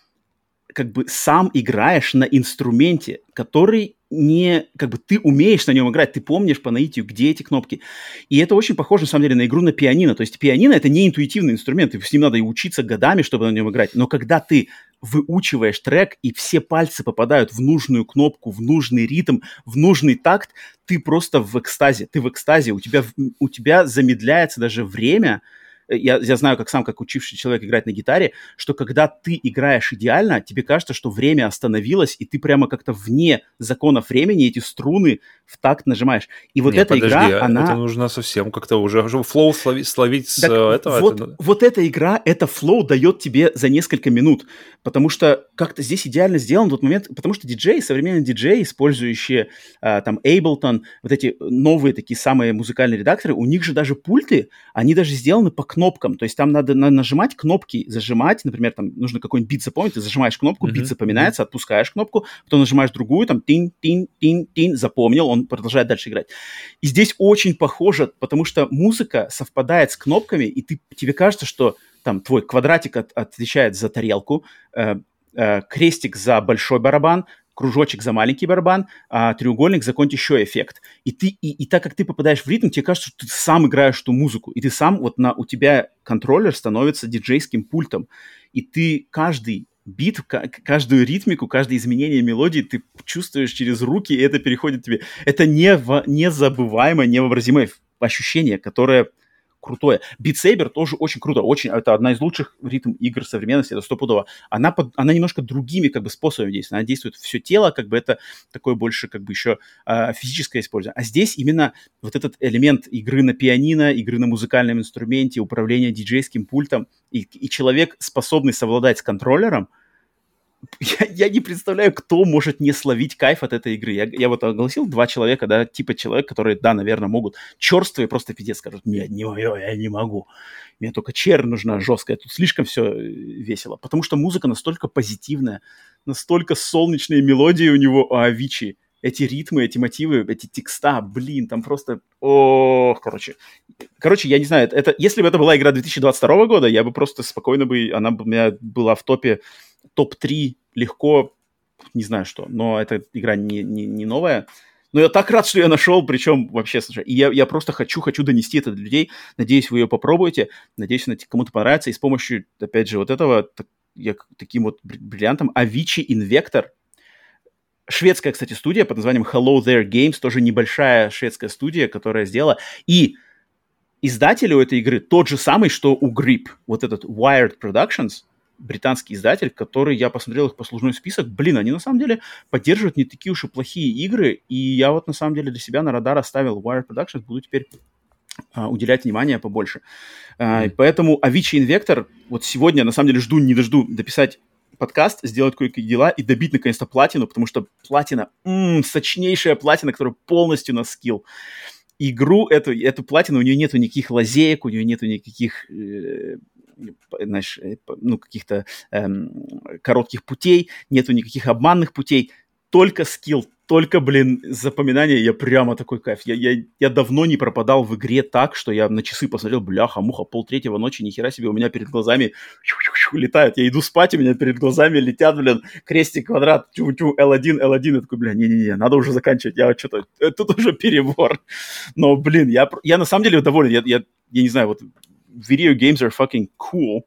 как бы сам играешь на инструменте, который не, как бы ты умеешь на нем играть, ты помнишь по наитию, где эти кнопки. И это очень похоже, на самом деле, на игру на пианино. То есть пианино — это не интуитивный инструмент, с ним надо и учиться годами, чтобы на нем играть. Но когда ты выучиваешь трек, и все пальцы попадают в нужную кнопку, в нужный ритм, в нужный такт, ты просто в экстазе. Ты в экстазе, у тебя, у тебя замедляется даже время, я, я знаю, как сам, как учивший человек играть на гитаре, что когда ты играешь идеально, тебе кажется, что время остановилось, и ты прямо как-то вне законов времени эти струны в такт нажимаешь. И вот Нет, эта подожди, игра, а она... Это нужно совсем как-то уже, уже flow словить, словить с Так э, этого. Вот, это- вот эта игра, это flow дает тебе за несколько минут, потому что как-то здесь идеально сделан тот момент, потому что диджеи, современные диджеи, использующие а, там Ableton, вот эти новые такие самые музыкальные редакторы, у них же даже пульты, они даже сделаны по кнопкам, то есть там надо на- нажимать кнопки, зажимать, например, там нужно какой-нибудь бит запомнить, ты зажимаешь кнопку, Мгм, бит запоминается, отпускаешь кнопку, потом нажимаешь другую, там тин-тин-тин-тин, запомнил, он продолжает дальше играть. И здесь очень похоже, потому что музыка совпадает с кнопками, и ты, тебе кажется, что там твой квадратик от- отвечает за тарелку, э, э, крестик за большой барабан, кружочек за маленький барабан, а треугольник за какой-нибудь еще эффект. И, ты, и, и так как ты попадаешь в ритм, тебе кажется, что ты сам играешь ту музыку, и ты сам, вот на, у тебя контроллер становится диджейским пультом, и ты каждый бит, ка- каждую ритмику, каждое изменение мелодии ты чувствуешь через руки, и это переходит тебе. Это нево- незабываемое, невообразимое ощущение, которое крутое. Beat Saber тоже очень круто, очень, это одна из лучших ритм игр современности, это стопудово. Она, под, она немножко другими как бы способами действует, она действует все тело, как бы это такое больше как бы еще а, физическое использование. А здесь именно вот этот элемент игры на пианино, игры на музыкальном инструменте, управления диджейским пультом, и, и человек, способный совладать с контроллером, я, я не представляю, кто может не словить кайф от этой игры. Я, я вот огласил два человека, да, типа человек, которые, да, наверное, могут черствые просто пиздец скажут, нет, не мое, я не могу. Мне только чер нужна жесткая, тут слишком все весело. Потому что музыка настолько позитивная, настолько солнечные мелодии у него, у Авичи, эти ритмы, эти мотивы, эти текста, блин, там просто, о, короче. Короче, я не знаю, это, если бы это была игра 2022 года, я бы просто спокойно бы, она бы у меня была в топе топ-3 легко, не знаю что, но эта игра не, не, не новая. Но я так рад, что я нашел, причем вообще, слушай, и я, я просто хочу, хочу донести это до людей. Надеюсь, вы ее попробуете. Надеюсь, она кому-то понравится. И с помощью, опять же, вот этого, так, я таким вот бриллиантом, Avicii Invector, шведская, кстати, студия под названием Hello There Games, тоже небольшая шведская студия, которая сделала. И издатель у этой игры тот же самый, что у Grip, вот этот Wired Productions, британский издатель, который я посмотрел их послужной список. Блин, они на самом деле поддерживают не такие уж и плохие игры, и я вот на самом деле для себя на радар оставил Wired Productions, буду теперь а, уделять внимание побольше. А, и поэтому Avicii Invector, вот сегодня на самом деле жду, не дожду дописать подкаст, сделать кое-какие дела и добить наконец-то платину, потому что платина, м-м, сочнейшая платина, которая полностью на скилл. Игру, эту, эту платину, у нее нету никаких лазеек, у нее нету никаких э, знаешь, ну, каких-то эм, коротких путей, нету никаких обманных путей, только скилл, только, блин, запоминание, я прямо такой кайф. Я, я, я давно не пропадал в игре так, что я на часы посмотрел, бляха, муха, полтретьего ночи, нихера себе, у меня перед глазами летают. Я иду спать, у меня перед глазами летят, блин, крестик, квадрат, чу-чу, L1, L1, я такой, бля, не-не-не, надо уже заканчивать, я что-то, тут уже перебор. Но, блин, я, я на самом деле доволен, я, я, я не знаю, вот video games are fucking cool,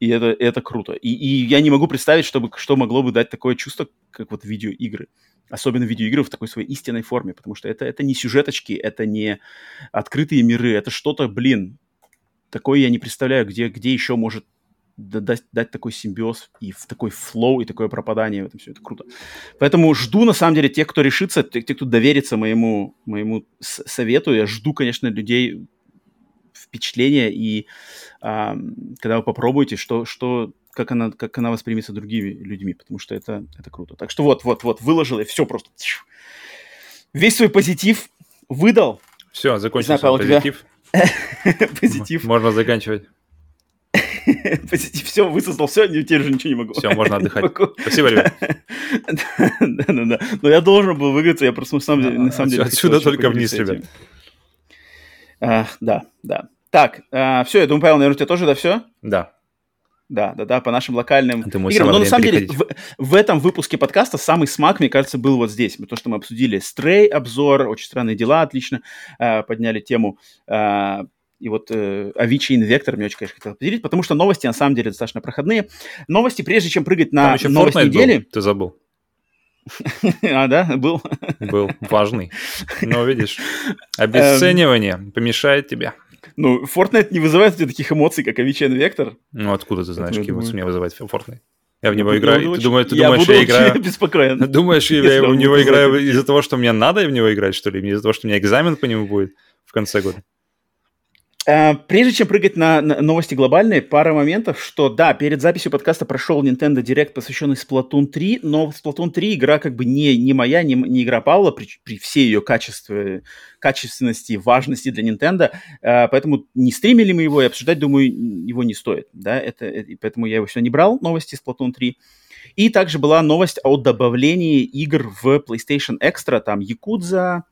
и это, это круто. И, и я не могу представить, чтобы, что могло бы дать такое чувство, как вот видеоигры. Особенно видеоигры в такой своей истинной форме, потому что это, это не сюжеточки, это не открытые миры, это что-то, блин, такое я не представляю, где, где еще может дать, дать такой симбиоз и в такой флоу, и такое пропадание в этом все. Это круто. Поэтому жду, на самом деле, тех, кто решится, тех, кто доверится моему, моему совету. Я жду, конечно, людей впечатления, и а, когда вы попробуете, что, что, как, она, как она воспримется другими людьми, потому что это, это круто. Так что вот, вот, вот, выложил, и все просто. Весь свой позитив выдал. Все, закончился знаю, позитив. позитив. Можно заканчивать. позитив, все, высосал, все, теперь уже ничего не могу. Все, можно отдыхать. Спасибо, ребят. Да-да-да. Но я должен был выиграться, я просто на самом деле... Деле Отсюда только вниз, ребят. А, да, да. Так, а, все, я думаю, Павел, наверное, у тебя тоже, да, все? Да. Да, да, да, по нашим локальным Это играм. Но на самом деле в, в этом выпуске подкаста самый смак, мне кажется, был вот здесь. То, что мы обсудили Стрей обзор, очень странные дела, отлично э, подняли тему. Э, и вот э, Avicii Инвектор мне очень, конечно, хотел поделить, потому что новости на самом деле достаточно проходные. Новости, прежде чем прыгать на Там еще новость Fortnite недели... Был, ты забыл. А, да, был? Был, важный. Но видишь, обесценивание помешает тебе. Ну, Fortnite не вызывает у тебя таких эмоций, как Avicii Vector. Ну, откуда ты знаешь, какие эмоции меня вызывает Fortnite? Я в него играю. Ты, думаешь, ты думаешь, я, играю... беспокоен. Думаешь, я в него играю из-за того, что мне надо в него играть, что ли? Из-за того, что у меня экзамен по нему будет в конце года? Э, прежде чем прыгать на, на новости глобальные, пара моментов, что да, перед записью подкаста прошел Nintendo Direct, посвященный Splatoon 3, но Splatoon 3 игра как бы не, не моя, не, не игра Павла, при, при всей ее качестве, качественности, важности для Nintendo, э, поэтому не стримили мы его и обсуждать, думаю, его не стоит, да, это, это, поэтому я его сегодня не брал, новости Splatoon 3. И также была новость о добавлении игр в PlayStation Extra, там Yakuza,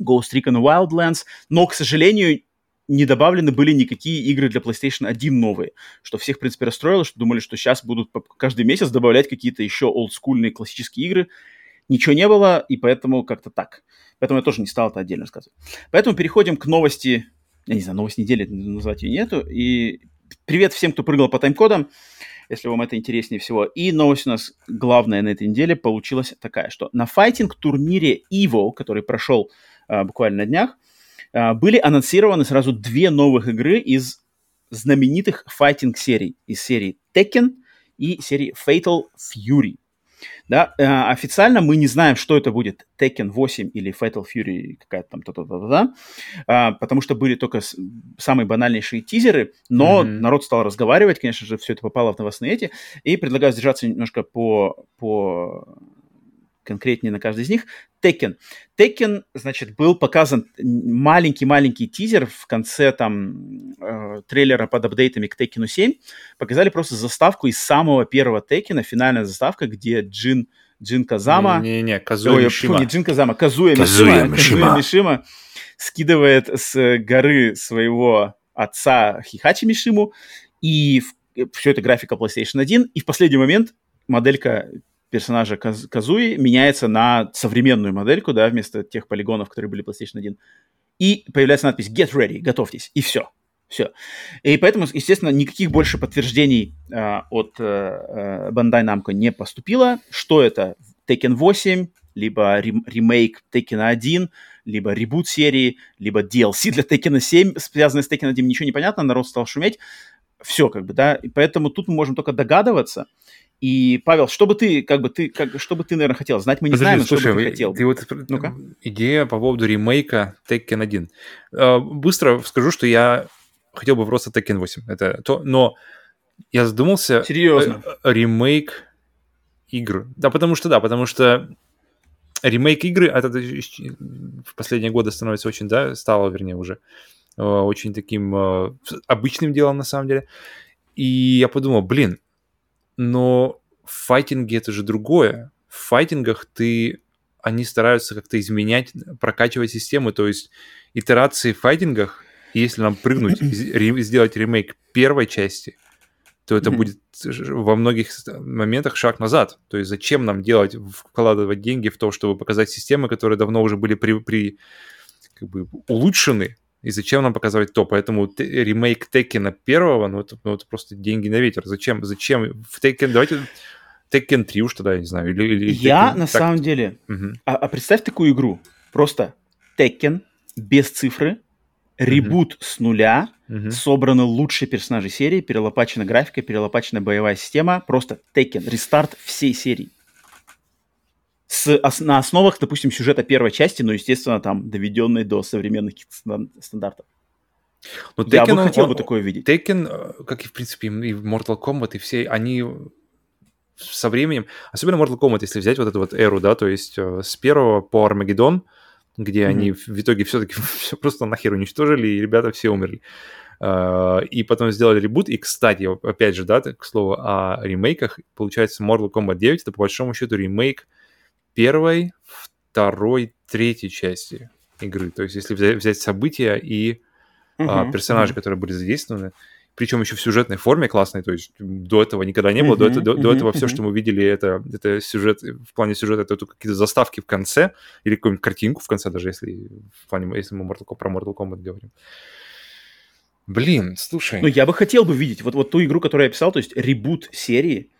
Ghost Recon Wildlands, но, к сожалению, не добавлены были никакие игры для PlayStation 1 новые, что всех, в принципе, расстроило, что думали, что сейчас будут каждый месяц добавлять какие-то еще олдскульные классические игры. Ничего не было, и поэтому как-то так. Поэтому я тоже не стал это отдельно рассказывать. Поэтому переходим к новости, я не знаю, новость недели, назвать ее нету. И привет всем, кто прыгал по тайм-кодам, если вам это интереснее всего. И новость у нас главная на этой неделе получилась такая, что на файтинг-турнире EVO, который прошел а, буквально на днях, были анонсированы сразу две новых игры из знаменитых файтинг-серий. Из серии Tekken и серии Fatal Fury. Да, э, официально мы не знаем, что это будет Tekken 8 или Fatal Fury какая-то там то-то-то-то, а, потому что были только с, самые банальнейшие тизеры, но mm-hmm. народ стал разговаривать, конечно же, все это попало в новостные эти, и предлагаю сдержаться немножко по, по конкретнее на каждый из них. Tekken. Tekken, значит, был показан маленький-маленький тизер в конце там э, трейлера под апдейтами к Tekken 7. Показали просто заставку из самого первого Tekken, финальная заставка, где Джин, Джин Казама... Не-не-не, Казуя Мишима. не Джин Казама, Казуя, Казуя Мишима. Казуя Мишима скидывает с горы своего отца Хихачи Мишиму, и все это графика PlayStation 1, и в последний момент моделька персонажа Каз Казуи меняется на современную модельку, да, вместо тех полигонов, которые были PlayStation 1. И появляется надпись Get Ready, готовьтесь, и все. Все. И поэтому, естественно, никаких больше подтверждений э, от э, Bandai Namco не поступило. Что это? Tekken 8, либо ремейк Tekken 1, либо ребут серии, либо DLC для Tekken 7, связанный с Tekken 1, ничего не понятно, народ стал шуметь. Все, как бы, да. И поэтому тут мы можем только догадываться. И, Павел, что бы ты, как бы ты, как, что бы ты, наверное, хотел? Знать мы не Подожди, знаем, слушай, что бы ты хотел. Ты вот, ну-ка. Идея по поводу ремейка Tekken 1. А, быстро скажу, что я хотел бы просто Tekken 8. Это то, но я задумался... Серьезно? Э, ремейк игр. Да, потому что, да, потому что ремейк игры, это в последние годы становится очень, да, стало, вернее, уже э, очень таким э, обычным делом, на самом деле. И я подумал, блин, но в файтинге это же другое. В файтингах ты они стараются как-то изменять, прокачивать систему, то есть итерации в файтингах, если нам прыгнуть, сделать ремейк первой части, то это будет во многих моментах шаг назад. То есть зачем нам делать, вкладывать деньги в то, чтобы показать системы, которые давно уже были при, при как бы улучшены, и зачем нам показывать то? Поэтому ремейк Текена первого, ну это, ну это просто деньги на ветер. Зачем? Зачем? В Текен, давайте Tekken 3 уж тогда, я не знаю. Или, или я Tekken, на так... самом деле... Угу. А, а представь такую игру. Просто Tekken без цифры, ребут угу. с нуля, угу. собраны лучшие персонажи серии, перелопачена графика, перелопачена боевая система. Просто Tekken, рестарт всей серии с, на основах, допустим, сюжета первой части, но, естественно, там, доведенной до современных стандартов. Но Я Tekken, бы хотел он, бы такое видеть. Tekken, э, как и, в принципе, и Mortal Kombat, и все, они со временем, особенно Mortal Kombat, если взять вот эту вот эру, да, то есть э, с первого по Армагеддон, где mm-hmm. они в итоге все-таки все просто нахер уничтожили, и ребята все умерли. Uh, и потом сделали ребут. И, кстати, опять же, да, к слову о ремейках, получается, Mortal Kombat 9 это по большому счету ремейк первой, второй, третьей части игры. То есть, если взять, взять события и uh-huh, а, персонажи, uh-huh. которые были задействованы, причем еще в сюжетной форме классной, то есть до этого никогда не было, uh-huh, до, этого, uh-huh, до этого uh-huh. все, что мы видели, это, это сюжет, в плане сюжета, это какие-то заставки в конце, или какую-нибудь картинку в конце, даже если в плане, если мы Mortal, про Mortal Kombat говорим. Блин, слушай. Ну, я бы хотел бы видеть вот, вот ту игру, которую я писал, то есть ребут серии,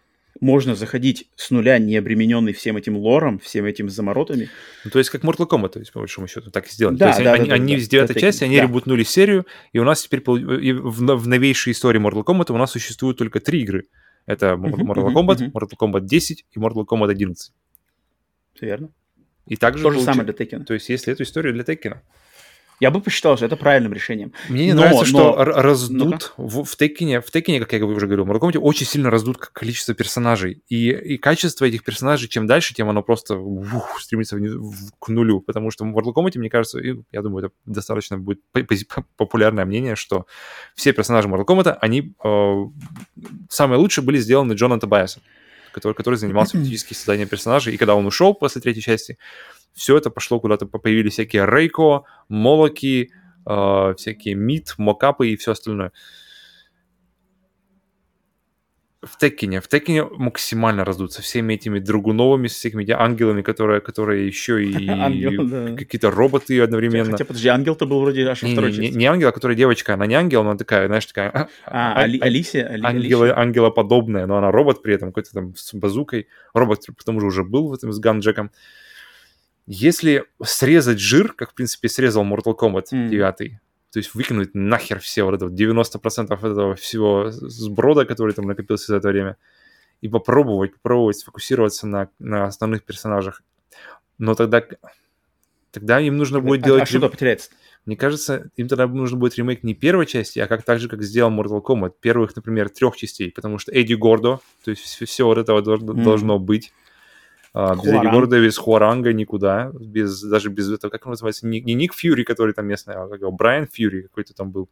можно заходить с нуля, не обремененный всем этим лором, всем этим заморотами. Ну, то есть как Mortal Kombat, то есть, по большому счету, так и сделали. Да, то есть да, они, да, они да, с девятой да, части, они да. ребутнули серию, и у нас теперь в, в новейшей истории Mortal Kombat у нас существует только три игры. Это Mortal Kombat, Mortal Kombat 10 и Mortal Kombat 11. Все верно. И также То же самое для Tekken. То есть если эту историю для Tekken. Я бы посчитал, что это правильным решением. Мне не но, нравится, что но... раздут в, в Текине, в Текине, как я уже говорил, в Mortal Kombat очень сильно раздут количество персонажей. И, и качество этих персонажей, чем дальше, тем оно просто ух, стремится в, в, к нулю. Потому что в Mortal Kombat, мне кажется, и, я думаю, это достаточно будет популярное мнение, что все персонажи Mortal Kombat, они э, самые лучшие были сделаны Джоном Тобайасом, который, который занимался фактически созданием персонажей. И когда он ушел после третьей части, все это пошло куда-то, появились всякие рейко, молоки, э, всякие мид, мокапы и все остальное. В Текине, в Текине максимально раздутся всеми этими другуновыми, всякими ангелами, которые, которые еще и ангел, да. какие-то роботы одновременно. Хотя, подожди, ангел-то был вроде аж не, второй не, ангел, а которая девочка, она не ангел, она такая, знаешь, такая... А, а, а Али, Алисия? Али, ангела. Ангелоподобная, но она робот при этом, какой-то там с базукой. Робот, потому что уже был в этом с Ганджеком. Если срезать жир, как, в принципе, срезал Mortal Kombat mm. 9, то есть выкинуть нахер все вот это вот 90% этого всего сброда, который там накопился за это время, и попробовать, попробовать сфокусироваться на, на основных персонажах. Но тогда, тогда им нужно будет а, делать... А что потеряется? Мне кажется, им тогда нужно будет ремейк не первой части, а как так же, как сделал Mortal Kombat, первых, например, трех частей, потому что Эдди Гордо, то есть все, все вот этого mm. должно быть. А, без Эдди Горда, без Хуаранга никуда, без, даже без этого, как он называется, не, не Ник Фьюри, который там местный, а как его, Брайан Фьюри какой-то там был.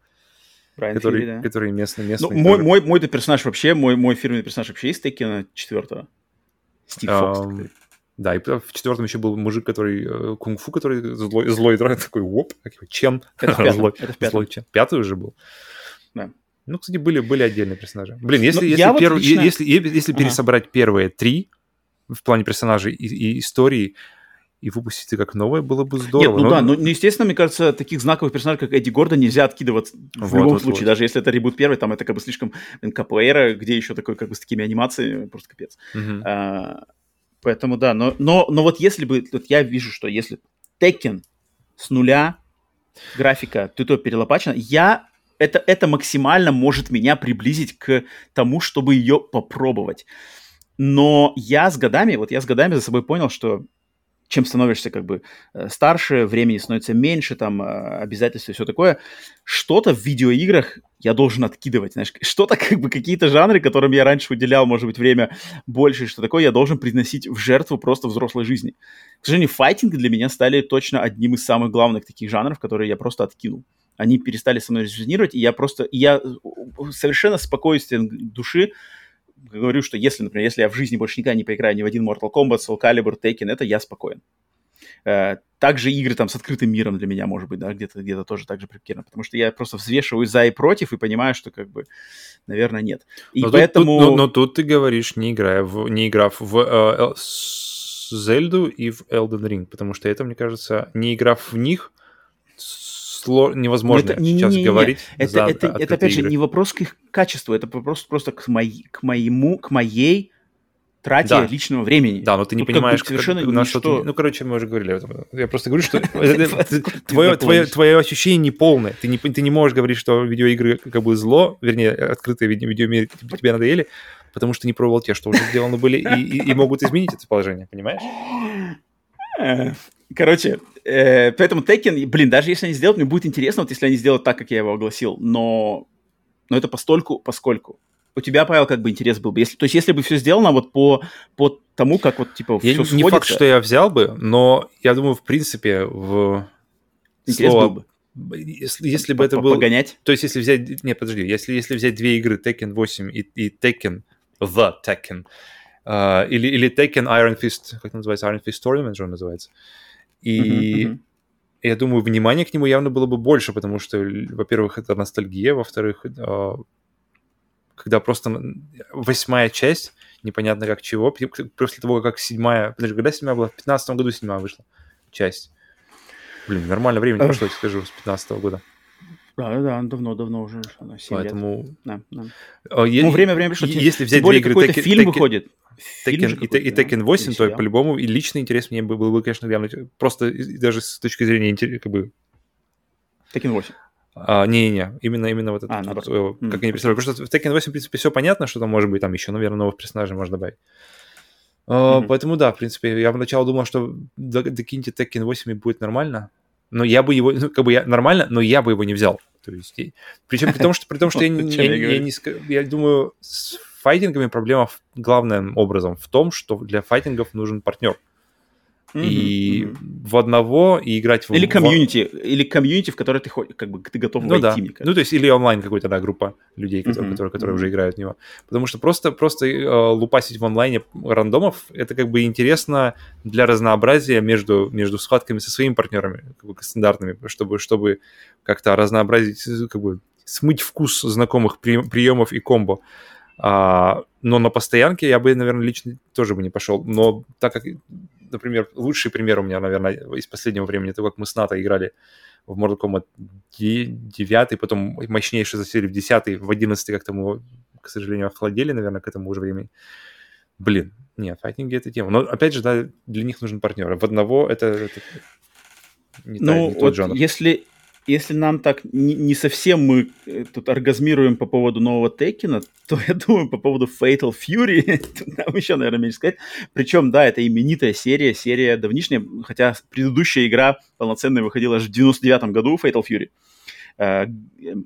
Брайан который, Фьюри, да. Который местный, местный. Ну, мой, мой, мой персонаж вообще, мой, мой фирменный персонаж вообще из Текина четвертого. Стив Фокс. Um, да, и в четвертом еще был мужик, который э, кунг-фу, который злой, злой драк, такой, воп, Чен. Это в пятом. злой, это в пятом. Злой Чен. Пятый уже был. Да. Ну, кстати, были, были отдельные персонажи. Блин, если, ну, если, перв... вот лично... если, если ага. пересобрать первые три, в плане персонажей и, и истории, и выпустить это как новое было бы здорово. Нет, ну но... да, но, ну, естественно, мне кажется, таких знаковых персонажей, как Эдди Гордон, нельзя откидывать в вот, любом вот, случае. Вот. Даже если это ребут первый, там это как бы слишком КПР, где еще такой как бы с такими анимациями, просто капец. Угу. А, поэтому да, но, но, но вот если бы, вот я вижу, что если Tekken с нуля, графика то перелопачена, я это, это максимально может меня приблизить к тому, чтобы ее попробовать. Но я с годами, вот я с годами за собой понял, что чем становишься как бы э, старше, времени становится меньше, там, э, обязательства и все такое, что-то в видеоиграх я должен откидывать, знаешь, что-то как бы какие-то жанры, которым я раньше уделял, может быть, время больше, что такое, я должен приносить в жертву просто взрослой жизни. К сожалению, файтинг для меня стали точно одним из самых главных таких жанров, которые я просто откинул. Они перестали со мной резонировать, и я просто, я совершенно спокойствием души говорю, что если, например, если я в жизни больше никогда не поиграю ни в один Mortal Kombat, Soul Calibur, Tekken, это я спокоен. Э, также игры там с открытым миром для меня, может быть, да, где-то где тоже так же примерно, потому что я просто взвешиваю за и против и понимаю, что как бы, наверное, нет. И но поэтому... Тут, но, но тут ты говоришь, не играя в, не играв в э, Зельду и в Elden Ring, потому что это, мне кажется, не играв в них, сло... невозможно это, сейчас не, не, говорить. Это, за это, это, опять игры. же, не вопрос к их качеству, это вопрос просто к, моей, к моему, к моей трате да. личного времени. Да, но ты не Тут понимаешь, как совершенно как, на что ты... Ну, короче, мы уже говорили об этом. Я просто говорю, что твое, ощущение неполное. Ты не, ты не можешь говорить, что видеоигры как бы зло, вернее, открытые видео видеомиры тебе надоели, потому что не пробовал те, что уже сделаны были, и, и, и могут изменить это положение, понимаешь? Короче, э, поэтому Tekken, блин, даже если они сделают, мне будет интересно, вот если они сделают так, как я его огласил, но, но это постольку, поскольку. У тебя, Павел, как бы интерес был бы. Если, то есть, если бы все сделано вот по, по тому, как вот, типа, я, все Не сходится... факт, что я взял бы, но я думаю, в принципе, в интерес слово... был бы. Если, если бы это было... Погонять? То есть, если взять... Не, подожди. Если, если взять две игры, Tekken 8 и, и Tekken, The Tekken, uh, или, или Tekken Iron Fist, как называется, Iron Fist Tournament же он называется, и uh-huh, uh-huh. я думаю, внимание к нему явно было бы больше, потому что, во-первых, это ностальгия, во-вторых, э, когда просто восьмая часть, непонятно как чего, после того, как седьмая... Подожди, когда седьмая была? В пятнадцатом году седьмая вышла часть. Блин, нормально времени прошло, я скажу, с пятнадцатого года. Да, да, давно-давно уже. Она, Поэтому... Лет. Да, да. ну, время, время пришло. Если взять две игры... какой-то фильм Tekken, выходит. Tekken, и, и Tekken 8, то по-любому и личный интерес мне было бы, конечно, глянуть. Просто даже с точки зрения как бы... Tekken 8. А, не-не-не, именно, именно вот это, а, вот, mm. как они представляют. Потому что в Tekken 8, в принципе, все понятно, что там может быть, там еще, наверное, новых персонажей можно добавить. Mm-hmm. Поэтому да, в принципе, я поначалу думал, что докиньте Tekken 8 и будет нормально, но я бы его, ну, как бы я нормально, но я бы его не взял. То есть, причем при том, что, при том, что я, не, я думаю, с файтингами проблема главным образом в том, что для файтингов нужен партнер. И mm-hmm. в одного и играть в... Или комьюнити, или комьюнити, в которое ты, как бы, ты готов ну, войти, да. мне кажется. Ну, то есть, или онлайн какой-то, да, группа людей, которые, mm-hmm. которые, которые mm-hmm. уже играют в него. Потому что просто, просто э, лупасить в онлайне рандомов, это как бы интересно для разнообразия между, между схватками со своими партнерами, как бы стандартными, чтобы, чтобы как-то разнообразить, как бы смыть вкус знакомых при, приемов и комбо. А, но на постоянке я бы, наверное, лично тоже бы не пошел. Но так как например, лучший пример у меня, наверное, из последнего времени, это как мы с НАТО играли в Mortal Kombat 9, потом мощнейший засели в 10, в 11 как-то мы, к сожалению, охладели, наверное, к этому уже времени. Блин, нет, файтинги это тема. Но, опять же, да, для них нужен партнер. В одного это, это не, ну, та, не тот вот жанр. Если, если нам так не, не совсем мы э, тут оргазмируем по поводу нового Текина, то я думаю, по поводу Fatal Fury, нам еще, наверное, меньше сказать. Причем, да, это именитая серия, серия давнишняя, хотя предыдущая игра полноценная выходила аж в 99 году, Fatal Fury. Uh,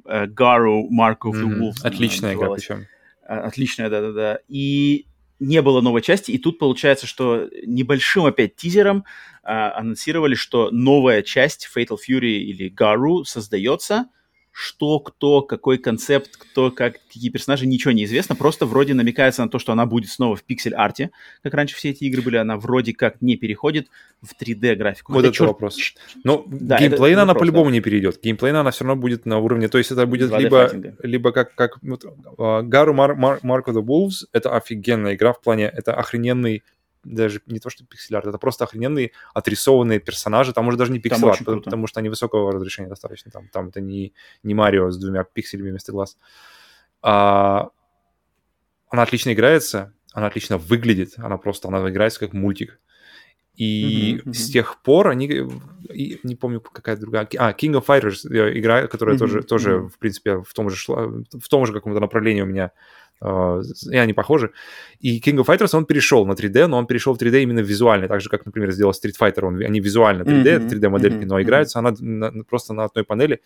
Garu Mark of the Wolves. Отличная игра, причем. Отличная, да-да-да. И не было новой части, и тут получается, что небольшим опять тизером а, анонсировали, что новая часть Fatal Fury или Гару создается, что, кто, какой концепт, кто, как, какие персонажи, ничего не известно. Просто вроде намекается на то, что она будет снова в пиксель-арте, как раньше все эти игры были. Она вроде как не переходит в 3D-графику. Вот это черт... вопрос. Ну, да, геймплейна она по-любому да. не перейдет. Геймплейна она все равно будет на уровне... То есть это будет либо, либо как, как вот, uh, Гару Mar- Mar- Mark of the Wolves, это офигенная игра в плане... Это охрененный даже не то, что пиксель-арт, это просто охрененные отрисованные персонажи, там уже даже не пиксель-арт, потому, потому что они высокого разрешения достаточно, там, там это не, не Марио с двумя пикселями вместо глаз. А, она отлично играется, она отлично выглядит, она просто, она играется как мультик. И mm-hmm, mm-hmm. с тех пор они, и, не помню какая другая, а King of Fighters э, игра, которая mm-hmm, тоже, тоже mm-hmm. в принципе в том же шла, в том же каком-то направлении у меня и они похожи. И King of Fighters, он перешел на 3D, но он перешел в 3D именно визуально, так же, как, например, сделал Street Fighter, он, они визуально 3D, mm-hmm. 3D-модельки, mm-hmm. но играются она на, просто на одной панели,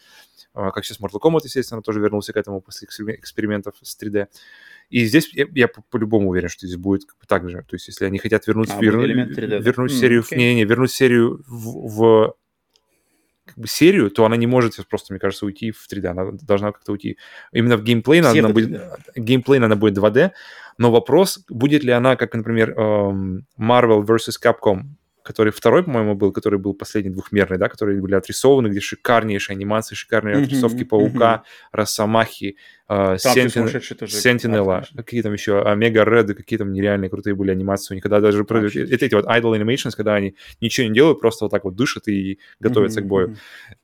uh, как сейчас Mortal Kombat, естественно, тоже вернулся к этому после экспериментов с 3D. И здесь я, я по-любому уверен, что здесь будет так же. То есть, если они хотят вернуть, а, верну, вернуть mm, серию, okay. не, не, вернуть серию в, в как бы серию, то она не может просто, мне кажется, уйти в 3D. Она должна как-то уйти. Именно в геймплей она, будет, геймплей она будет 2D, но вопрос, будет ли она, как, например, эм, Marvel vs. Capcom, который второй, по-моему, был, который был последний двухмерный, да, которые были отрисованы, где шикарнейшие анимации, шикарные mm-hmm, отрисовки mm-hmm. Паука, Росомахи, э, Сентинела, какие там еще, Омега Ред, какие там нереальные крутые были анимации у них, когда даже это эти вот idle animations, когда они ничего не делают, просто вот так вот дышат и готовятся mm-hmm, к бою. Mm-hmm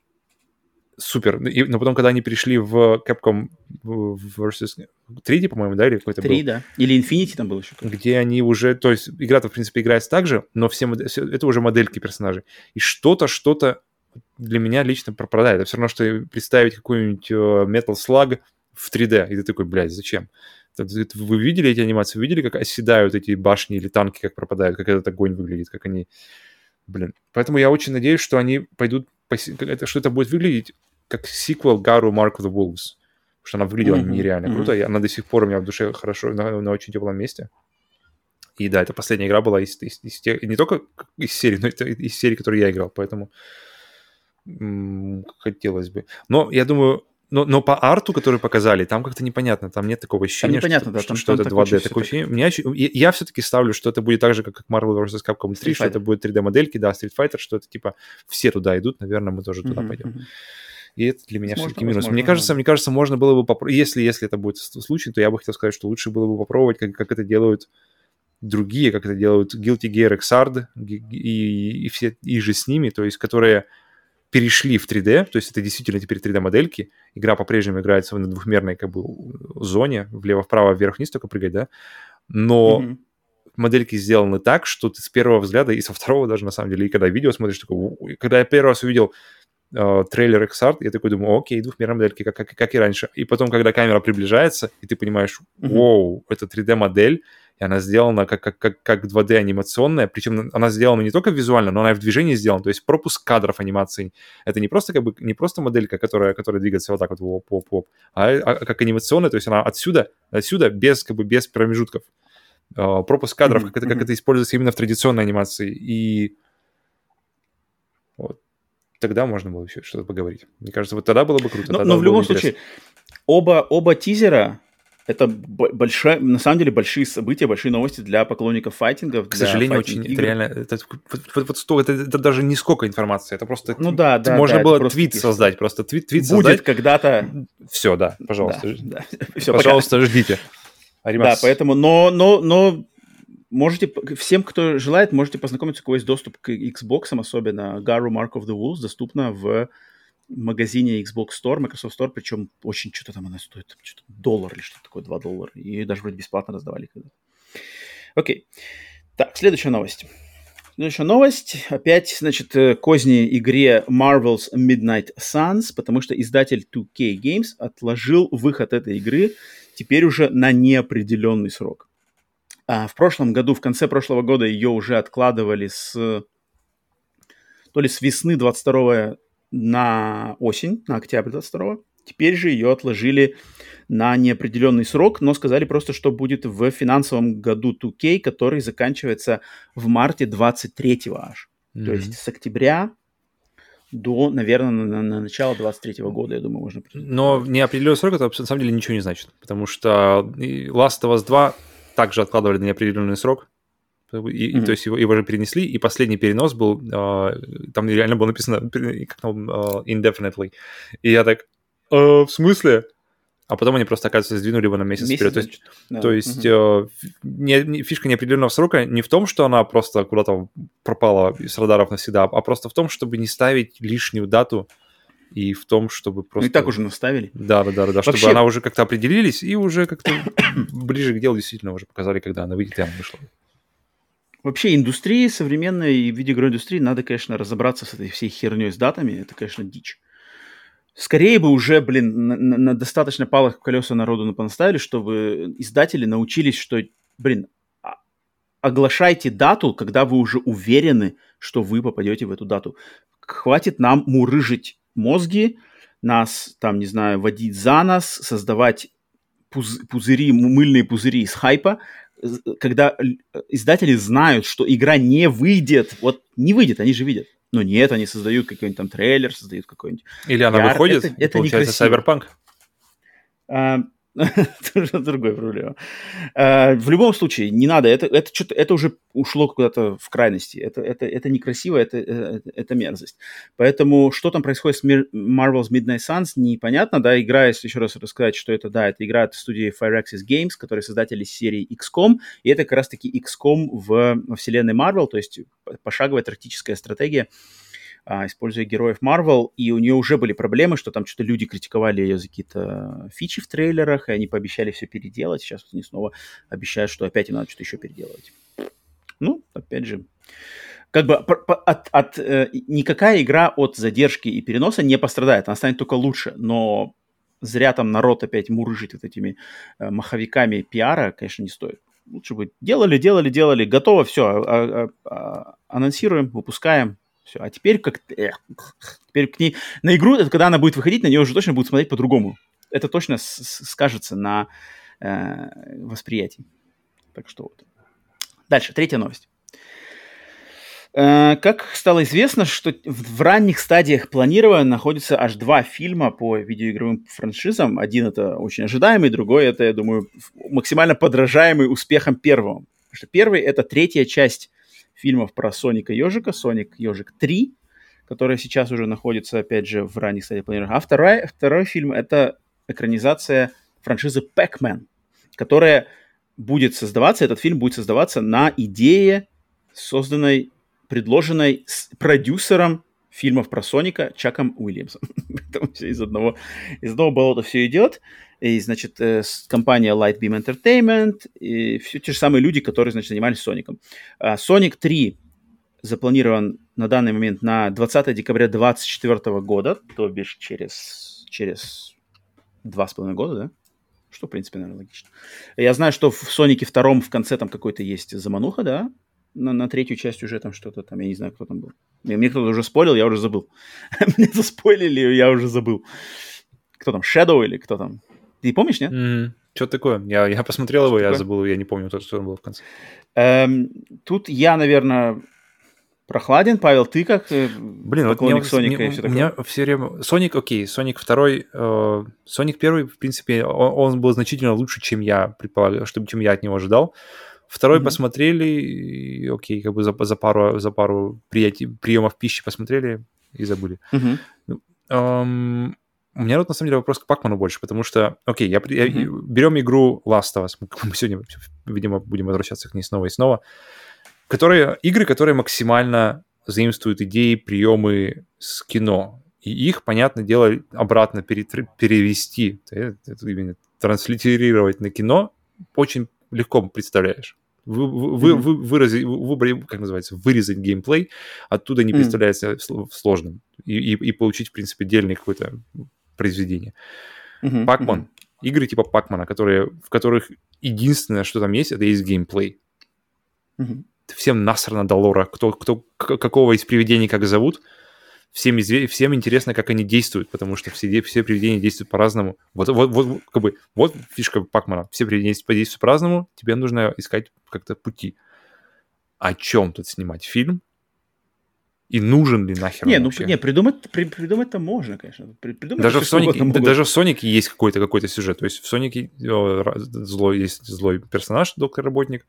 супер. И, но потом, когда они перешли в Capcom versus 3D, по-моему, да, или какой-то 3, был? да. Или Infinity там был еще. Где они уже, то есть игра-то, в принципе, играется так же, но все, все это уже модельки персонажей. И что-то, что-то для меня лично пропадает. Это все равно, что представить какую-нибудь uh, Metal Slug в 3D. И ты такой, блядь, зачем? Вы видели эти анимации? Вы видели, как оседают эти башни или танки, как пропадают, как этот огонь выглядит, как они... Блин. Поэтому я очень надеюсь, что они пойдут, что это будет выглядеть как сиквел Гару Mark of the Wolves. Потому что она выглядела mm-hmm. нереально mm-hmm. круто. И она до сих пор у меня в душе хорошо, на, на очень теплом месте. И да, это последняя игра была из, из, из тех, не только из серии, но это из серии, которую я играл, поэтому м- хотелось бы. Но я думаю, но, но по арту, который показали, там как-то непонятно, там нет такого ощущения, там непонятно, что, да, там, что там это 2D. Такое ощущение. Меня, я, я все-таки ставлю, что это будет так же, как Marvel vs. Capcom 3, Street что Fighter. это будет 3D-модельки, да, Street Fighter, что это типа все туда идут, наверное, мы тоже туда uh-huh, пойдем. И это для меня все-таки минус. Возможно, мне кажется, мне кажется, можно было бы попробовать, если, если это будет случай, то я бы хотел сказать, что лучше было бы попробовать, как, как это делают другие, как это делают Guilty Gear Xrd и, и, и все и же с ними, то есть которые перешли в 3D, то есть это действительно теперь 3D-модельки. Игра по-прежнему играется на двухмерной как бы зоне, влево-вправо, вверх-вниз только прыгать, да, но mm-hmm. модельки сделаны так, что ты с первого взгляда и со второго даже на самом деле, и когда видео смотришь, такой, когда я первый раз увидел э, трейлер XR, я такой думаю, окей, двухмерные модельки, как, как, как и раньше. И потом, когда камера приближается, и ты понимаешь, mm-hmm. это 3D-модель, и она сделана как, как, как, как 2D анимационная, причем она сделана не только визуально, но она и в движении сделана, то есть пропуск кадров анимации. Это не просто как бы не просто моделька, которая, которая двигается вот так вот воп, воп, воп, а, а как анимационная, то есть она отсюда, отсюда без как бы без промежутков. Uh, пропуск кадров, mm-hmm. как, это, как это используется именно в традиционной анимации. И тогда можно было еще что-то поговорить. Мне кажется, вот тогда было бы круто. Но, но в любом случае, оба, оба тизера это большая, на самом деле большие события, большие новости для поклонников файтингов. К сожалению, очень игр. это реально, это, вот, вот, вот, это, это даже не сколько информации, это просто, ну да, да, можно да, было твит такие... создать, просто твит, твит Будет создать. когда-то. Все, да, пожалуйста, да, да. Все, пожалуйста, пока. ждите. Да, поэтому, но, но, но можете, всем, кто желает, можете познакомиться, у кого есть доступ к Xbox, особенно Garu Mark of the Wolves, доступно в магазине Xbox Store, Microsoft Store, причем очень что-то там она стоит, что-то доллар или что-то такое, 2 доллара. И даже вроде бесплатно раздавали когда Окей. Так, следующая новость. Следующая новость. Опять, значит, э, козни игре Marvel's Midnight Suns, потому что издатель 2K Games отложил выход этой игры теперь уже на неопределенный срок. А в прошлом году, в конце прошлого года ее уже откладывали с то ли с весны 22 на осень, на октябрь 22 Теперь же ее отложили на неопределенный срок, но сказали просто, что будет в финансовом году 2K, который заканчивается в марте 23-го аж. Mm-hmm. То есть с октября до, наверное, на, на начало 23-го года, я думаю, можно... Но неопределенный срок, это на самом деле ничего не значит, потому что Last of Us 2 также откладывали на неопределенный срок, и, mm-hmm. То есть его, его же перенесли, и последний перенос был, э, там реально было написано как там, э, indefinitely. И я так, э, в смысле? А потом они просто, оказывается, сдвинули его на месяц, месяц вперед. То есть, да. то есть mm-hmm. э, не, не, фишка неопределенного срока не в том, что она просто куда-то пропала с радаров навсегда, а просто в том, чтобы не ставить лишнюю дату и в том, чтобы просто... Ну и так уже наставили. Да, да, да, да, Вообще... чтобы она уже как-то определились и уже как-то ближе к делу действительно уже показали, когда она выйдет, и она вышла. Вообще индустрии современной и видеоигровой индустрии надо, конечно, разобраться с этой всей херней с датами. Это, конечно, дичь. Скорее бы уже, блин, на, на достаточно палых колеса народу понаставили, чтобы издатели научились, что, блин, а, оглашайте дату, когда вы уже уверены, что вы попадете в эту дату. Хватит нам мурыжить мозги, нас, там, не знаю, водить за нас, создавать пуз- пузыри, мыльные пузыри из хайпа, когда издатели знают, что игра не выйдет, вот не выйдет, они же видят. Но нет, они создают какой-нибудь там трейлер, создают какой-нибудь... Или она VR. выходит, это, это получается Cyberpunk. А, это другая проблема. А, в любом случае, не надо, это, это, что-то, это уже ушло куда-то в крайности. Это, это, это некрасиво, это, это, это мерзость. Поэтому что там происходит с Marvel's Midnight Suns, непонятно. Да, игра, если еще раз рассказать, что это, да, это игра от студии Firaxis Games, которые создатели серии XCOM, и это как раз-таки XCOM в, во вселенной Marvel, то есть пошаговая тактическая стратегия, используя героев Marvel, и у нее уже были проблемы, что там что-то люди критиковали ее за какие-то фичи в трейлерах, и они пообещали все переделать. Сейчас вот они снова обещают, что опять им надо что-то еще переделывать. Ну, опять же, как бы от, от, э, никакая игра от задержки и переноса не пострадает, она станет только лучше, но зря там народ опять мурыжить вот этими э, маховиками пиара, конечно, не стоит. Лучше бы делали, делали, делали, готово, все, а, а, а, анонсируем, выпускаем, все. А теперь как теперь к ней на игру, когда она будет выходить, на нее уже точно будут смотреть по-другому. Это точно скажется на э, восприятии. Так что вот. Дальше, третья новость. Э, как стало известно, что в, в ранних стадиях планирования находятся аж два фильма по видеоигровым франшизам. Один это очень ожидаемый, другой это, я думаю, максимально подражаемый успехом первого. Потому что первый это третья часть фильмов про Соника Ежика, Соник Ежик 3, которая сейчас уже находится, опять же, в ранних стадиях планирования. А второй, второй фильм — это экранизация франшизы Pac-Man, которая будет создаваться, этот фильм будет создаваться на идее, созданной, предложенной с продюсером фильмов про Соника Чаком Уильямсом. Поэтому все из одного, из одного болота все идет. И, значит, э, компания Lightbeam Entertainment, и все те же самые люди, которые, значит, занимались Соником. Sonic 3 запланирован на данный момент на 20 декабря 2024 года, то бишь через, через два с половиной года, да? Что, в принципе, наверное, логично. Я знаю, что в Сонике втором в конце там какой-то есть замануха, да? На, на третью часть уже там что-то там, я не знаю, кто там был. Мне, мне кто-то уже спорил, я уже забыл. мне заспойлили, я уже забыл. Кто там, Shadow или кто там? Ты помнишь, нет? Mm-hmm. Что такое? Я, я посмотрел его, я забыл, я не помню, кто, кто там был в конце. Эм, тут я, наверное, прохладен. Павел, ты как э, Блин, вот меня, Соника мне, и все такое? меня все время... Соник, окей, Соник второй... Э, Соник первый, в принципе, он, он был значительно лучше, чем я предполагал, чтобы, чем я от него ожидал. Второй mm-hmm. посмотрели, и, окей, как бы за, за пару, за пару приятий, приемов пищи посмотрели и забыли. Mm-hmm. Um, у меня вот на самом деле вопрос к Пакману больше, потому что, окей, я, я, mm-hmm. берем игру Last of Us, мы сегодня, видимо, будем возвращаться к ней снова и снова которые, игры, которые максимально заимствуют идеи, приемы с кино. И их, понятное дело, обратно перевести, именно транслитерировать на кино очень легко представляешь. Вы, вы, вы, выразить, выбрать, как называется, вырезать геймплей, оттуда не представляется mm-hmm. сложным. И, и, и получить, в принципе, отдельное какое-то произведение. Пакман. Mm-hmm. Игры типа Пакмана, которые, в которых единственное, что там есть, это есть геймплей. Mm-hmm всем насрано до лора, кто, кто, какого из привидений как зовут. Всем, изве- всем интересно, как они действуют, потому что все, все привидения действуют по-разному. Вот, вот, вот, как бы, вот фишка Пакмана. Все привидения действуют по-разному, тебе нужно искать как-то пути. О чем тут снимать фильм? И нужен ли нахер Не, ну вообще? не, придумать, при, придумать-то можно, конечно. Придумать даже, в Сонике, даже в Сонике есть какой-то какой-то сюжет. То есть в Сонике злой, есть злой персонаж, доктор-работник,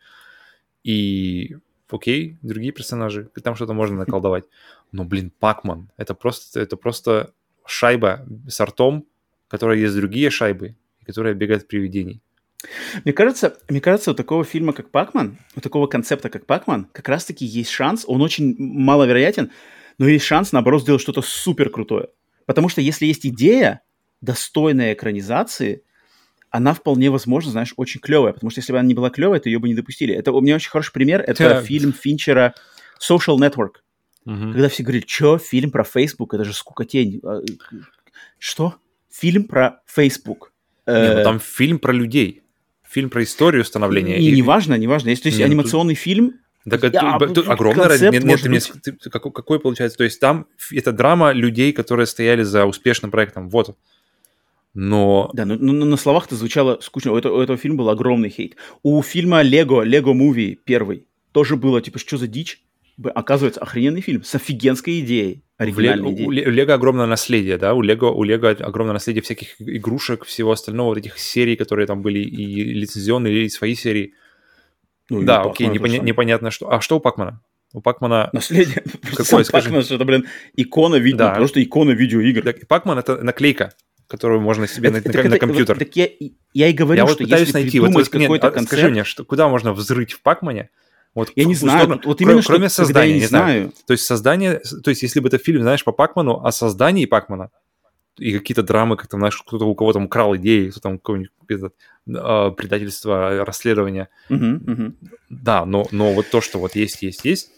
и окей, другие персонажи, там что-то можно наколдовать. Но, блин, Пакман, это просто, это просто шайба с артом, которая есть другие шайбы, которые бегают привидений. Мне кажется, мне кажется, у такого фильма, как Пакман, у такого концепта, как Пакман, как раз-таки есть шанс, он очень маловероятен, но есть шанс, наоборот, сделать что-то супер крутое. Потому что если есть идея достойной экранизации, она вполне возможно, знаешь, очень клевая, потому что если бы она не была клевая, то ее бы не допустили. Это у меня очень хороший пример, это yeah. фильм Финчера Social Network, uh-huh. когда все говорили, что фильм про Facebook, это же скукотень. А, что? Фильм про Facebook. Не, ну, э, там фильм про людей, фильм про историю становления. И, и... неважно, неважно. Если то есть, анимационный тут... фильм, так это, я, тут огромная разница. Нет, нет, мне, ты, какой, какой получается? То есть там это драма людей, которые стояли за успешным проектом. Вот но... Да, но, но, но на словах это звучало скучно. У этого, у этого фильма был огромный хейт. У фильма Лего, Лего Муви первый, тоже было, типа, что за дичь? Оказывается, охрененный фильм с офигенской идеей, оригинальной идеей. У, Лего огромное наследие, да? У Лего, у Лего огромное наследие всяких игрушек, всего остального, вот этих серий, которые там были и лицензионные, и свои серии. Ну, да, окей, непоня- непонятно что. А что у Пакмана? У Пакмана... Наследие. Какое, скажи? Пакман, что это, блин, икона видео, да. просто икона видеоигр. Так, Пакман — это наклейка которую можно себе это, на, так, на, на компьютер. Так я, я и говорю, я что вот если найти, вот, какой-то нет, концепт... Скажи мне, что, куда можно взрыть в Пакмане? Вот, я не знаю, вот, вот именно кроме что, создания, я не, знаю. знаю. То есть создание, то есть если бы это фильм, знаешь, по Пакману, о создании Пакмана, и какие-то драмы, как там, знаешь, кто-то у кого там украл идеи, кто там какое-нибудь э, предательство, расследование. Uh-huh, uh-huh. Да, но, но вот то, что вот есть, есть, есть,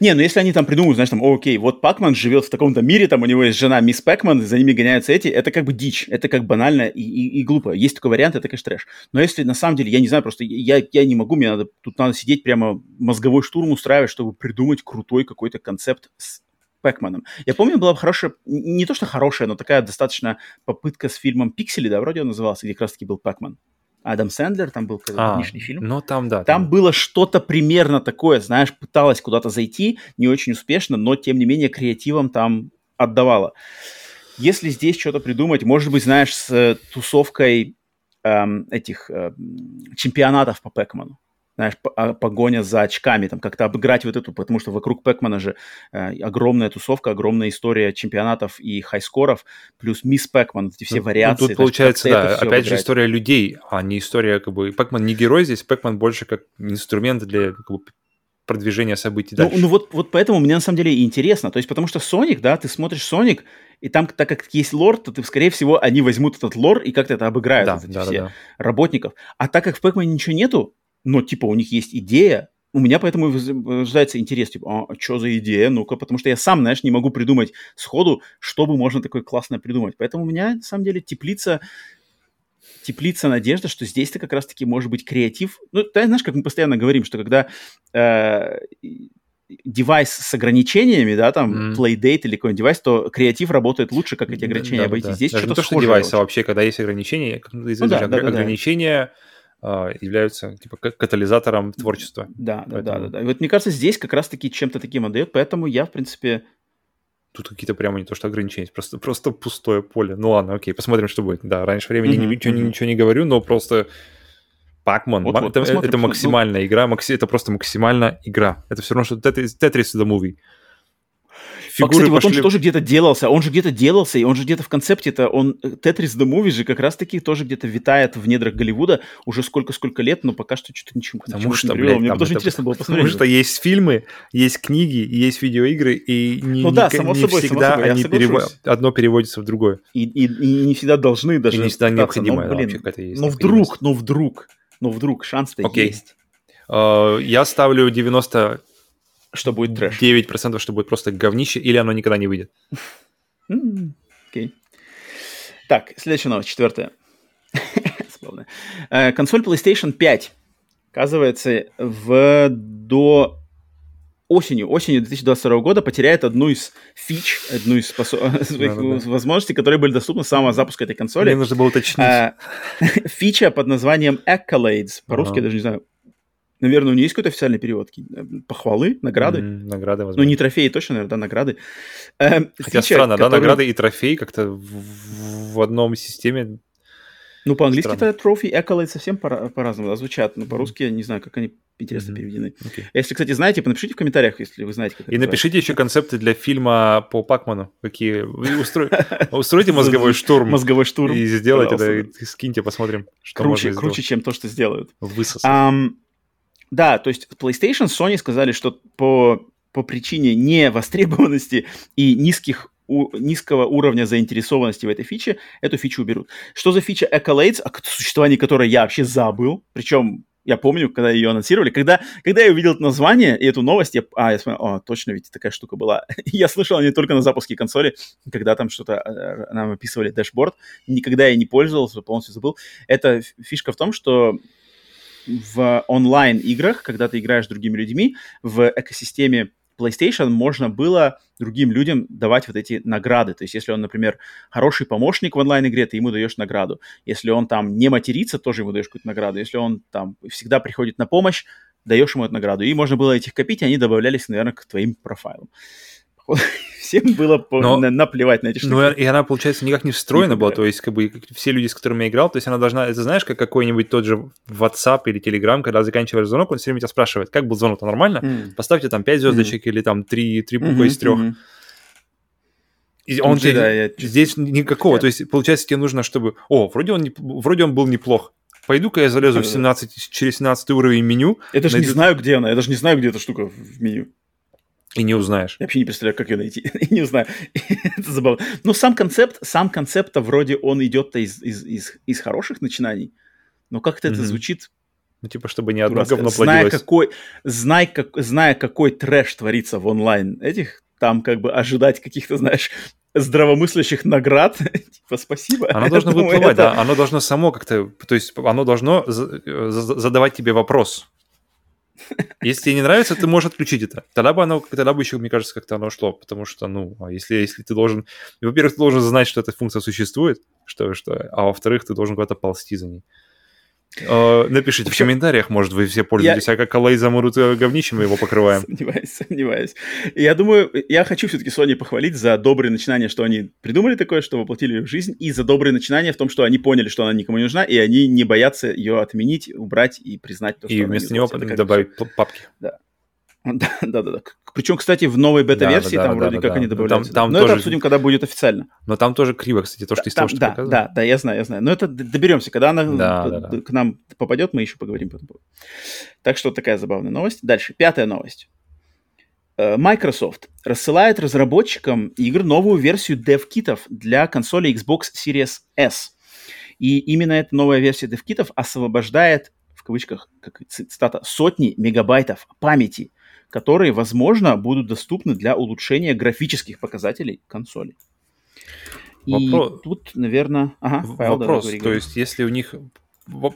не, ну если они там придумают, знаешь, там, окей, вот Пакман живет в таком-то мире, там у него есть жена Мисс Пакман, за ними гоняются эти, это как бы дичь, это как банально и, и, и глупо. Есть такой вариант, это, конечно, трэш. Но если на самом деле, я не знаю, просто я, я не могу, мне надо, тут надо сидеть прямо мозговой штурм устраивать, чтобы придумать крутой какой-то концепт с Пэкманом. Я помню, была хорошая, не то что хорошая, но такая достаточно попытка с фильмом «Пиксели», да, вроде он назывался, где как раз-таки был Пэкман. Адам Сэндлер, там был а, фильм. Ну, там, да. Там, там было что-то примерно такое, знаешь, пыталась куда-то зайти, не очень успешно, но, тем не менее, креативом там отдавала. Если здесь что-то придумать, может быть, знаешь, с э, тусовкой эм, этих э, чемпионатов по Пэкману. Знаешь, а, погоня за очками, там как-то обыграть вот эту, потому что вокруг Пэкмана же э, огромная тусовка, огромная история чемпионатов и хайскоров, плюс мисс Пэкман, эти все ну, вариации. Ну, тут получается, да, опять обыграть. же история людей, а не история, как бы, Пэкман не герой здесь, Пэкман больше как инструмент для как бы, продвижения событий ну, дальше. Ну, ну вот, вот поэтому мне на самом деле интересно, то есть потому что Соник, да, ты смотришь Соник, и там, так как есть лор, то ты, скорее всего, они возьмут этот лор и как-то это обыграют, да, вот эти да, все да. работников. А так как в Пэкмане ничего нету, но, типа, у них есть идея, у меня поэтому рождается интерес, типа, а, что за идея, ну-ка, потому что я сам, знаешь, не могу придумать сходу, что бы можно такое классное придумать. Поэтому у меня, на самом деле, теплица, теплица надежда, что здесь-то как раз-таки может быть креатив. Ну, ты знаешь, как мы постоянно говорим, что когда э, девайс с ограничениями, да, там, mm. Playdate или какой-нибудь девайс, то креатив работает лучше, как эти ограничения да, обойти. Да. Здесь что-то то, что девайс, а вообще, когда есть ограничения, ну, да, да, ограничения... Да, да являются типа катализатором творчества. Да, да, да, да, да. И вот мне кажется, здесь как раз-таки чем-то таким отдает, поэтому я, в принципе... Тут какие-то прямо не то что ограничения, просто, просто пустое поле. Ну ладно, окей, посмотрим, что будет. Да, раньше времени mm-hmm, ничего, mm-hmm. ничего не говорю, но просто Пакман, вот, вот, это, это максимальная ну... игра, макси... это просто максимальная игра. Это все равно, что Tetris, Tetris the Movie фигуры Кстати, вот он же тоже где-то делался, он же где-то делался, и он же где-то в концепте-то, он, Tetris The Movie же как раз-таки тоже где-то витает в недрах Голливуда уже сколько-сколько лет, но пока что что-то ничего, Потому что, не привело. Мне тоже это... интересно было посмотреть. Потому что есть фильмы, есть книги, есть видеоигры, и не, ну, да, не, само не собой, всегда само собой, они перево... одно переводится в другое. И, и, и не всегда должны даже И не всегда необходимо. Но, блин, есть но вдруг, но вдруг, но вдруг шанс-то okay. есть. Uh, я ставлю 90 что будет трэш. 9% что будет просто говнище, или оно никогда не выйдет. Окей. Okay. Так, следующая новость, четвертая. Э, консоль PlayStation 5, оказывается, в до осенью, осенью 2022 года потеряет одну из фич, одну из способ... своих да, да, возможностей, которые были доступны с самого запуска этой консоли. Мне нужно было уточнить. А, фича под названием Accolades. По-русски ага. я даже не знаю, Наверное, у нее есть какой-то официальный перевод? Э, похвалы, награды? Mm, награды, возможно. Ну, не трофеи точно, наверное, да, награды. Э, Хотя фича, странно, которую... да, награды и трофеи как-то в, в одном системе. Ну, по-английски это trophy, accolade совсем по- по-разному да, звучат, но по-русски я не знаю, как они интересно mm-hmm. переведены. Okay. Если, кстати, знаете, напишите в комментариях, если вы знаете, как И напишите еще концепты для фильма по Пакману, какие... Устро... Устройте мозговой штурм. Мозговой штурм. И сделайте это, скиньте, посмотрим, что круче, круче, чем то, что сделают. Высосать. Да, то есть PlayStation, Sony сказали, что по, по причине невостребованности и низких у, низкого уровня заинтересованности в этой фиче, эту фичу уберут. Что за фича Accolades, о существовании которой я вообще забыл, причем я помню, когда ее анонсировали, когда, когда я увидел это название и эту новость, я, а, я смотрел, о, точно, ведь такая штука была. я слышал не только на запуске консоли, когда там что-то э, нам описывали дашборд, никогда я не пользовался, полностью забыл. Эта фишка в том, что в онлайн-играх, когда ты играешь с другими людьми, в экосистеме PlayStation можно было другим людям давать вот эти награды. То есть, если он, например, хороший помощник в онлайн-игре, ты ему даешь награду. Если он там не матерится, тоже ему даешь какую-то награду. Если он там всегда приходит на помощь, даешь ему эту награду. И можно было этих копить, и они добавлялись, наверное, к твоим профайлам. всем было Но, на- наплевать на эти штуки. Ну, и она, получается, никак не встроена была, то есть, как бы, все люди, с которыми я играл, то есть, она должна, это знаешь, как какой-нибудь тот же WhatsApp или Telegram, когда заканчиваешь звонок, он все время тебя спрашивает, как был звонок, нормально? Mm. Поставьте там 5 звездочек mm. или там 3, 3 буквы mm-hmm, из 3. Mm-hmm. И он Слушай, да, я... здесь никакого, то есть, получается, тебе нужно, чтобы... О, вроде он, не... вроде он был неплох. Пойду-ка я залезу в 17, через 17 уровень меню. Я даже найду... не знаю, где она, я даже не знаю, где эта штука в меню. И не узнаешь. Я вообще не представляю, как ее найти. не узнаю. Это забавно. Но сам концепт, сам концепт-то вроде он идет-то из, из, из, из хороших начинаний. Но как-то mm-hmm. это звучит ну, типа, чтобы ни одно говно зная какой, знай, как, зная, какой трэш творится в онлайн этих, там как бы ожидать каких-то, знаешь, здравомыслящих наград, типа, спасибо. Оно должно выплывать, это... да, оно должно само как-то, то есть оно должно задавать тебе вопрос. Если тебе не нравится, ты можешь отключить это. Тогда бы оно, тогда бы еще, мне кажется, как-то оно шло, потому что, ну, а если, если ты должен, во-первых, ты должен знать, что эта функция существует, что, что, а во-вторых, ты должен куда-то ползти за ней. Э, напишите в комментариях, может, вы все пользуетесь, я... а как Алай замрут э, говнищем, мы его покрываем. Сомневаюсь, сомневаюсь. Я думаю, я хочу все-таки Sony похвалить за добрые начинания, что они придумали такое, что воплотили в жизнь, и за добрые начинания в том, что они поняли, что она никому не нужна, и они не боятся ее отменить, убрать и признать то, что И вместо него добавить папки. Да. Да, да, да. Причем, кстати, в новой бета-версии да, да, там да, вроде как они добавляются. Там, там Но тоже... это обсудим, когда будет официально. Но там тоже криво, кстати, то, что из того, что да, Да, да, я знаю, я знаю. Но это доберемся. Когда она да, да, да. к нам попадет, мы еще поговорим по этому Так что такая забавная новость. Дальше, пятая новость. Э, Microsoft рассылает разработчикам игр новую версию DevKitов для консоли Xbox Series S. И именно эта новая версия DevKitов освобождает, в кавычках, как цитата, сотни мегабайтов памяти которые, возможно, будут доступны для улучшения графических показателей консоли. И Вопрос... тут, наверное... Ага, Павел, Вопрос, давай, то есть если у них...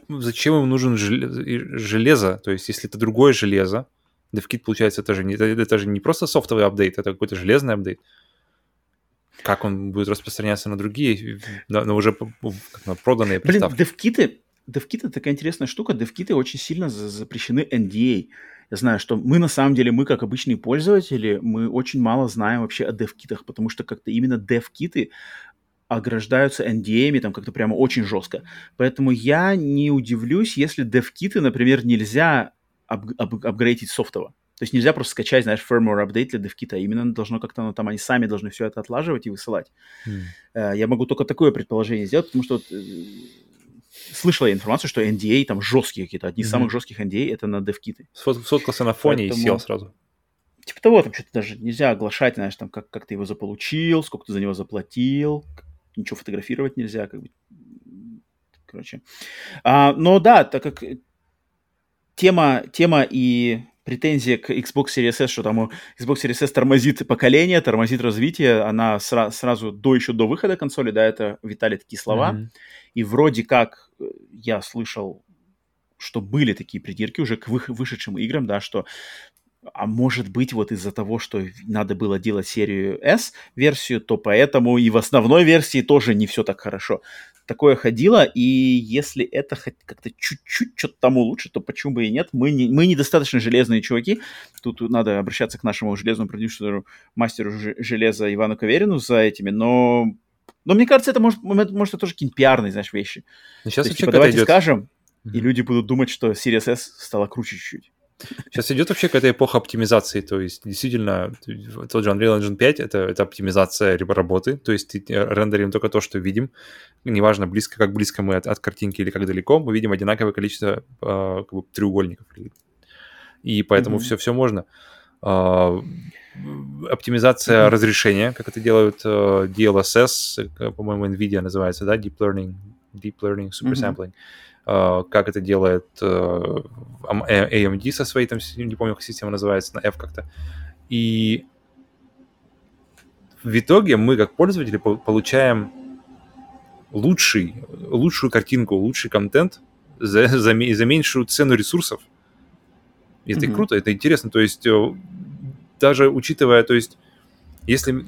Зачем им нужен железо? То есть если это другое железо, DevKit, получается, это же, не, это, это же не просто софтовый апдейт, это какой-то железный апдейт. Как он будет распространяться на другие, на, на уже на проданные приставки? Блин, DevKit, DevKit это такая интересная штука. DevKit очень сильно запрещены NDA. Я знаю, что мы на самом деле, мы как обычные пользователи, мы очень мало знаем вообще о дев-китах, потому что как-то именно дев-киты ограждаются NDA, там как-то прямо очень жестко. Поэтому я не удивлюсь, если дев-киты, например, нельзя ап- ап- апгрейдить софтово. То есть нельзя просто скачать, знаешь, firmware update для DevKit, а именно должно как-то, ну, там они сами должны все это отлаживать и высылать. Mm. Я могу только такое предположение сделать, потому что вот, слышала я информацию, что NDA там жесткие какие-то, одни из mm-hmm. самых жестких NDA это на DevKit. Сфоткался на фоне Поэтому... и сел сразу. Типа того, там что-то даже нельзя оглашать, знаешь, там, как, как ты его заполучил, сколько ты за него заплатил, ничего фотографировать нельзя, как бы. Короче. А, но да, так как тема, тема и претензия к Xbox Series S, что там Xbox Series S тормозит поколение, тормозит развитие, она сра- сразу до еще до выхода консоли, да, это витали такие слова. Mm-hmm. И вроде как э, я слышал, что были такие придирки уже к вы- вышедшим играм, да, что а может быть, вот из-за того, что надо было делать серию S версию, то поэтому и в основной версии тоже не все так хорошо такое ходило, и если это как-то чуть-чуть что-то там улучшит, то почему бы и нет? Мы, не, мы недостаточно железные чуваки. Тут надо обращаться к нашему железному продюсеру, мастеру железа Ивану Каверину за этими, но но мне кажется, это может, может это тоже какие-нибудь пиарные, знаешь, вещи. Ну, сейчас есть, типа, давайте идет... скажем, mm-hmm. и люди будут думать, что Series S стала круче чуть-чуть. Сейчас идет вообще какая-то эпоха оптимизации, то есть действительно тот же Unreal Engine 5 это, это оптимизация работы, то есть рендерим только то, что видим, неважно близко, как близко мы от, от картинки или как далеко, мы видим одинаковое количество э, как бы, треугольников. И поэтому mm-hmm. все, все можно. Э, оптимизация разрешения, как это делают э, DLSS, по-моему, NVIDIA называется, да, Deep Learning, Deep Learning Super Sampling. Mm-hmm Э, как это делает э, AMD со своей, там, не помню, как система называется, на F как-то. И в итоге мы, как пользователи, получаем лучший, лучшую картинку, лучший контент за, за, за меньшую цену ресурсов. И это mm-hmm. круто, это интересно. То есть э, даже учитывая, то есть если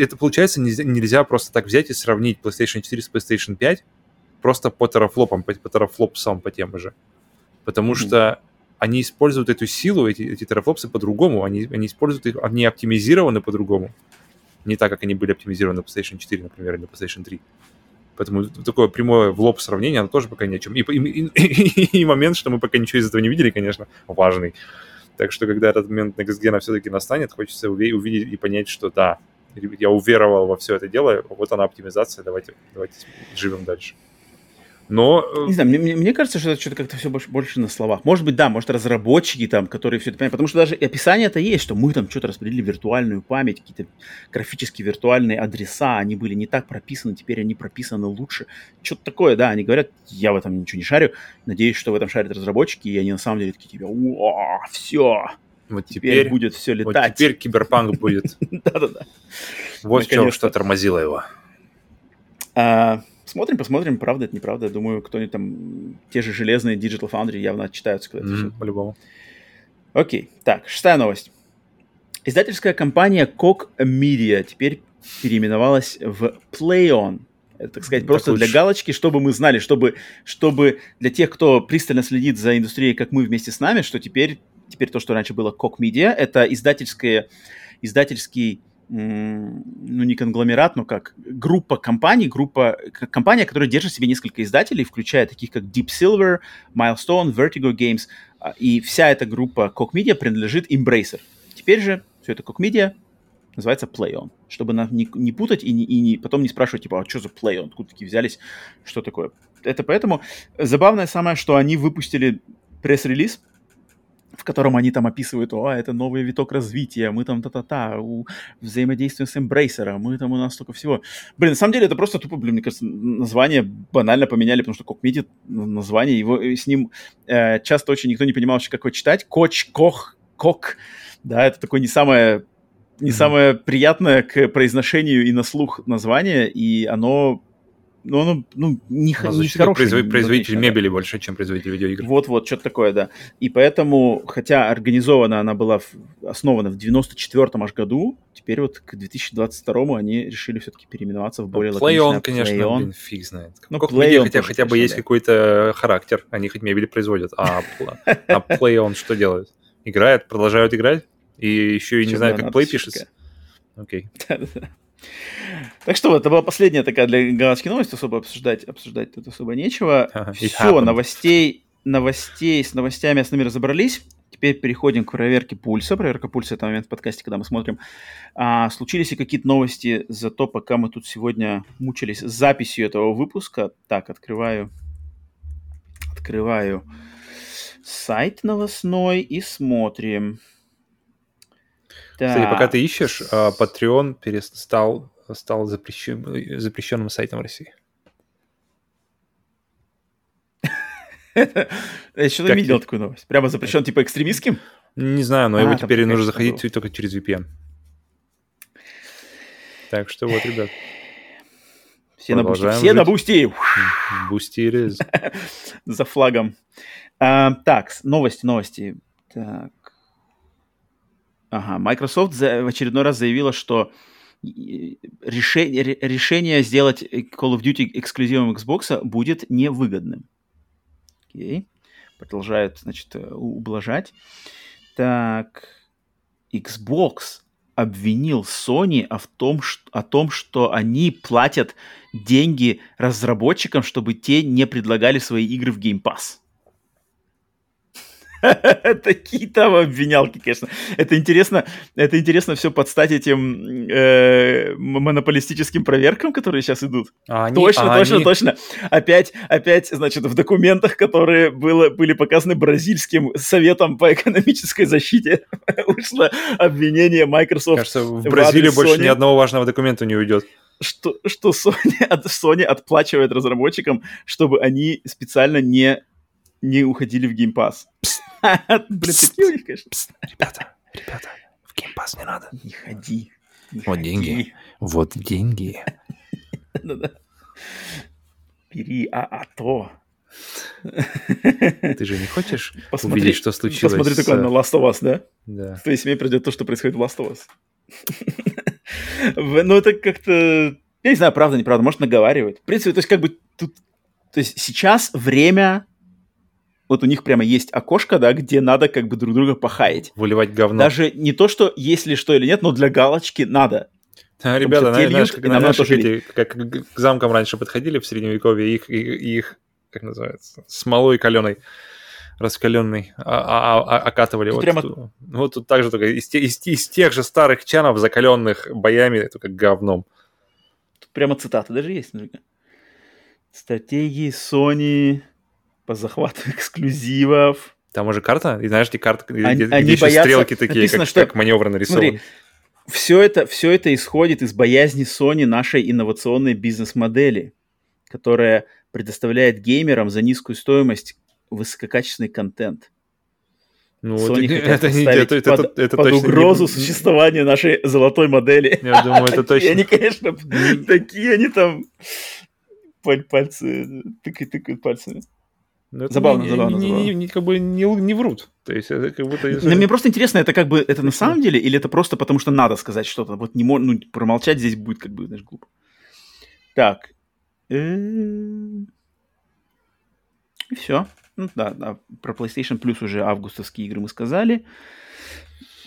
это получается, нельзя, нельзя просто так взять и сравнить PlayStation 4 с PlayStation 5, просто по терафлопам, по, по терафлопсам по тем же. Потому mm-hmm. что они используют эту силу, эти, эти терафлопсы по-другому, они, они используют их, они оптимизированы по-другому. Не так, как они были оптимизированы на PlayStation 4, например, или на PlayStation 3. Поэтому такое прямое в лоб сравнение, оно тоже пока ни о чем. И, и, и, и момент, что мы пока ничего из этого не видели, конечно, важный. Так что, когда этот момент Next все-таки настанет, хочется увидеть и понять, что да, я уверовал во все это дело, вот она оптимизация, давайте, давайте живем дальше. Но... Э, Не знаю, мне, мне кажется, что это что-то как-то все больше, больше на словах. Может быть, да, может, разработчики там, которые все это понимают. Потому что даже описание это есть, что мы там что-то распределили виртуальную память, какие-то графические виртуальные адреса, они были не так прописаны, теперь они прописаны лучше. Что-то такое, да, они говорят, я в этом ничего не шарю. Надеюсь, что в этом шарят разработчики, и они на самом деле такие, типа, о, все, вот теперь, теперь будет все летать. Вот теперь киберпанк будет. Да-да-да. Вот в чем что тормозило его. Смотрим, посмотрим, правда это неправда. Я думаю, кто-нибудь там, те же железные Digital Foundry явно отчитаются, когда mm-hmm, По-любому. Окей, так, шестая новость. Издательская компания Koch Media теперь переименовалась в PlayOn. Это, так сказать, просто так для галочки, чтобы мы знали, чтобы, чтобы для тех, кто пристально следит за индустрией, как мы вместе с нами, что теперь, теперь то, что раньше было Кок Media, это издательское, издательский ну, не конгломерат, но как группа компаний, группа, компания, которая держит в себе несколько издателей, включая таких как Deep Silver, Milestone, Vertigo Games, а, и вся эта группа Koch Media принадлежит Embracer. Теперь же все это Koch Media называется PlayOn, чтобы нам не, не путать и, не, и не, потом не спрашивать, типа, а что за PlayOn, откуда такие взялись, что такое. Это поэтому забавное самое, что они выпустили пресс-релиз, в котором они там описывают, о, это новый виток развития, мы там та-та-та, взаимодействуем с эмбрейсером, мы там у нас столько всего. Блин, на самом деле это просто тупо, блин, мне кажется, название банально поменяли, потому что Кокмидит, название, его с ним э, часто очень никто не понимал вообще, как его читать. Коч, Кох, Кок, да, это такое не самое не mm-hmm. самое приятное к произношению и на слух название, и оно ну, оно, ну, не, ну, не хорошее. Производитель, производитель мебели да. больше, чем производитель видеоигр. Вот-вот, что-то такое, да. И поэтому, хотя организована она была, в, основана в 94-м аж году, теперь вот к 2022-му они решили все-таки переименоваться в ну, более ну, лаконичное. PlayOn, конечно, Play блин, фиг знает. Ну, как Play хотя, хотя бы есть да. какой-то характер, они хоть мебели производят, а, а PlayOn что делают? Играют, продолжают играть? И еще и не знаю, как Play пишется? Окей. Так что вот, это была последняя такая для галактики новость, особо обсуждать, обсуждать тут особо нечего. Все, новостей, новостей, с новостями основными разобрались. Теперь переходим к проверке пульса. Проверка пульса – это момент в подкасте, когда мы смотрим, а, случились ли какие-то новости за то, пока мы тут сегодня мучились с записью этого выпуска. Так, открываю, открываю сайт новостной и смотрим. Кстати, пока ты ищешь, а, Patreon перестал стал запрещен, запрещенным сайтом в России. Я не видел такую новость. Прямо запрещен типа экстремистским? Не знаю, но его а, теперь нужно заходить только через VPN. Так что вот, ребят. Все на Boosty. Все на Boosty. Boosty За флагом. А, так, новости, новости. Так. Ага, Microsoft в очередной раз заявила, что решение, решение сделать Call of Duty эксклюзивом Xbox будет невыгодным. Окей. Продолжают, значит, ублажать. Так, Xbox обвинил Sony о, том, что, о том, что они платят деньги разработчикам, чтобы те не предлагали свои игры в Game Pass. Такие там обвинялки, конечно. Это интересно, это интересно все подстать этим э, монополистическим проверкам, которые сейчас идут. А они, точно, а точно, они... точно. Опять, опять, значит, в документах, которые было, были показаны бразильским советом по экономической защите, вышло обвинение Microsoft. Кажется, в Бразилии в больше Sony. ни одного важного документа не уйдет что, что Sony, от, Sony отплачивает разработчикам, чтобы они специально не, не уходили в Pass. Блин, такие у них, конечно. Ребята, ребята, в геймпас не надо. Не ходи. Вот деньги. Вот деньги. Бери, а, а то. Ты же не хочешь посмотри, увидеть, что случилось? Посмотри только на Last of Us, да? Да. В твоей семье придет то, что происходит в Last of Us. Ну, это как-то... Я не знаю, правда, неправда. Может, наговаривает. В принципе, то есть, как бы тут... То есть сейчас время вот у них прямо есть окошко, да, где надо как бы друг друга похаять. Выливать говно. Даже не то, что есть ли что или нет, но для галочки надо. А, ребята, знаешь, знаешь, как, знаешь, как, эти, как к замкам раньше подходили в Средневековье, их, их, их как называется, смолой каленой раскаленный, а, а, а, окатывали. вот, прямо... тут, вот тут также только из, из, из тех же старых чанов, закаленных боями, только говном. Тут прямо цитаты даже есть. Стратегии Sony по захвату эксклюзивов. Там уже карта, и знаешь, эти карты, они, где, они где боятся... стрелки такие, Написано, как, что... как маневры нарисованы. Смотри, все это, все это исходит из боязни Sony нашей инновационной бизнес-модели, которая предоставляет геймерам за низкую стоимость высококачественный контент. Ну, Sony это, это, это, это, под, это, это под угрозу не... существования нашей золотой модели. Я думаю, это точно. Они, конечно, такие они там пальцы тыкают, тыкают пальцами. Но забавно, не, забавно, не, забавно. Не, не, как бы не, не врут. То есть это как будто... Но мне просто интересно, это как бы это на самом деле, или это просто потому, что надо сказать что-то? Вот не ну, промолчать здесь будет как бы, знаешь, глупо. Так, И все. Ну да, да, про PlayStation Plus уже августовские игры мы сказали.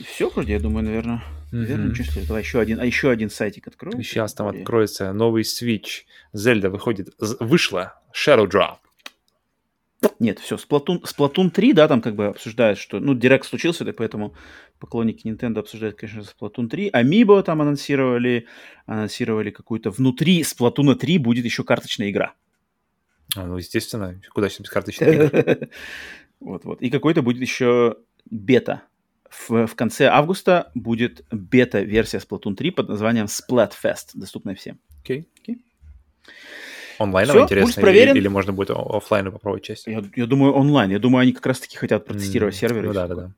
Все, вроде, я думаю, наверное. Наверное, ничего. Давай еще один, а еще один сайтик откроем. Сейчас там откроется новый Switch. Зельда выходит, вышла. Shadow Drop. Нет, все, Splatoon, Splatoon 3, да, там как бы обсуждают, что, ну, Директ случился, так поэтому поклонники Nintendo обсуждают, конечно, Splatoon 3. Amiibo там анонсировали, анонсировали какую-то, внутри Splatoon 3 будет еще карточная игра. А, ну, естественно, куда сейчас без карточной. Вот-вот. И какой-то будет еще бета. В, в конце августа будет бета-версия Splatoon 3 под названием Splatfest, доступная всем. Окей. Okay. Okay. Онлайново интересно? Проверен. Или, или можно будет офлайн попробовать часть? Я, я думаю, онлайн. Я думаю, они как раз-таки хотят протестировать mm, серверы. Ну, да, да, да.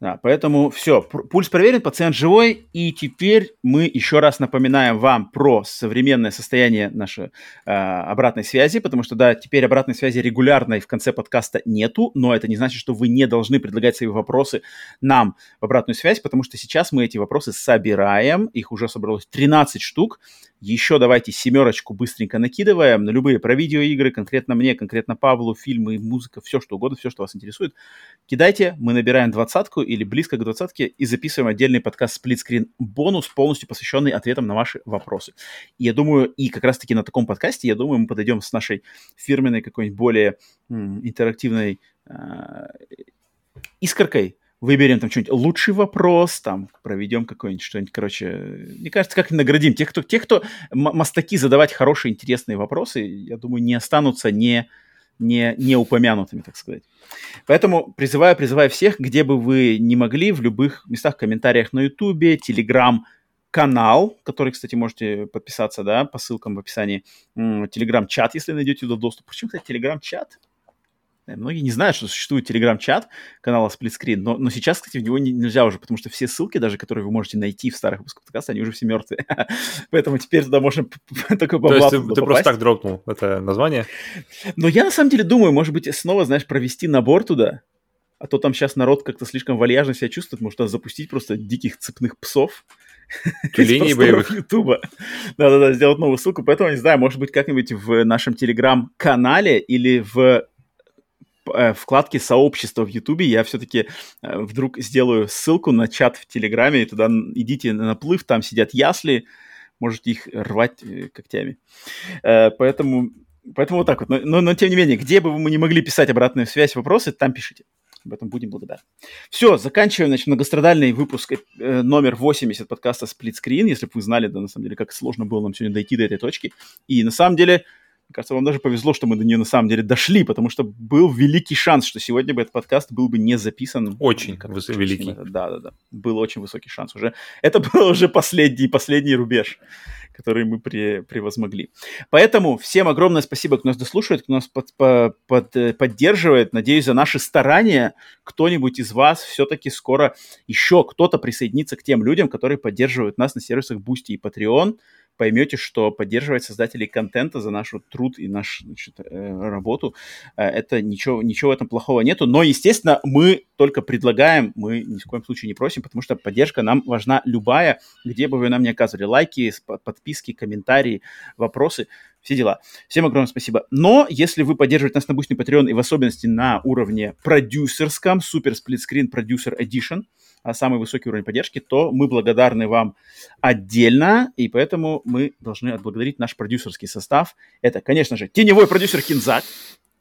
Да, поэтому все, пульс проверен, пациент живой, и теперь мы еще раз напоминаем вам про современное состояние нашей э, обратной связи, потому что, да, теперь обратной связи регулярной в конце подкаста нету, но это не значит, что вы не должны предлагать свои вопросы нам в обратную связь, потому что сейчас мы эти вопросы собираем, их уже собралось 13 штук, еще давайте семерочку быстренько накидываем на любые про видеоигры, конкретно мне, конкретно Павлу, фильмы, музыка, все что угодно, все, что вас интересует. Кидайте, мы набираем двадцатку или близко к двадцатке и записываем отдельный подкаст сплитскрин бонус, полностью посвященный ответам на ваши вопросы. И я думаю, и как раз-таки на таком подкасте, я думаю, мы подойдем с нашей фирменной какой-нибудь более м, интерактивной э, искоркой, выберем там что-нибудь лучший вопрос, там проведем какой-нибудь что-нибудь, короче, мне кажется, как наградим тех, кто, тех, кто мастаки задавать хорошие, интересные вопросы, я думаю, не останутся не, не, не упомянутыми, так сказать. Поэтому призываю, призываю всех, где бы вы не могли, в любых местах, комментариях на Ютубе, Телеграм, канал, который, кстати, можете подписаться, да, по ссылкам в описании, телеграм-чат, если найдете туда доступ. Почему, кстати, телеграм-чат? Э, многие не знают, что существует телеграм-чат канала Splitscreen, но, но сейчас, кстати, в него не, нельзя уже, потому что все ссылки, даже которые вы можете найти в старых выпусках подкаста, они уже все мертвые. Поэтому теперь туда можно только по То есть ты, ты просто так дропнул это название? Но я на самом деле думаю, может быть, снова, знаешь, провести набор туда, а то там сейчас народ как-то слишком вальяжно себя чувствует, может, запустить просто диких цепных псов, Тюленей боевых. Ютуба. Да-да-да, сделать новую ссылку. Поэтому, не знаю, может быть, как-нибудь в нашем телеграм-канале или в э, вкладке сообщества в Ютубе я все-таки э, вдруг сделаю ссылку на чат в Телеграме, и туда идите на наплыв, там сидят ясли, можете их рвать э, когтями. Э, поэтому, поэтому вот так вот. Но, но, но тем не менее, где бы мы не могли писать обратную связь, вопросы, там пишите. Об этом будем благодарны. Все, заканчиваем, значит, многострадальный выпуск э, номер 80 подкаста Screen. Если бы вы знали, да, на самом деле, как сложно было нам сегодня дойти до этой точки. И на самом деле, мне кажется, вам даже повезло, что мы до нее на самом деле дошли, потому что был великий шанс, что сегодня бы этот подкаст был бы не записан. Очень выс- великий. Да, да, да. Был очень высокий шанс уже. Это был уже последний, последний рубеж, который мы при, превозмогли. Поэтому всем огромное спасибо, кто нас дослушивает, кто нас под, под, под, э, поддерживает. Надеюсь, за наши старания кто-нибудь из вас все-таки скоро еще кто-то присоединится к тем людям, которые поддерживают нас на сервисах Boosty и Patreon поймете, что поддерживать создателей контента за наш труд и нашу значит, э, работу, э, это ничего, ничего в этом плохого нету. Но, естественно, мы только предлагаем, мы ни в коем случае не просим, потому что поддержка нам важна любая, где бы вы нам не оказывали. Лайки, подписки, комментарии, вопросы все дела. Всем огромное спасибо. Но если вы поддерживаете нас на Boosty Patreon и в особенности на уровне продюсерском, Split Screen Producer Edition, самый высокий уровень поддержки, то мы благодарны вам отдельно, и поэтому мы должны отблагодарить наш продюсерский состав. Это, конечно же, теневой продюсер Кинзак.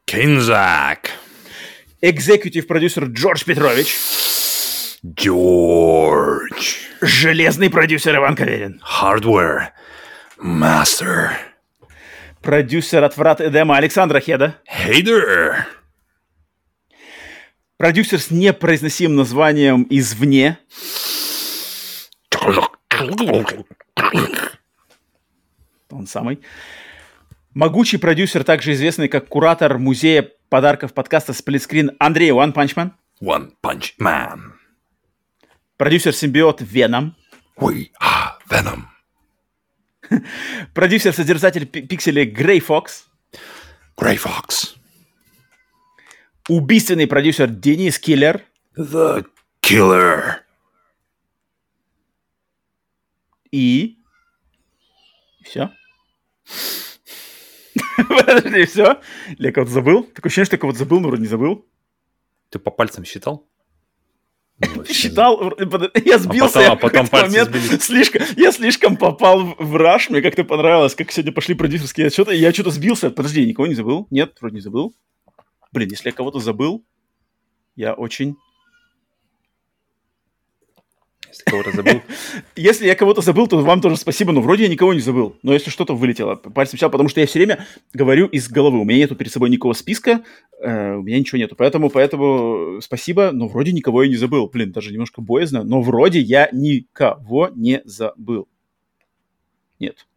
Кинзак. Экзекутив продюсер Джордж Петрович. Джордж. Железный продюсер Иван Каверин. Hardware. Master. Продюсер от врат Эдема Александра Хеда. Hey there. Продюсер с непроизносимым названием «Извне». Он самый. Могучий продюсер, также известный как куратор музея подарков подкаста «Сплитскрин» Андрей One Punch Man. One Punch Man. Продюсер-симбиот Веном. We are Venom. Продюсер-созерцатель пикселей Грей Фокс. Грей Фокс убийственный продюсер Денис Киллер. The Killer. И все. Подожди, все? Я кого-то забыл? Такое ощущение, что я кого-то забыл, но вроде не забыл. Ты по пальцам считал? Ну, считал, я сбился. А потом, а потом момент, слишком, я слишком попал в раш, мне как-то понравилось, как сегодня пошли продюсерские отчеты, я что-то сбился. Подожди, я никого не забыл? Нет, вроде не забыл. Блин, если я кого-то забыл, я очень если кого-то забыл. Если я кого-то забыл, то вам тоже спасибо, но вроде я никого не забыл. Но если что-то вылетело, пальцем взял, потому что я все время говорю из головы. У меня нету перед собой никакого списка, э, у меня ничего нету. Поэтому, поэтому спасибо, но вроде никого я не забыл. Блин, даже немножко боязно, но вроде я никого не забыл. Нет.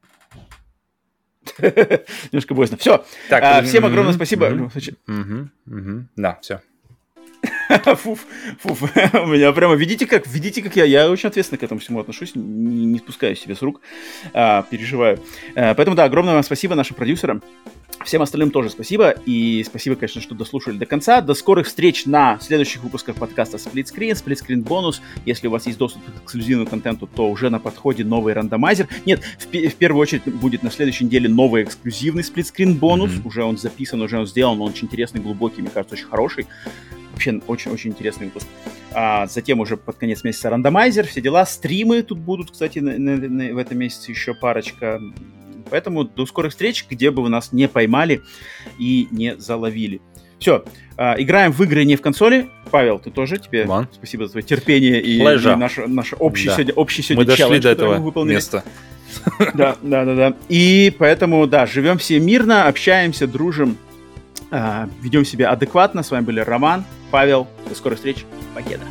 Немножко боязно. Все. А, всем огромное спасибо. Да, все. фуф, фуф. У меня прямо, видите как, видите как я, я очень ответственно к этому всему отношусь, не, не спускаю себе с рук, а, переживаю. А, поэтому, да, огромное вам спасибо нашим продюсерам. Всем остальным тоже спасибо. И спасибо, конечно, что дослушали до конца. До скорых встреч на следующих выпусках подкаста Split Screen бонус. Если у вас есть доступ к эксклюзивному контенту, то уже на подходе новый рандомайзер. Нет, в, в первую очередь будет на следующей неделе новый эксклюзивный Screen бонус. Mm-hmm. Уже он записан, уже он сделан, он очень интересный, глубокий, мне кажется, очень хороший. Вообще очень-очень интересный выпуск. А затем уже под конец месяца рандомайзер, все дела. Стримы тут будут, кстати, на, на, на, в этом месяце еще парочка. Поэтому до скорых встреч, где бы вы нас не поймали и не заловили. Все, а, играем в игры не в консоли. Павел, ты тоже тебе Ван. спасибо за твое терпение и, и наш, наш общий да. сегодня, общий сегодня Мы дошли челлендж, до этого выполнили. места. Да, да, да, да. И поэтому, да, живем все мирно, общаемся, дружим, а, ведем себя адекватно. С вами были Роман, Павел. До скорых встреч. Покеда.